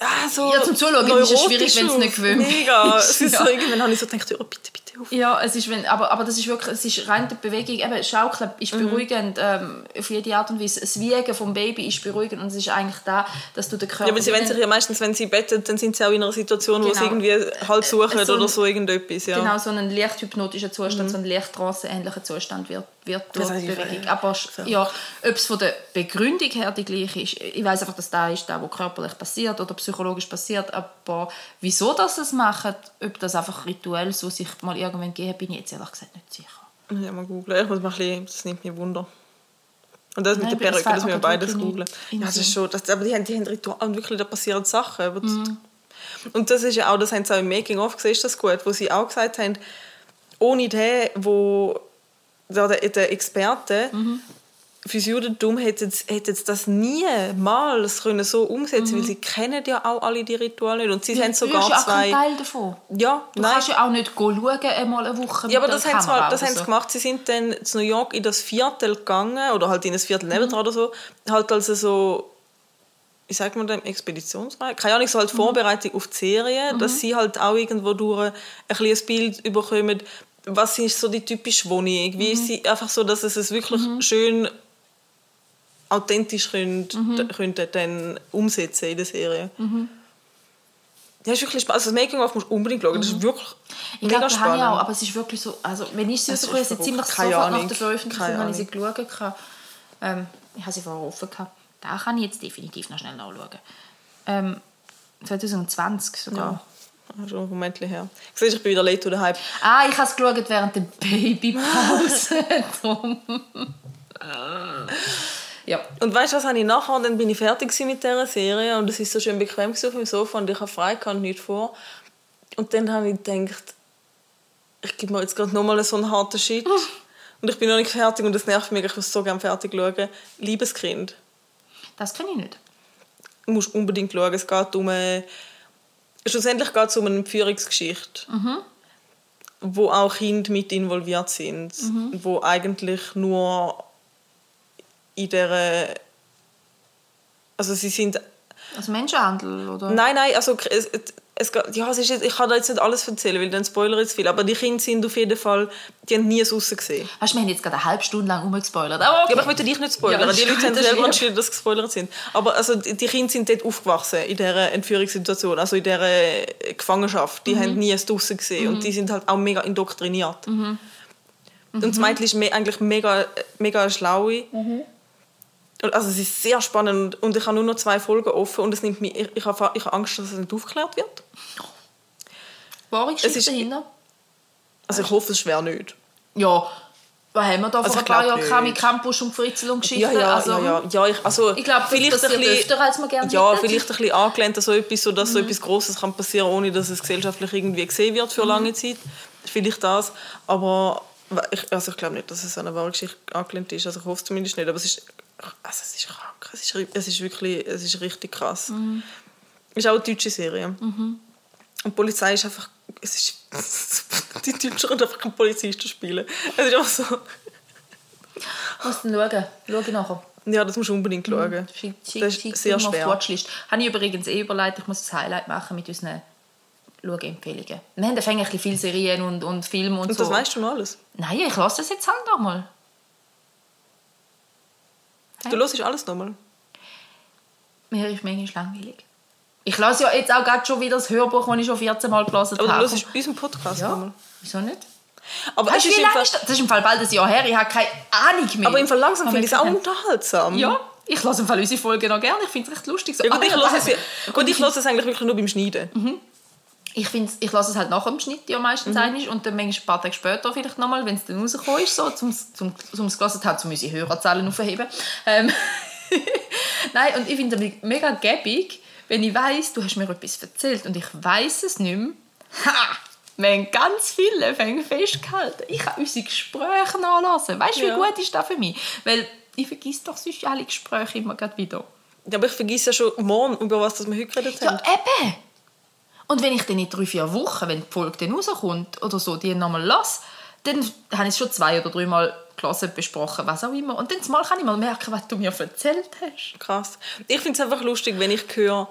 ja, so Ja, zum Zuschauen ist es schwierig, wenn es nicht gewöhnt Mega. ist. Es ist Ja. so, irgendwann habe ich so gedacht, oh, bitte, bitte auf. Ja, es ist, wenn, aber, aber das ist wirklich, es ist rein die Bewegung, eben Schaukeln ist Mhm. beruhigend, ähm, auf jede Art und Weise. Das Wiegen vom Baby ist beruhigend und es ist eigentlich da, dass du den Körper... Ja, weil sie wenn sich ja meistens, wenn sie bettet, dann sind sie auch in einer Situation, wo sie Genau. irgendwie halt suchen so ein- oder so irgendetwas. Ja. Genau, so einen leicht hypnotischen Zustand, so ein leicht tranceähnlicher Zustand wird, wird durch. Das die Bewegung. Aber ja, ob es von der Begründung her die gleiche ist, ich weiß einfach, dass da ist, da, wo körperlich passiert oder psychologisch passiert, aber wieso das es machen, ob das einfach rituell so sich mal irgendwann gehen, bin ich jetzt ehrlich gesagt nicht sicher. Ja, mal googeln. Ich muss mal ein bisschen, das nimmt mich Wunder. Und das mit Nein, der das Perücke, das mir müssen wir beides googeln. Ja, das ist schon, das, aber die haben, die haben Rituale und wirklich, da passieren Sachen. Das- Mhm. Und das ist ja auch, das haben sie auch im Making-of gesehen, ist das gut, wo sie auch gesagt haben, ohne den, wo der, der, Experte Mhm. fürs Judentum hätte hätte das niemals können so umsetzen weil sie kennen ja auch alle die Rituale nicht. Und sie haben Du sogar Mhm. ja zwei... Teil davon. Ja, Du nein. kannst ja auch nicht schauen, einmal eine Woche Ja, aber das haben, sie, Kamera mal- das haben sie gemacht. Sie sind dann zu New York in das Viertel gegangen, oder halt in das Viertel Mhm. oder so, halt also so, wie sagt man dem, Expeditionsreise? Keine Ahnung, so halt Mhm. Vorbereitung auf die Serie, dass sie halt auch irgendwo durch ein, ein Bild überkommen, was ist so die typische Wohnung, wie Mhm. ist sie, einfach so, dass es es wirklich schön authentisch könnt, Mhm. könnt dann umsetzen in der Serie. Ja, ist wirklich spannend. Also das Making-of musst du unbedingt schauen. Das ist wirklich Mhm. Ich mega das habe ich spannend. auch, aber es ist wirklich so, also wenn ich sie rausgekommen habe, sie ziemlich sofort nach Ahnung. der Veröffentlichung habe ich sie geschaut. gehabt. Ähm, ich habe sie vorher offen gehabt. Da kann ich jetzt definitiv noch schnell nachschauen. Ähm, 2020 sogar. Ja, schon ein Moment her. Siehst, ich bin wieder late to the hype. Ah, ich habe es geschaut während der Babypause. Drum. ja. Und weißt du, was habe ich nachher? Dann bin ich fertig mit dieser Serie und es ist so schön bequem auf dem Sofa und ich habe frei gehabt, nicht vor. Und dann habe ich gedacht, ich gebe mir jetzt gerade nochmal so einen harten Shit. Und ich bin noch nicht fertig und das nervt mich, ich muss so gerne fertig schauen. Liebeskind. Das kenne ich nicht. Du musst unbedingt schauen. Es geht um eine... Schlussendlich geht es um eine Entführungsgeschichte. Wo auch Kinder mit involviert sind. Wo eigentlich nur in der also sie sind Also Menschenhandel, oder? nein nein also es, ja, es ist jetzt, ich kann da jetzt nicht alles erzählen weil dann spoiler jetzt viel aber die Kinder sind auf jeden Fall die haben nie es rausgesehen Weißt du, wir haben jetzt gerade eine halbe Stunde lang rumgespoilert. Aber okay. ja, aber ich möchte dich nicht spoilern. Ja, die Leute haben selber entschieden, dass sie gespoilert sind. Aber also, die Kinder sind dort aufgewachsen, in dieser Entführungssituation, also in dieser Gefangenschaft. Die haben nie es draussen gesehen und die sind halt auch mega indoktriniert. Und das Mädchen ist me eigentlich mega, mega schlau. Und Also es ist sehr spannend und- und ich habe nur noch zwei Folgen offen und es nimmt mich, ich, ich, habe, ich habe Angst, dass es nicht aufgeklärt wird. Wahre Es Geschichte ist- dahinter? Also ich hoffe, es schwer nicht. Ja. Was haben wir da Also vor ein paar Jahren gehabt mit. Campus und Fritzel und Geschichten? Ja, ja, also, ja, ja. ja ich, also, Ich glaube, das vielleicht passiert ein bisschen- öfter, als man gerne Ja, hätte. vielleicht ein bisschen angelehnt an so etwas, so dass Mhm. so etwas Grosses kann passieren ohne dass es gesellschaftlich irgendwie gesehen wird Mhm. für lange Zeit. Vielleicht das. Aber ich, also ich glaube nicht, dass es an eine wahre Geschichte angelehnt ist. Also ich hoffe es zumindest nicht. Aber es ist Also es ist krank. Es ist, es ist wirklich, es ist richtig krass. Es ist auch eine deutsche Serie. Und die Polizei ist einfach, es ist, die Deutschen können einfach keinen Polizisten spielen. Es ist einfach so, Muss dann schauen. Schau nachher. ja, das musst du unbedingt schauen. Schick, schick, Das ist schick sehr mir auf die schwer. Watchlist. Habe ich übrigens eh überlegt, ich muss ein Highlight machen mit unseren Schauempfehlungen. Wir haben ja eigentlich viele Serien und, und Filme und, Und so. das weißt du noch alles. Nein, ich lasse das jetzt halt nochmal. Du hörst alles nochmal. Mir ist manchmal langweilig. Ich lasse ja jetzt auch gerade schon wieder das Hörbuch, das ich schon 14 Mal gelesen Aber du habe. hörst unseren Podcast ja. nochmal. Wieso nicht? Aber Weißt es ist im Fall, ist das? Das ist im Fall bald ein Jahr her. Ich habe keine Ahnung mehr. aber im Fall langsam finde ich es auch unterhaltsam. Ja, ich lasse im Fall unsere Folgen noch gerne. Ich finde es recht lustig. So. Ja, gut, ich das- es, ja- gut, ich es eigentlich wirklich nur beim Schneiden. Ich, find's, ich lasse es halt nach dem Schnitt ja meistens Mhm. einmal und dann manchmal ein paar Tage später vielleicht nochmal, wenn es dann rausgekommen ist, so, zum, es gelesen haben, um unsere Hörerzahlen aufzuheben. Ähm, Nein, und ich finde es mega gäbig, wenn ich weiss, du hast mir etwas erzählt und ich weiß es nicht mehr. Ha! Wir haben ganz viele Fänge festgehalten. Ich kann unsere Gespräche nachlassen. Weißt du, wie Ja. gut ist das für mich? Weil ich vergesse doch sonst alle Gespräche immer gerade wieder. Ja, aber ich vergesse ja schon morgen, über was wir heute geredet Ja, haben. eben. Und wenn ich dann in drei, vier Wochen, wenn die Folge dann rauskommt oder so, die nochmal lasse, dann habe ich es schon zwei oder dreimal gelesen, besprochen, was auch immer. Und dann mal kann ich mal merken, was du mir erzählt hast. Krass. Ich finde es einfach lustig, wenn ich höre,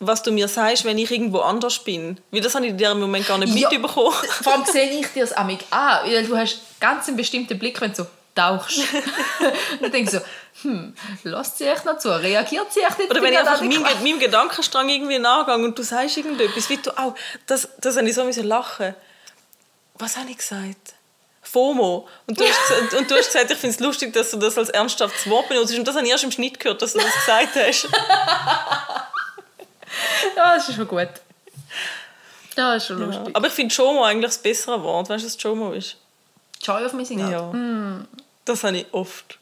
was du mir sagst, wenn ich irgendwo anders bin. Weil das habe ich in diesem Moment gar nicht Ja. mitbekommen. Vor allem sehe ich dir das amig an, weil du hast ganz einen bestimmten Blick, wenn du so tauchst. und dann denke ich so, hm, lässt sie echt noch zu? Reagiert sie echt nicht? Oder wenn ich einfach meinem, meinem Gedankenstrang irgendwie nachgehe und du sagst irgendetwas, wie du auch, das, das habe ich so lachen. Was habe ich gesagt? FOMO. Und du hast, gesagt- und du hast gesagt, ich finde es lustig, dass du das als ernsthaftes Wort benutzt. Und das habe ich erst im Schnitt gehört, dass du das gesagt hast. Ja, das ist schon gut. Ja, das ist schon Ja. lustig. Aber ich finde Jomo eigentlich das bessere Wort. Weißt du, was Jomo ist? Joy of Missing Out. Ja. Das habe ich oft.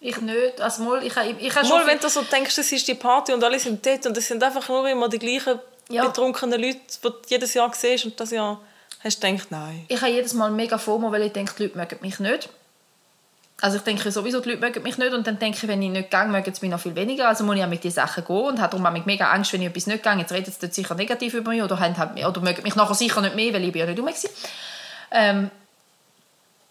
Ich nicht. Also mal, ich, ich, ich habe Mal, wenn du so denkst, es ist die Party und alle sind dort und es sind einfach nur immer die gleichen Ja. betrunkenen Leute, die du jedes Jahr siehst und das Jahr hast du gedacht, nein. ich habe jedes Mal mega FOMO, weil ich denke, die Leute mögen mich nicht. Also ich denke sowieso, die Leute mögen mich nicht und dann denke ich, wenn ich nicht gehe, mögen sie mich noch viel weniger. Also muss ich auch mit diesen Sachen gehen und habe darum auch mega Angst, wenn ich etwas nicht gehe. Jetzt reden sie dort sicher negativ über mich oder, haben halt, oder mögen mich nachher sicher nicht mehr, weil ich bin ja nicht rum war. Ähm,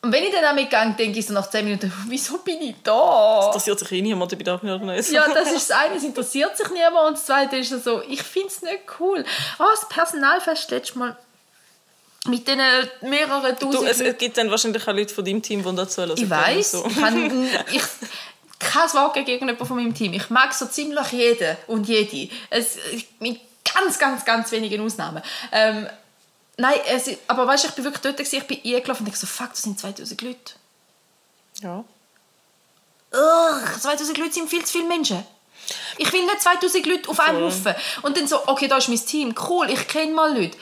und wenn ich dann auch mitgehe, denke ich so nach 10 Minuten, wieso bin ich da? interessiert sich eh niemand bei der Organisation. Ja, das ist das eine, es interessiert sich niemand. Und das zweite ist so, ich finde es nicht cool. Oh, das Personalfest letztes Mal mit den mehreren Du, tausend es, es gibt dann wahrscheinlich auch Leute von deinem Team, die dazu hören. Ich weiß, So. ich kann ich, kein Wort gegen irgendjemanden von meinem Team. Ich mag so ziemlich jeden und jede. Es, mit ganz, ganz, ganz wenigen Ausnahmen. Ähm, nein, es, aber weißt du, ich bin wirklich dort, gewesen, ich bin eingelaufen und ich so, fuck, das sind 2000 Leute. Ja. Ugh, 2000 Leute sind viel zu viele Menschen. Ich will nicht 2000 Leute auf einem. Haufen. Und dann so, okay, da ist mein Team, cool, ich kenne mal Leute.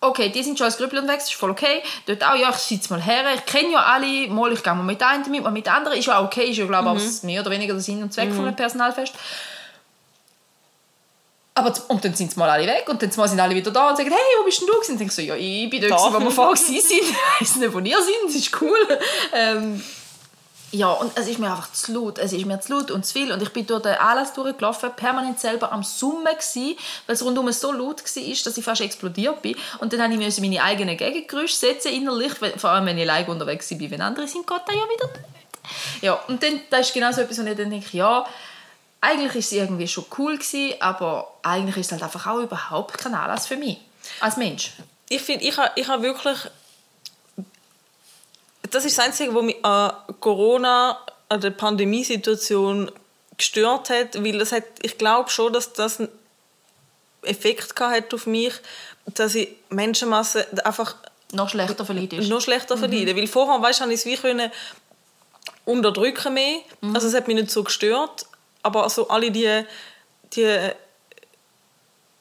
Okay, die sind schon als Grüppel unterwegs, ist voll okay. Dort auch, ja, ich sitze mal her, ich kenne ja alle, mal, ich gehe mal mit einem mit, mal mit anderen, ist ja auch okay, ist ja, glaube ich, auch mehr oder weniger der Sinn und Zweck von einem Personalfest. Aber und dann sind sie mal alle weg und dann mal sind alle wieder da und sagen, hey, wo bist denn du? Und ich denke so, ja, ich bin dort, Da. wo wir vorher waren. Ich weiss nicht, wo ihr seid, das ist cool. Ähm, ja, und es ist mir einfach zu laut. Es ist mir zu laut und zu viel. Und ich bin durch den Anlass durchgelaufen, permanent selber am Summen gsi, weil es rundum so laut war, dass ich fast explodiert bin. Und dann musste ich meine eigenen Gegengeräusche setzen innerlich, vor allem wenn ich alleine unterwegs bin, wenn andere sind, geht das ja wieder nicht. Ja, und dann, das ist genau so etwas, wo ich dann denke, ja, eigentlich ist es irgendwie schon cool gewesen, aber eigentlich ist es halt einfach auch überhaupt kein Anlass für mich als Mensch. Ich finde, ich habe ich ha wirklich... Das ist das Einzige, was mich an Corona, an der Pandemiesituation gestört hat, weil das hat, ich glaube schon, dass das einen Effekt hat auf mich, dass ich Menschenmassen einfach Noch schlechter ist. noch schlechter verleiden. Weil vorher, weißt, habe ich es wie können unterdrücken mehr. Also es hat mich nicht so gestört. Aber also alle die, die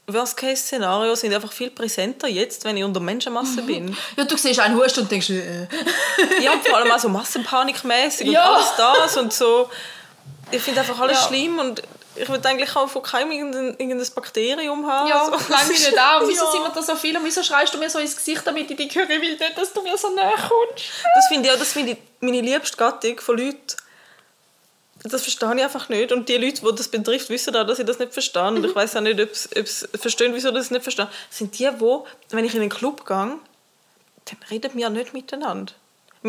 Worst-Case-Szenarios sind einfach viel präsenter jetzt, wenn ich unter Menschenmasse bin. Ja, du siehst einen Husten und denkst, äh, Ja, vor allem auch so massenpanikmäßig Ja. und alles das und so. Ich finde einfach alles Ja. schlimm und ich würde eigentlich auch von keinem irgendein, irgendein Bakterium haben. Ja, so. lang mich nicht an. Wieso Ja. sind wir da so viel und wieso schreist du mir so ins Gesicht, damit ich dich höre? Ich will nicht, dass du mir so näher kommst. Das finde ich auch, das finde ich meine liebste Gattung von Leuten. Das verstehe ich einfach nicht. Und die Leute, die das betrifft, wissen auch, dass ich das nicht verstehe. Und ich weiß auch nicht, ob sie verstehen, wieso das nicht verstehen. Das sind die, wo, wenn ich in einen Club gehe, dann reden wir nicht miteinander.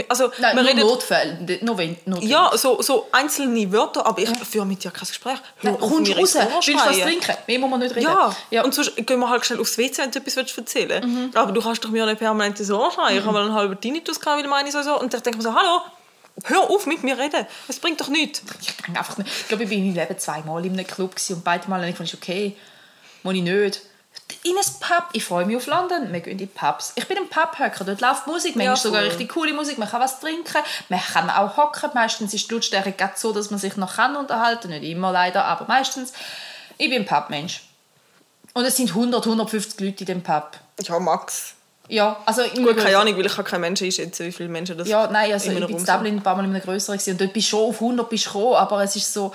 Also, Nein, wir nur reden, Notfälle. Nur wenn notwendig. ja, so, so einzelne Wörter, aber ich führe mit dir kein Gespräch. Hör Nein, kommst raus, willst du was trinken? Mehr muss man nicht reden. Ja. ja. und sonst gehen wir halt schnell aufs WC, wenn du etwas willst erzählen Mhm. willst. Aber du kannst doch mir nicht permanent ins Ohr schreien. Ich habe mal einen halben Tinnitus, gehabt, weil meine so, so. Und ich denke mir so, hallo, hör auf mit mir reden. Es bringt doch nichts. ich denke einfach nicht. Ich glaube, ich bin in meinem Leben zweimal in einem Club gewesen und beide Mal habe ich ist okay, muss ich nicht. In ein Pub, ich freue mich auf London, wir gehen in die Pubs. Ich bin ein Pubhöcker, dort läuft Musik, manchmal Ja, sogar voll. richtig coole Musik, man kann was trinken, man kann auch hocken, meistens ist die Lautstärke gerade so, dass man sich noch kann unterhalten nicht immer leider, aber meistens. Ich bin ein Pubmensch. Und es sind 100, 150 Leute in dem Pub. Ja, Max. Ja, also... ich Gut, keine Ahnung, weil ich kann keinen Menschen einschätzen, wie viele Menschen das Ja, nein, also ich bin in. Dublin ein paar Mal in einem gewesen und dort bist du schon auf 100 bist gekommen, aber es ist so...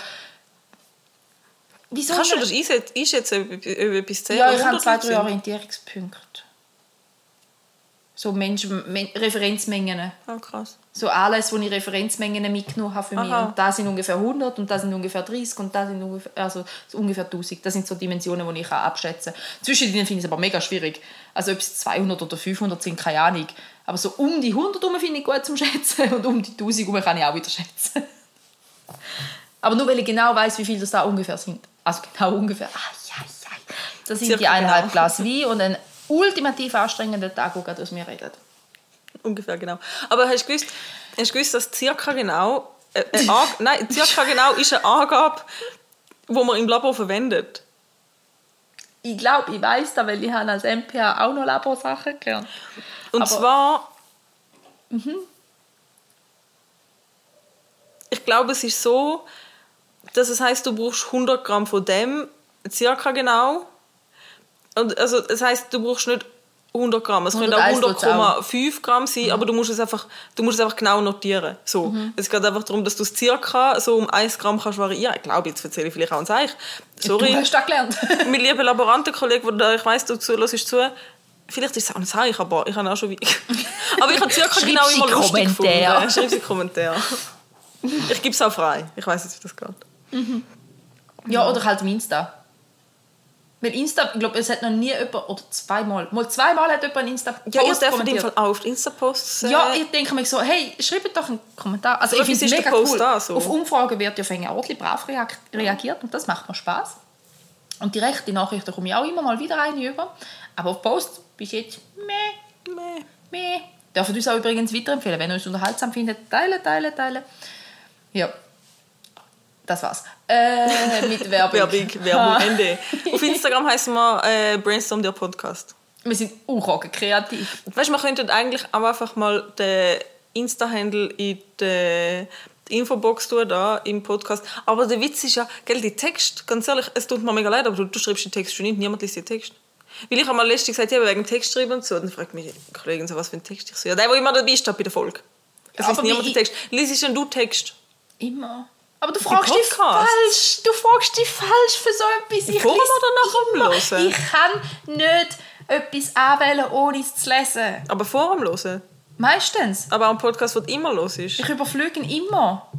Wieso Kannst du das einschätzen, ob ob etwas zählt? Ja, ich habe 100 zwei, drei? Orientierungspunkte. So Menschen, Men Referenzmengen. Ah, krass. So alles, wo ich Referenzmengen mitgenommen habe für mich. Aha. Und da sind ungefähr 100 und da sind ungefähr 30 und da sind ungefähr, also so ungefähr 1000. Das sind so Dimensionen, die ich abschätzen kann. Zwischen denen finde ich es aber mega schwierig. Also ob es 200 oder 500 sind, keine Ahnung. Aber so um die 100 herum finde ich gut zum Schätzen und um die 1000 herum kann ich auch wieder schätzen. Aber nur weil ich genau weiß, wie viel das da ungefähr sind. Also genau ungefähr. Ah, ja, ja. Das sind die Circa eineinhalb genau. Glas Wein und ein ultimativ anstrengender Tag, der gerade aus mir redet. Ungefähr genau. Aber hast du gewusst, hast du gewusst dass circa genau, äh, äh, nein, circa genau ist eine Angabe, die man im Labor verwendet. Ich glaube, ich weiß das, weil ich habe als MPA auch noch Laborsachen gelernt. Und Aber- zwar, ich glaube, es ist so, dass es heißt, du brauchst 100 Gramm von dem, circa genau. Und also, das heißt, du brauchst nicht 100 Gramm. Es können auch 101 wird's auch. 100,5 Gramm sein, aber du musst es einfach, du musst es einfach genau notieren. So. Es geht einfach darum, dass du es circa so um 1 Gramm kannst variieren. Ich glaube, jetzt erzähle ich vielleicht auch ein Zeich. Sorry. Du hast das gelernt. mein lieber Laborantenkollege, der ich weiss, du zuhörst zu, vielleicht ist es auch ein Zeich, aber ich habe auch schon wie... aber ich habe circa genau immer lustig Kommentar. gefunden. Schreib sie Kommentar. ich gebe es auch frei. Ich weiß jetzt, wie das geht. ja, oder halt im Insta. Weil Insta, ich glaube, es hat noch nie jemand, oder zweimal, mal zweimal hat jemand einen insta Ja, ihr dürft im kommentiert. Fall auch auf Insta-Posts... Äh, Ja, ich denke mir so, hey, schreibt doch einen Kommentar. Also ich finde es mega cool. da, so. Auf Umfragen wird ja fängt ordentlich brav reag- reagiert und das macht mir Spaß. Und die rechte Nachrichten komme ich auch immer mal wieder rein über. Aber auf Post bis jetzt, meh, Meh. meh. Dürfen uns auch übrigens weiterempfehlen, wenn ihr uns unterhaltsam findet. Teilen, teilen, teilen. Ja. Das war's. Äh, mit Werbung. Werbung, Werbung, Ende. Auf Instagram heißen wir äh, Brainstorm der Podcast. Wir sind auch kreativ. Weißt du, wir könnten eigentlich auch einfach mal den Insta-Handle in die Infobox tun, da im Podcast. Aber der Witz ist ja, gell, die Text, ganz ehrlich, es tut mir mega leid, aber du, du schreibst den Text schon nicht, niemand liest den Text. Weil ich habe mal letztens gesagt, ja, wegen Text schreiben und so, dann fragt mich die Kollegin so, was für ein Text ich so. Ja, der, der immer dabei steht bei der Folge. Es Ja, liest aber niemand den Text. Liesest denn du Text? Immer. Aber du fragst dich falsch. Du fragst dich falsch für so etwas. Ich Vor oder nach dem. Hören? Ich kann nicht etwas anwählen, ohne es zu lesen. Aber vor dem Hören. Meistens. Aber auch ein Podcast, der immer los ist. Ich überflüge ihn immer.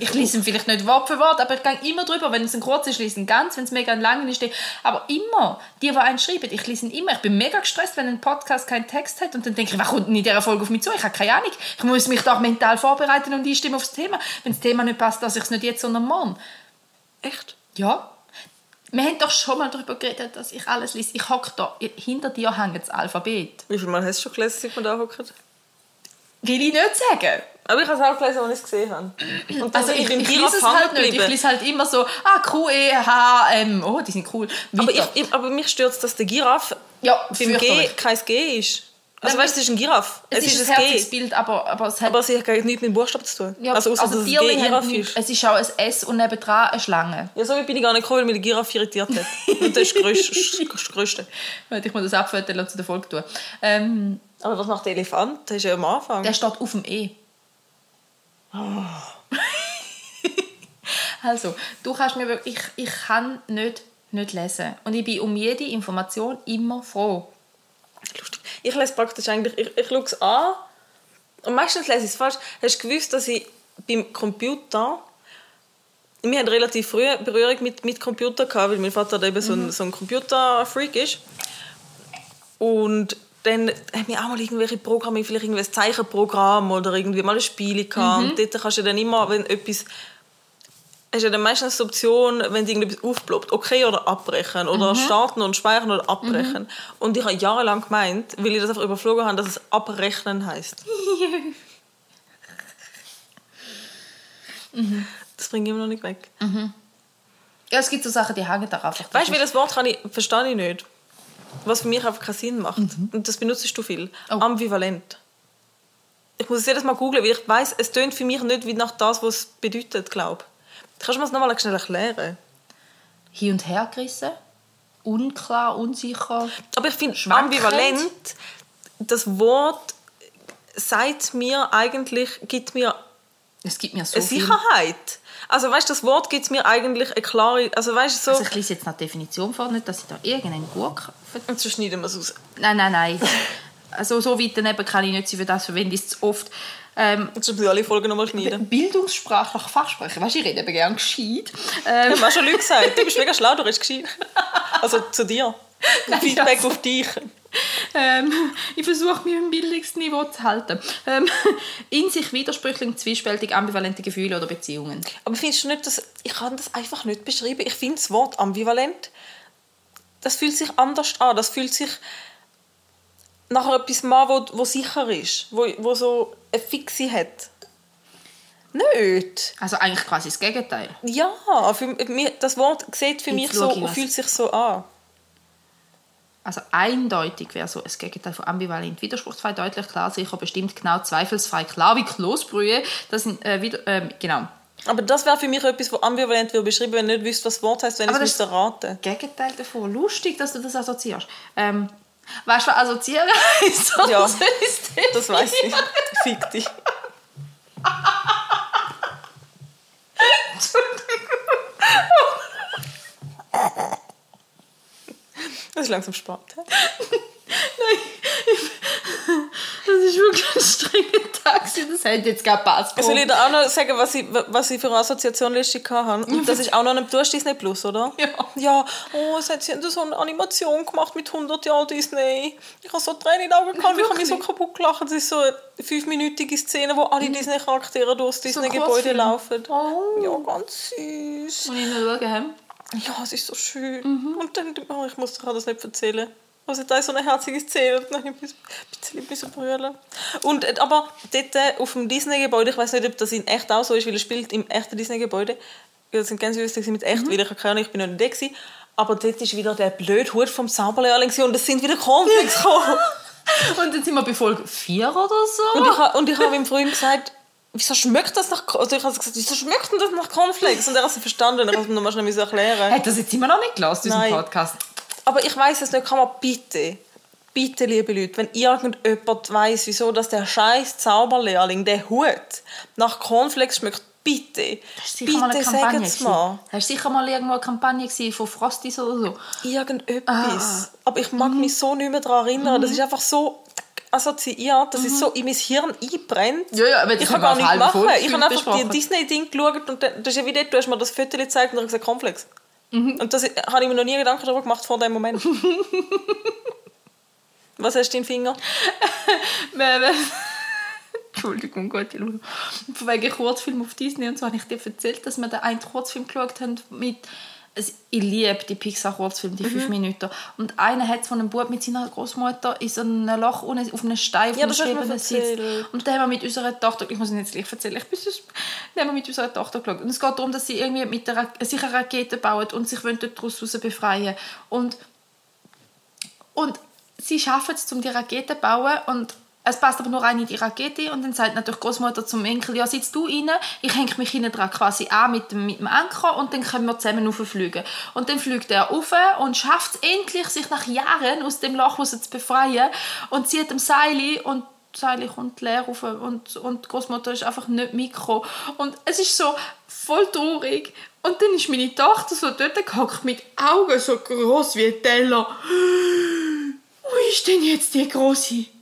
Ich lese ihn vielleicht nicht Wort für Wort, aber ich gehe immer drüber. Wenn es ein kurz ist, lese ihn ganz. Wenn es mega lang ist, aber immer. Die, die einen schreiben, ich lese ihn immer. Ich bin mega gestresst, wenn ein Podcast keinen Text hat. Und dann denke ich, was kommt denn in dieser Folge auf mich zu? Ich habe keine Ahnung. Ich muss mich doch mental vorbereiten und einstimmen aufs Thema. Wenn das Thema nicht passt, dass ich es nicht jetzt, sondern morgen. Echt? Ja. Wir haben doch schon mal darüber geredet, dass ich alles lese. Ich hocke da, hinter dir hängt das Alphabet. Wie viel Mal hast du schon gelesen, seit wir da hocken? Will ich nicht sagen. Aber ich habe es auch gelesen, als ich es gesehen habe. Und Also ich, ich Giraffe lese es halt nicht. Ich lese halt immer so, ah, Q, E, H, M. Oh, die sind cool. Aber, ich, ich, aber mich stört es, dass der Giraffe ja, beim G kein G ist. Also Nein, weißt du, es ist ein Giraffe. Es, ist, ein herziges Bild, aber, aber es hat... Aber sie hat nichts mit dem Buchstaben zu tun. ja, also, also, ausser, dass es haben Giraffe ist. Es ist auch ein S und nebendran eine Schlange. Ja, so bin ich gar nicht gekommen, weil mich die Giraffe irritiert hat. Und das ist das Größte. Warte, Ich muss das abfotografieren zu der Folge tun. Ähm, Aber was macht der Elefant? Das ist ja am Anfang. der steht auf dem E. Oh. also, du kannst mir wirklich... Ich, ich kann nicht, nicht lesen. Und ich bin um jede Information immer froh. Lustig. Ich lese praktisch eigentlich, ich, ich schaue es an und meistens lese ich es falsch. Hast du gewusst, dass ich beim Computer wir hatten relativ früh Berührung mit, mit Computer, gehabt, weil mein Vater eben so ein, so ein Computerfreak ist. Und dann haben wir auch mal irgendwelche Programme, vielleicht ein Zeichenprogramm oder irgendwie mal ein Spiel gehabt. Und dort kannst du dann immer, wenn etwas hast du dann meistens die Option, wenn irgendetwas aufploppt, okay oder abbrechen oder starten und speichern oder abbrechen. Und ich habe jahrelang gemeint, weil ich das einfach überflogen habe, dass es abrechnen heißt. Das bringe ich immer noch nicht weg. Ja, es gibt so Sachen, die hängen da einfach. Weißt du, wie das Wort kann ich, verstehe ich nicht. Was für mich einfach keinen Sinn macht. Und das benutzt du viel. Oh. Ambivalent. Ich muss es jedes Mal googeln, weil ich weiß, es tönt für mich nicht wie nach das, was es bedeutet, glaube Kannst du mir das nochmal schnell erklären? Hin und her gerissen, unklar, unsicher. Aber ich finde, ambivalent, das Wort sagt mir eigentlich, gibt mir Es gibt mir so. Sicherheit. Also weißt, das Wort gibt mir eigentlich eine klare, also weißt so, Also ich lese jetzt die Definition vor, nicht, dass ich da irgendeinen Gurk... und so schneiden wir es aus. Nein, nein, nein. Also so weit daneben kann ich nicht sein, für das verwende ich es zu oft. Ähm, Jetzt müssen wir alle Folgen nochmal schneiden. bildungssprachlich Fachsprecher. Weißt du, ich rede eben gerne gescheit. Ähm, Ich habe schon Leute gesagt, du bist mega schlau, du redest gescheit. Also zu dir. Nein, Feedback also- auf dich. ähm, ich versuche mich im Bildungsniveau zu halten. Ähm, in sich widersprüchlich, zwiespältig, ambivalente Gefühle oder Beziehungen. Aber findest du nicht, dass ich kann das einfach nicht beschreiben? Ich finde das Wort ambivalent, das fühlt sich anders an. Das fühlt sich nach etwas an, wo, wo sicher ist, wo, wo so eine Fixe hat. Nicht. Also eigentlich quasi das Gegenteil. Ja, für das Wort sieht für Jetzt mich so ich fühlt sich so an. Also eindeutig wäre so das Gegenteil von ambivalent. Widerspruchsfrei, deutlich, klar, sicher, bestimmt, genau, zweifelsfrei, klar wie Kloßbrühe. Das sind äh, wieder, ähm, genau. Aber das wäre für mich etwas, was ambivalent wird beschrieben, wenn ich nicht wüsste, was das Wort heißt, wenn ich es das- müsste raten. Gegenteil davon. Lustig, dass du das assoziierst. Ähm, weißt du, was assoziieren heisst? Ja. Das? Das weiß ich. Fick dich. Das ist langsam Sport. hä? Das ist wirklich ein strenger Tag. Das hätte jetzt gar passt. Soll ich dir auch noch sagen, was ich, was ich für eine Assoziationliste hatte? Und das ist auch noch ein Du hast Disney Plus, oder? Ja. Ja, oh, es hat sie so eine Animation gemacht mit 100 Jahren Disney. Ich habe so Tränen in den Augen gehabt, ich habe mich so kaputt gelacht. Das ist so eine fünfminütige Szene, wo alle Disney-Charaktere durchs Disney-Gebäude Kurzfilm. laufen. Oh. Ja, ganz süß. Muss ich noch schauen. Ja, es ist so schön. Mhm. Und dann, oh, ich muss dir das nicht erzählen. Also da ist so eine herzige Szene und dann habe ich ein bisschen, ein bisschen brüllen. Und, äh, aber dort äh, auf dem Disney-Gebäude, ich weiß nicht, ob das in echt auch so ist, weil er spielt im echten Disney-Gebäude. Das sind ganz lustig mit echt, Mhm. weil ich keine Ahnung, ich bin noch nicht da gewesen. Aber dort ist wieder der blöde Hut vom Zauberlehrling und es sind wieder Cornflakes gekommen. Und dann sind wir bei Folge 4 oder so. Und ich, und ich habe ihm vorhin gesagt, wieso schmeckt das nach also ich habe gesagt, wieso schmeckt denn das nach Cornflakes? Und er hat es verstanden und ich habe es mir nochmal schnell erklären. Hat das jetzt immer noch nicht gelassen, diesen Nein. Podcast? Aber ich weiß es nicht, kann man bitte, bitte, liebe Leute, wenn irgendjemand weiß, wieso dass der scheiß Zauberlehrling, der Hut, nach Cornflakes schmeckt, bitte, bitte sagt es mal. War sicher mal irgendwo eine Kampagne von Frosties oder so. Irgendetwas. Ah. Aber ich mag Mhm. mich so nicht mehr daran erinnern. Das ist einfach so assoziiert, das ist so in mein Hirn eingebrennt. Mhm. Ja, ja, aber das ich kann gar nichts machen. Ich habe einfach die. Disney-Ding geschaut und dann, das ist ja wie dort, du hast mir das Foto gezeigt und dann gesagt, Cornflakes. Mhm. Und das habe ich mir noch nie Gedanken darüber gemacht vor dem Moment. Was hast du im Finger? Äh, äh, Entschuldigung, Gott, ich schaue. Von wegen Kurzfilm auf Disney und so habe ich dir erzählt, dass wir den einen Kurzfilm geschaut haben mit also ich liebe die Pixar-Kurzfilme, die Mhm. fünf Minuten. Und einer hat von einem Bub mit seiner Großmutter in so einem Loch unten auf einem Stein auf Ja, einem das hast du mir schwebenden Sitz. erzählt. Und dann haben wir mit unserer Tochter, ich muss ihn jetzt gleich erzählen, ich bin sonst, dann haben wir mit unserer Tochter geschaut. Und es geht darum, dass sie irgendwie mit der, sich eine Rakete bauen und sich wollen daraus raus befreien Und und sie schaffen es, um die Rakete zu bauen und es passt aber nur eine in die Rakete und dann sagt natürlich Großmutter zum Enkel, ja, sitzt du rein, ich hänge mich hinten dran quasi an mit dem, mit dem Anker und dann können wir zusammen rauffliegen. Und dann fliegt er rauf und schafft es endlich, sich nach Jahren aus dem Loch raus zu befreien und zieht am Seil und das Seil kommt leer rauf und, und die Großmutter ist einfach nicht mitgekommen. Und es ist so voll traurig. Und dann ist meine Tochter so dort gehockt mit Augen so groß wie ein Teller. Wo ist denn jetzt die Große?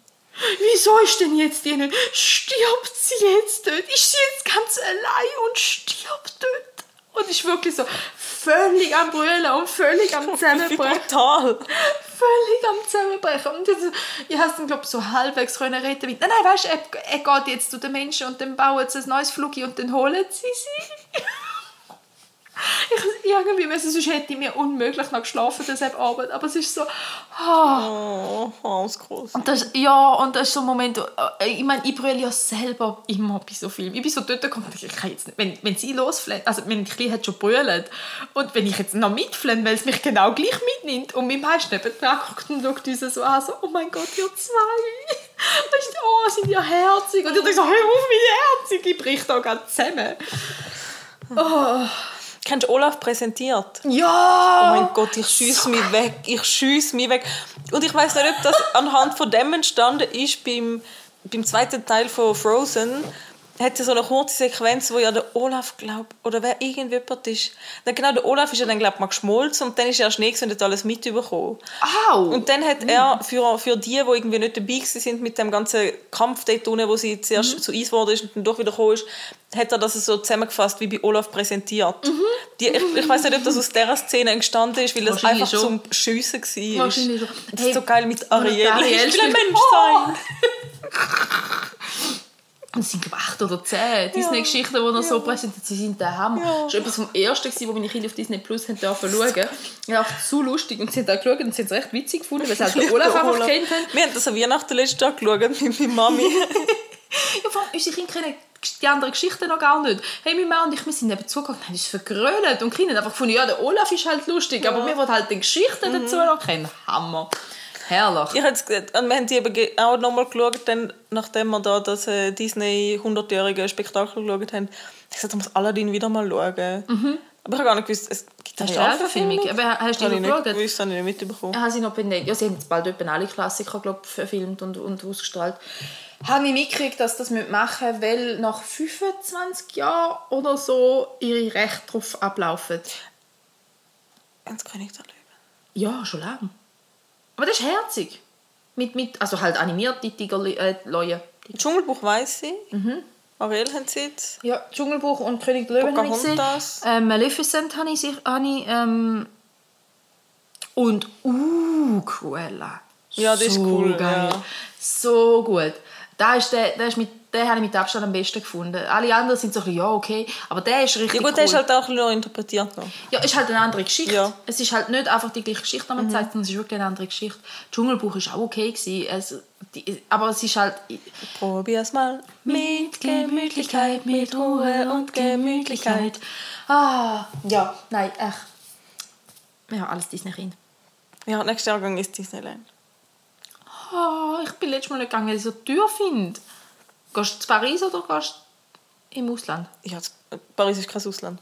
Wieso ist denn jetzt nicht? Stirbt sie jetzt dort? Ist sie jetzt ganz allein und stirbt dort? Und ist wirklich so völlig am Brüllen und völlig am Zusammenbrechen. brutal. völlig am Zusammenbrechen. Und ich, ich habe es glaube ich, so halbwegs können retten Nein, nein, weißt du, er, er geht jetzt zu den Menschen und dann bauen sie ein neues Flugi und dann holen sie sie. Ich, irgendwie müssen, sonst hätte ich mir unmöglich noch geschlafen deshalb Abend. Aber es ist so... ah. Oh, groß. Und das, ja, und das ist so ein Moment, äh, ich meine, ich brülle ja selber immer bei so Filmen. Ich bin so dort gekommen, ich kann jetzt nicht, wenn, wenn sie losflennt, also wenn ich hat schon brüllt und wenn ich jetzt noch mitflenne, weil es mich genau gleich mitnimmt und mein Meister nebenan guckt und schaut uns so an, so, oh mein Gott, ihr zwei. Weißt du, oh, sind ja herzig. Und ich denke so, hör auf, meine Herzig, ich bricht da ganz zusammen. Oh. Kennst du Olaf präsentiert? Ja! Oh mein Gott, ich schieße mich weg. Ich schieße mich weg. Und ich weiß nicht, ob das anhand von dem entstanden ist beim, beim zweiten Teil von Frozen. Hat so eine kurze Sequenz, wo ja der Olaf, glaub, oder wer irgendjemand ist. Dann genau, der Olaf ist ja dann, glaub, mal geschmolzen und dann ist er Schnee und hat alles mitbekommen. Au! Und dann hat er für, für die, die irgendwie nicht dabei sind mit dem ganzen Kampf dort unten, wo sie zuerst zu Eis geworden ist und dann doch wieder gekommen ist, hat er das so zusammengefasst, wie bei Olaf präsentiert. Die, ich ich weiß nicht, ob das aus dieser Szene entstanden ist, weil das einfach schon. zum Schiessen war. Wahrscheinlich schon. Das Hey, ist so geil mit Ariel. Ariel Ich will ein Mensch sein. Und es sind glaube acht oder zehn Disney-Geschichten, die er so präsentiert. Sie sind der Hammer. Ja. Das war etwas vom Ersten, wo meine Kinder auf Disney Plus haben dürfen schauen. Ja, auch so lustig. Und sie haben auch geschaut und sie haben es recht witzig gefunden, weil sie halt den Olaf einfach kennt haben. Wir haben das an Weihnachten letztes Jahr geschaut mit meiner Mami. Ja, vor allem, unsere Kinder kennen die anderen Geschichten noch gar nicht. Hey, meine Mann und ich, wir sind eben zugegangen, haben uns vergrölt und die Kinder haben einfach gefunden, ja, der Olaf ist halt lustig, aber wir wollen halt die Geschichten dazu noch kennen. Hammer. Herrlich. Ich hab's und wir haben die eben auch nochmal geschaut, dann, nachdem wir da das äh, Disney 100-jährige Spektakel geschaut haben. Ich gesagt, ich muss Aladdin wieder mal schauen. Aber ich habe gar nicht gewusst, es gibt eine Hast du die Verfilmung? Aber hast du die ich noch nicht geschaut? gewusst, habe ich nicht mitbekommen. Ja, sie noch benannt. Ja, sie haben jetzt bald etwa alle Klassiker glaub, verfilmt und, und ausgestrahlt. Habe ich mitgekriegt, dass das machen müssen, weil nach 25 Jahren oder so ihre Rechte drauf ablaufen. Ins König der Löwen. Ja, schon lange. Aber das ist herzig. Mit, mit, also halt animierte Tiger, äh, Leute. Dschungelbuch weiss ich. Mhm. Ariel haben sie jetzt. Ja, Dschungelbuch und König der Löwen habe ich gesehen. Ähm, Maleficent habe ich, habe ich ähm, und uh, Cruella. Ja, das ist cool, ja. So gut. Da ist der, der ist mit, den habe ich mit Abstand am besten gefunden. Alle anderen sind so ein bisschen, ja, okay. Aber der ist richtig Ja gut, cool. der ist halt auch noch interpretiert noch. Ja, ist halt eine andere Geschichte. Ja. Es ist halt nicht einfach die gleiche Geschichte, Mhm. die man zeigt, sondern es ist wirklich eine andere Geschichte. Dschungelbuch ist auch okay gewesen. Es, die, aber es ist halt... Probier's mal. Mit Gemütlichkeit, mit Ruhe und Gemütlichkeit. Ah, ja, nein, echt. Ja, alles Disney-Kind. Ja, nächstes Jahr gehe ich ins Disneyland. Ah, ich bin letztes Mal nicht gegangen, weil ich so teuer finde. Gehst du zu Paris oder gehst du im Ausland? Ja, Paris ist kein Ausland.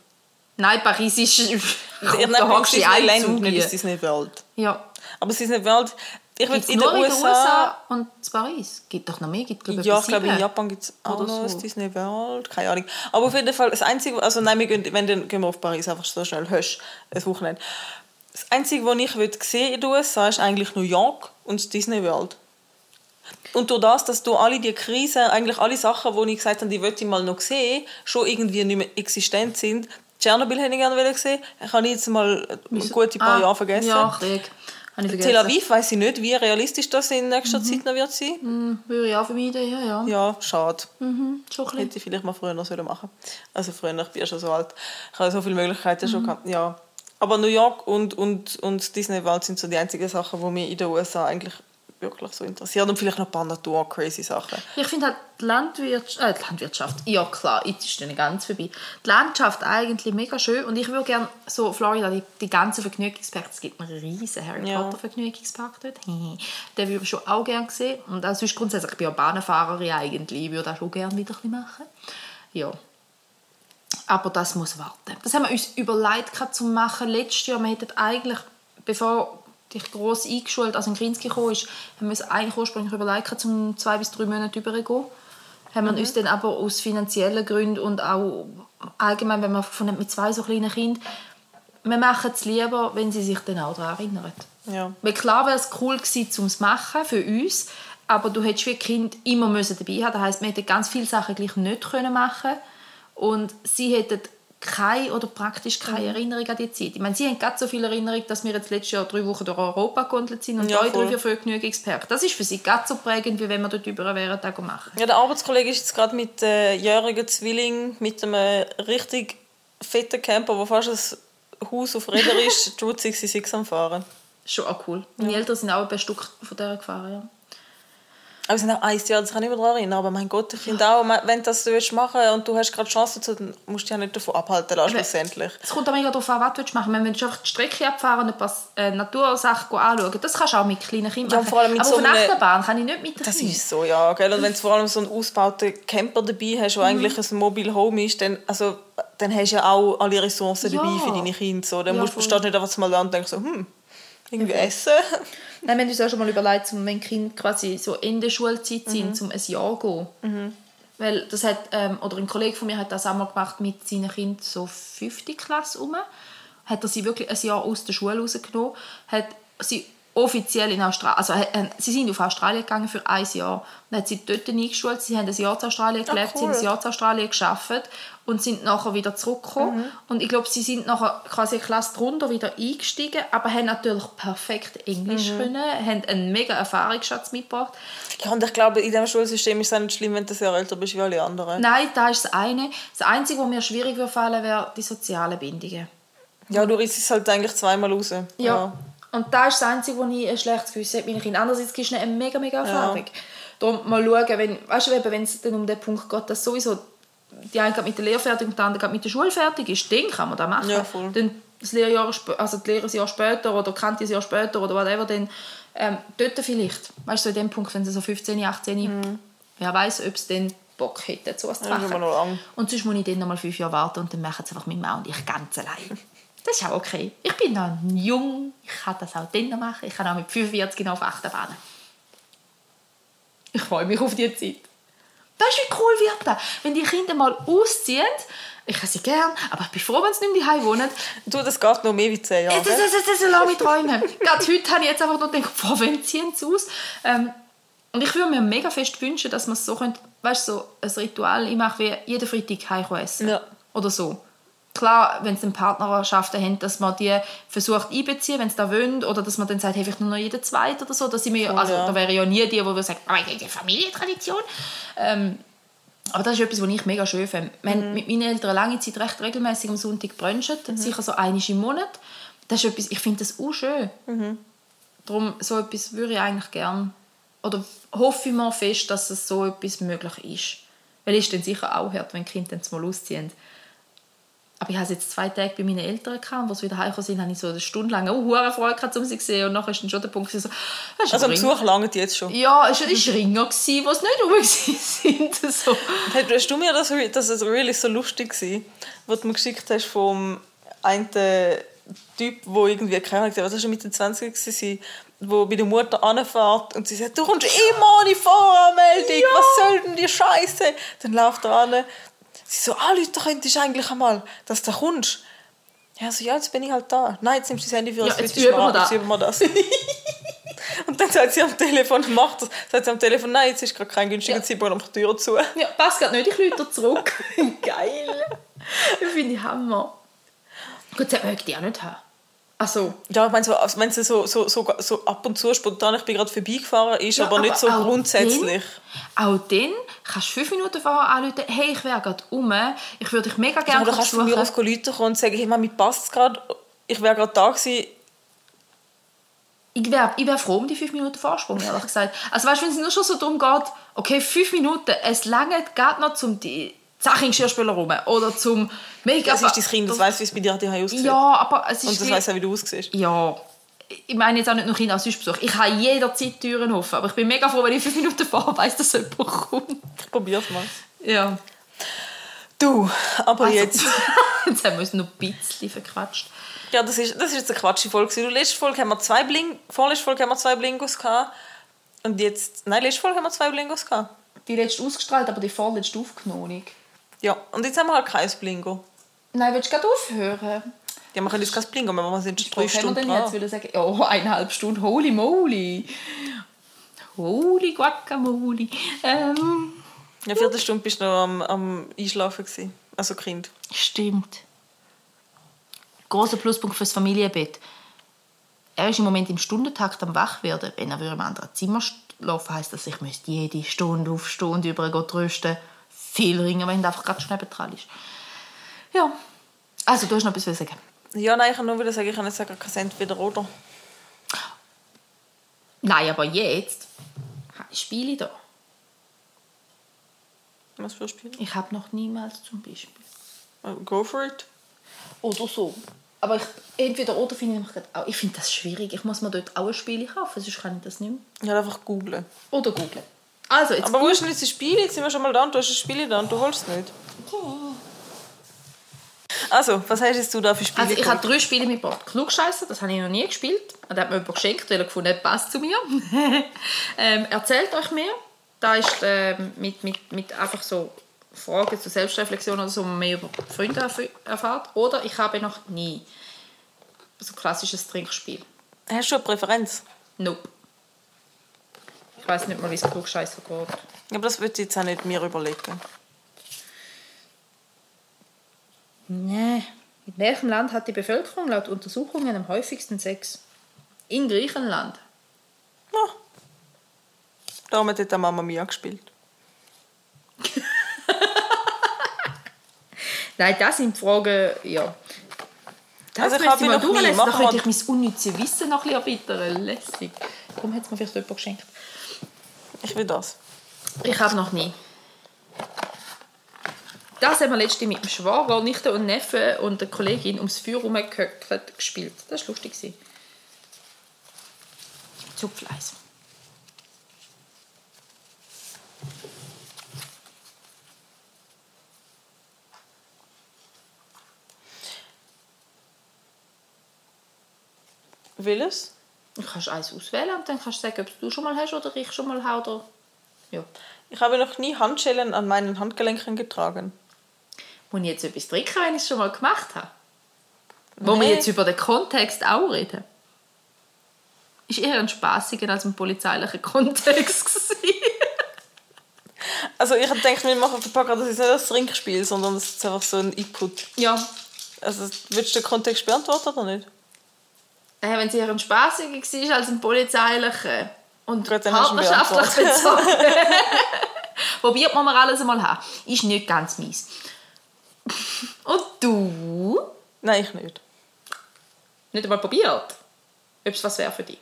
Nein, Paris ist... Ich da hockst du in und Einzug nicht ins Disney World. Ja. Aber es ist nicht World. Ich will in den in den USA. USA und zu Paris? Gibt doch noch mehr? Gibt, glaub, Ja, ich glaube, in. Japan gibt es auch noch so. Disney World. Keine Ahnung. Aber auf jeden Fall, das Einzige, also nein, wir gehen, wenn, dann gehen wir auf Paris einfach so schnell, hösch, ein Wochenende. Das Einzige, was ich will sehen in den USA, ist eigentlich New York und das Disney World. Und durch das, dass du alle die Krisen, eigentlich alle Sachen, die ich gesagt habe, die möchte ich mal noch sehen, schon irgendwie nicht mehr existent sind. Tschernobyl hätte ich gerne wollen sehen. Ich habe jetzt mal ein gute paar Ah, Jahre vergessen. Ja, Krieg. Tel Aviv weiß ich nicht, wie realistisch das in nächster Mhm. Zeit noch wird sein. Hm, Würde ich auch vermeiden, ja, ja. Ja, schade. Mhm, schon. Hätte ich vielleicht mal früher noch sollen machen Also früher, ich bin ja schon so alt. Ich habe so viele Möglichkeiten Mhm. schon gehabt. Ja. Aber New York und, und, und Disney World sind so die einzigen Sachen, die mich in den USA eigentlich wirklich so interessieren. Und vielleicht noch ein paar Natur-crazy Sachen. Ich finde halt die Landwirtschaft, äh, die Landwirtschaft, ja klar, jetzt ist dann ganz vorbei. Die Landschaft eigentlich mega schön und ich würde gerne so Florida, die, die ganzen Vergnügungsparks, es gibt einen riesen Harry Ja. Potter Vergnügungspark dort, den würde ich schon auch gerne sehen und auch sonst grundsätzlich, ich bin ja Bahnfahrerin eigentlich, ich würde auch schon gerne wieder ein bisschen machen. Ja. Aber das muss warten. Das haben wir uns überlegt zu machen letztes Jahr. Wir hätten eigentlich, bevor dich gross eingeschult, also in Grinski gekommen ist, haben wir uns eigentlich ursprünglich überlegt gehabt, um zwei bis drei Monate überzugehen. Haben wir uns dann aber aus finanziellen Gründen und auch allgemein, wenn man von, mit zwei so kleinen Kindern, wir machen es lieber, wenn sie sich dann auch daran erinnern. Ja. Weil klar wäre es cool gewesen, um es zu machen für uns, aber du hättest wie Kind immer müssen dabei haben. Das heisst, wir hätten ganz viele Sachen gleich nicht können machen und sie hätten keine oder praktisch keine Erinnerung an die Zeit. Ich meine, sie haben gerade so viel Erinnerung, dass wir jetzt letztes Jahr drei Wochen durch Europa gondelt sind und Ja, ja, voll. drei für Vergnügungspark. Das ist für sie gerade so prägend, wie wenn wir dort über einen Tag machen. Ja, der Arbeitskollege ist jetzt gerade mit äh, jährigen Zwilling mit einem richtig fetten Camper, der fast ein Haus auf Rädern ist, die Route 66 am Fahren. Schon auch cool. Meine Eltern sind auch ein paar Stück von der gefahren, ja. Aber wir sind auch ein Jahr, das kann ich mich daran erinnern. Aber mein Gott, ich finde auch, wenn du das willst machen und du hast gerade Chance dazu, dann musst du dich ja nicht davon abhalten lassen, schlussendlich. Es kommt auch mega darauf an, was du willst machen Wenn du einfach die Strecke abfahren und ein paar äh, Natursachen anschauen das kannst du auch mit kleinen Kindern Ja, vor allem mit Aber so auf einer Achterbahn kann ich nicht mit Das ist so, ja. Gell? Und wenn du vor allem so einen ausgebauten Camper dabei hast, der Mhm. eigentlich ein Mobile Home ist, dann, also, dann hast du ja auch alle Ressourcen Ja. dabei für deine Kinder. So. Dann Ja, musst du voll. stehst nicht einfach mal da und denkst so, hm, irgendwie essen. Nein, wir haben uns auch schon mal überlegt, um, wenn Kinder quasi so Ende Schulzeit sind, Mhm. um ein Jahr zu gehen. Weil das hat, ähm, oder ein Kollege von mir hat das auch mal gemacht mit seinen Kindern so fünfte Klasse um. Hat er sie wirklich ein Jahr aus der Schule rausgenommen, hat sie offiziell in Australien, also äh, sie sind auf Australien gegangen für ein Jahr und hat sie dort eingeschult, sie haben ein Jahr zu Australien gelebt, sie cool. haben ein Jahr zu Australien geschafft und sind nachher wieder zurückgekommen und ich glaube, sie sind nachher quasi eine Klasse drunter wieder eingestiegen, aber haben natürlich perfekt Englisch können, haben einen mega Erfahrungsschatz mitgebracht. Ja, und ich glaube, in diesem Schulsystem ist es nicht schlimm, wenn du Jahr älter bist wie alle anderen. Nein, das ist das eine. Das Einzige, was mir schwierig würde fallen, wäre die sozialen Bindungen. Ja, du riechst es halt eigentlich zweimal raus. Ja. Und da ist das Einzige, wo ich ein schlechtes Gewissen habe, meine Kinder. Andererseits gibt es eine mega, mega Erfahrung. Darum mal schauen, wenn, weißt du, wenn es dann um den Punkt geht, dass sowieso die eine mit der Lehre fertig und die andere mit der Schule fertig ist, dann kann man das machen. Ja, voll. Dann das Lehrjahr, also das Lehre ein Jahr später oder Kante ein Jahr später oder whatever, dann ähm, dort vielleicht. Weißt du, so in dem Punkt, wenn sie so 15, 18, wer weiß, ob sie dann Bock hätten, so was zu Mhm. Ja, machen. Und sonst muss ich dann noch mal fünf Jahre warten und dann machen sie einfach mit Mann und ich ganz allein. Das ist auch okay. Ich bin noch jung, ich kann das auch dann noch machen. Ich kann auch mit 45 genau auf Achterbahnen. Ich freue mich auf die Zeit. Das ist wie cool wird das. Wenn die Kinder mal ausziehen, ich habe sie gern, aber ich bin froh, wenn sie nicht mehr daheim wohnen. Du, das geht noch mehr wie 10 Jahre. Das, das, das, das lass mich träumen. Gerade heute habe ich jetzt einfach nur gedacht, boah, wann ziehen sie aus? Ähm, und ich würde mir mega fest wünschen, dass man so könnte, weißt du, so ein Ritual, ich mache wie jeden Freitag heim essen. Ja. Oder so. Klar, wenn sie eine Partnerschaft haben, dass man die versucht einbeziehen, wenn sie da wollen, oder dass man dann sagt, hey, vielleicht nur noch jeden Zweiten oder so. Da, sind wir, ja- also, ja. da wäre ja nie die, die sagen, aber ich die Familientradition. Ähm, aber das ist etwas, was ich mega schön finde. Wir haben mit meinen Eltern lange Zeit recht regelmäßig am Sonntag brunchen, sicher so einmal im Monat. Das ist etwas, ich finde das auch schön. Darum, so etwas würde ich eigentlich gerne, oder hoffe ich mal fest, dass es so etwas möglich ist. Weil es ist dann sicher auch hart, wenn die Kinder dann mal ausziehen. Aber ich hatte jetzt zwei Tage bei meinen Eltern, gehabt, wo sie wieder heimgekommen sind, habe ich so eine Stunde lang auch hure Freude gehabt, um sie zu sehen. Und nachher ist dann schon der Punkt, so, Also am Besuch langen die jetzt schon. Ja, es war Ringer, die nicht rum waren. So. Hast du mir das, das ist really so lustig gewesen, was du mir geschickt hast vom einen Typ, wo irgendwie keine Ahnung, was hast du mit den 20 gewesen, wo bei der Mutter anfährt und sie sagt, du kommst immer ohne Voranmeldung, was soll denn die Scheiße? Dann läuft er an, sie so, ah, Leute, könntest du eigentlich einmal, dass du kommst. Ja, so, ja, jetzt bin ich halt da. Nein, jetzt nimmst du das Handy für Ja, uns, jetzt jetzt üben wir jetzt das. üben wir das. und dann sagt sie am Telefon, macht das, sagt sie am Telefon, nein, jetzt ist gerade kein günstiger Ja. Zeitpunkt, um die Tür zu. Ja, passt gerade nicht, ich lüte zurück. Geil. Finde ich Hammer. Gut, das möchte ich auch nicht haben. Also, Ja, ich meine, so, wenn sie so, so, so, so ab und zu spontan, ich bin gerade vorbeigefahren, ist Ja, aber nicht so auch grundsätzlich. Dann, auch dann kannst du fünf Minuten vorher anrufen, hey, ich wäre gerade um, ich würde dich mega Ja, gerne oder kannst du von mir aus Leute kommen und sagen, hey, mir passt es gerade, ich wäre gerade da gewesen. Ich wäre ich wär froh um die fünf Minuten Vorsprung, ehrlich gesagt. Also weißt du, wenn es nur schon so darum geht, okay, fünf Minuten, es lange geht noch zum die Sachen Geschirrspüler rum oder zum mega... Das ist dein Kind, das weiss, wie es bei dir daheim aussieht. Ja, aber es ist... und das weiss auch, wie du aussiehst. Ja, ich meine jetzt auch nicht nur Kinder als Hausbesuch. Ich habe jederzeit Türen offen, aber ich bin mega froh, wenn ich fünf Minuten vorher weiss, dass jemand kommt. Ich probier's mal. Ja. Du, aber Also, jetzt... jetzt haben wir uns noch ein bisschen verquatscht. Ja, das ist, das ist jetzt eine quatschige Folge. Du, letzte Folge haben wir zwei Bling... Vorletzte Folge haben wir zwei Blingos gehabt. Und jetzt... Nein, letzte Folge haben wir zwei Blingos gehabt. Die letzte ausgestrahlt, aber die vorletzte aufgenommen. Ja, und jetzt haben wir halt kein Blingo. Nein, willst du gerade aufhören? Ja, wir können jetzt kein Blingo mehr, machen, wir sind schon drei Stunden denn dran. jetzt? Würde sagen, oh, eineinhalb Stunden, holy moly. Holy guacamole. Ähm, Ja, vierte Stunde bist du noch am, am Einschlafen gewesen. Also Kind. stimmt. Großer Pluspunkt fürs Familienbett. Er ist im Moment im Stundentakt am wach werden. Wenn er im anderen Zimmer schlafen heisst das, ich müsste jede Stunde auf Stunde über ihn trösten. Viel ringer, wenn er einfach gerade dran ist. Ja. Also, du hast noch etwas zu sagen. Ja, nein, ich kann nur wieder sagen, ich kann nicht sagen, kein entweder oder. Nein, aber jetzt habe ich Spiele da. Was für Spiele? Ich habe noch niemals zum Beispiel. Uh, Go for it. Oder so. Aber ich, entweder oder finde ich auch. Ich finde das schwierig. Ich muss mir dort auch ein Spiel kaufen, sonst kann ich das nicht mehr. Ja, einfach googlen. Oder googlen. Also, jetzt Aber wo ist denn jetzt das Spiel? Jetzt sind wir schon mal da und du hast ein Spiel da und du holst es nicht. Also, was hast du da für Spiele Also ich habe drei Spiele mitgebracht. Klugscheißer, das habe ich noch nie gespielt. Und hat mir jemand geschenkt, weil er gefunden hat, passt zu mir. ähm, erzählt euch mehr. Da ist ähm, mit, mit, mit einfach so Fragen zur Selbstreflexion oder so, wo man mehr über Freunde erf- erfahrt. Oder ich habe noch nie so ein klassisches Trinkspiel. Hast du eine Präferenz? Nope. Ich weiß nicht mal, wie es Klugscheißer geht. Aber das würde ich jetzt auch nicht mir überlegen. Nee. In welchem Land hat die Bevölkerung laut Untersuchungen am häufigsten Sex? In Griechenland. Ja. Da haben wir dort Mama Mia gespielt. Nein, das sind Fragen, ja. Das Also ich habe noch nie. dann Machen könnte ich mein unnützes Wissen noch ein bisschen erweitern. Lässig. Warum hat es mir vielleicht jemand geschenkt? Ich will das. Ich habe noch nie. Das haben wir letztens mit dem Schwager, Nichte und Neffe und der Kollegin ums Feuer herumgehöckelt gespielt. Das war lustig. gewesen. Zugfleiß. Du kannst eins auswählen und dann kannst du sagen, ob du schon mal hast oder ich schon mal habe. Oder... Ja. Ich habe noch nie Handschellen an meinen Handgelenken getragen. Muss ich jetzt etwas trinken, wenn ich es schon mal gemacht habe? Wo wir Nee. jetzt über den Kontext auch reden. Ist eher ein spaßiger als ein polizeilicher Kontext. Also ich denke, wir machen verpacken, das ist nicht ein Trinkspiel, sondern das ist einfach so ein Input. ja. Also willst du den Kontext beantworten oder nicht? Äh, wenn es eher ein spaßiger war als ein polizeilicher und Gut, partnerschaftlich bezogen. Probiert man mal alles einmal haben. Ist nicht ganz mies. Und du? Nein, ich nicht. Nicht einmal probiert? Ob es was wäre für dich?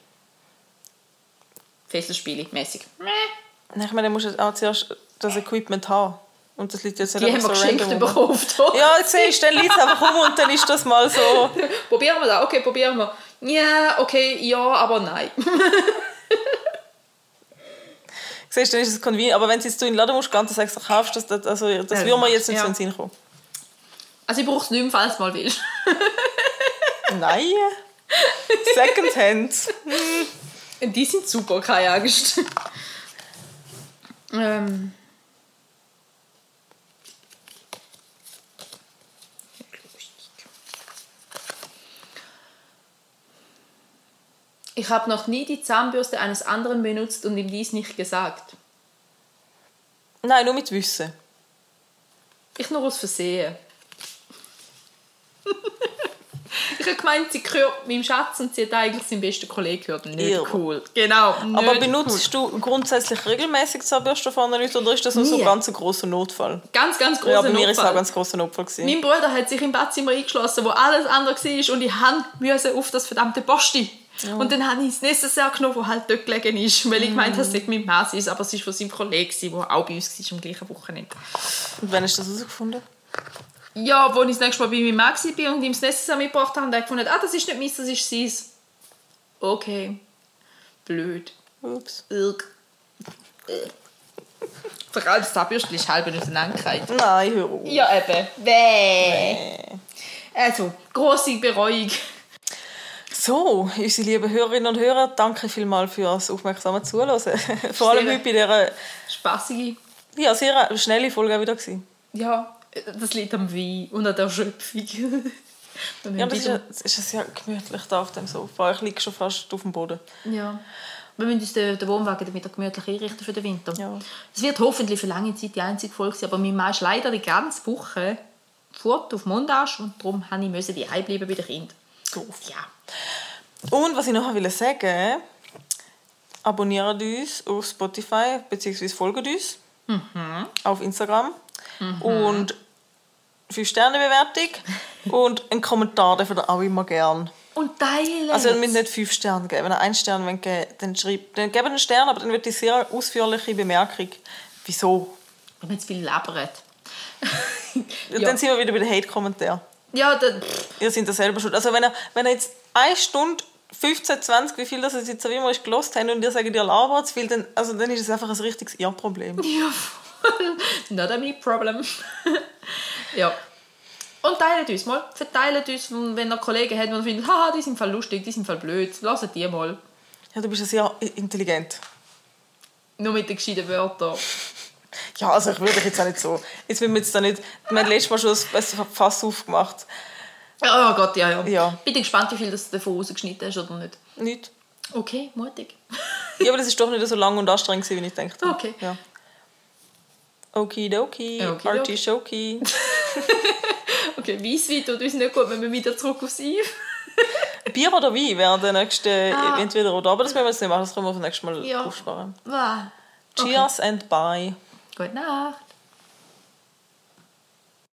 Fesselspiele, mäßig. Nein, ich meine, du musst jetzt auch zuerst das Equipment haben. Und das liegt jetzt Die haben einfach wir so geschenkt bekommen. Ja, jetzt siehst du, dann liegt es einfach rum und dann ist das mal so... Probieren wir das? Okay, probieren wir. Ja, okay, ja, aber nein. Siehst du, dann ist es convenient. Aber wenn du jetzt in den Laden musst, dann sagst du, kaufst das, das, also, das Ja, würde mir jetzt nicht ja. so in den Sinn kommen. Also ich brauche es nicht mehr, falls du mal willst. Nein. Secondhand. Die sind super, keine Angst. ähm. Ich habe noch nie die Zahnbürste eines anderen benutzt und ihm dies nicht gesagt. Nein, nur mit Wissen. Ich nur aus Versehen. ich habe gemeint, sie gehört meinem Schatz und sie hat eigentlich seinen besten Kollegen gehört. Nicht Irre. cool. Genau. Aber nicht benutzt du grundsätzlich regelmäßig Zahnbürste vorne nicht oder ist das nur so ein ganz großer Notfall? cool. Ganz, ganz großer Ja, bei mir ist es auch Notfall. ein ganz grosser Notfall. Gewesen. Mein Bruder hat sich im Badzimmer eingeschlossen, wo alles anders war und die Hand auf das verdammte Posti. Und dann habe ich das Necessaire genommen, das halt dort gelegen ist, weil ich gemeint habe, es sei mein Masis, aber es war von seinem Kollegen, der auch bei uns war am gleichen Wochenende. Und wann hast du das herausgefunden? Ja, als ich das nächste Mal bei meinem Mann war und ihm das Necessaire mitgebracht habe, hat er gefunden, ah, das ist nicht meins, das ist seins. Okay. Blöd. Ups. Irg. Vor allem das Zahnbürstchen ist halb auseinandergefallen. Nein, hör auf. Ja, eben. Bäh. Also, grosse Bereuung. So, unsere lieben Hörerinnen und Hörer, danke vielmals für das aufmerksame Zuhören. Vor allem heute bei dieser Spassige. ja, sehr schnelle Folge wieder. Gewesen. Ja, das liegt am Wein und an der Schöpfung. Und Ja, wir ist, wieder- ist ja sehr gemütlich da auf dem Sofa. Ich liege schon fast auf dem Boden. ja. Wir müssen uns den, den Wohnwagen wieder gemütlich einrichten für den Winter. Ja. Es wird hoffentlich für lange Zeit die einzige Folge sein, aber mein Mann ist leider die ganze Woche fort auf Montage und darum musste ich die bleiben bei den Kindern. Doof. Ja. Und was ich noch will sagen abonniert uns auf Spotify bzw. folgt uns auf Instagram und 5 Sterne Bewertung und einen Kommentar dürfen ihr auch immer gern. Und teilen. Also ihr müsst nicht 5 Sterne geben. Wenn ihr einen Stern wollt geben dann schreibt, dann gebt einen Stern, aber dann wird die sehr ausführliche Bemerkung. Wieso? Wir haben jetzt viel labert. Und Dann sind wir wieder bei den Hate-Kommentaren. Ja, dann, Ihr seid da selber schuld. Also wenn ihr, wenn ihr jetzt eine Stunde 15, 20, wie viel das jetzt auch immer ist, gelost habt und ihr sagt, ihr labert zu viel, dann, also dann ist es einfach ein richtiges ihr Problem. ja, voll. Not a me problem. ja. Und teilt uns mal. Verteilt uns, wenn ihr Kollegen habt, die finden, haha, die sind voll lustig, die sind voll blöd. Lasst die mal. Ja, du bist ja sehr intelligent. Nur mit den gescheiten Wörtern. Ja, also ich würde dich jetzt auch nicht so. Jetzt will wir jetzt da nicht. Wir haben letztes Mal schon ein Fass aufgemacht. Oh Gott, ja, ja. Ja. Bin gespannt, wie viel das du davon rausgeschnitten hast oder nicht. Nicht. Okay, mutig. Ja, aber das ist doch nicht so lang und anstrengend, wie ich dachte. Okay. Ja. Okidoki, Okidoki. Artischoki. Okay, Weisswein tut uns nicht gut, wenn wir wieder zurück aufs Eve. Bier oder Wein wäre der nächste Ah. entweder oder. Aber das werden wir jetzt nicht machen, das können wir auf das nächste Mal Ja. aufsparen. Ah, Cheers and bye. Gute Nacht.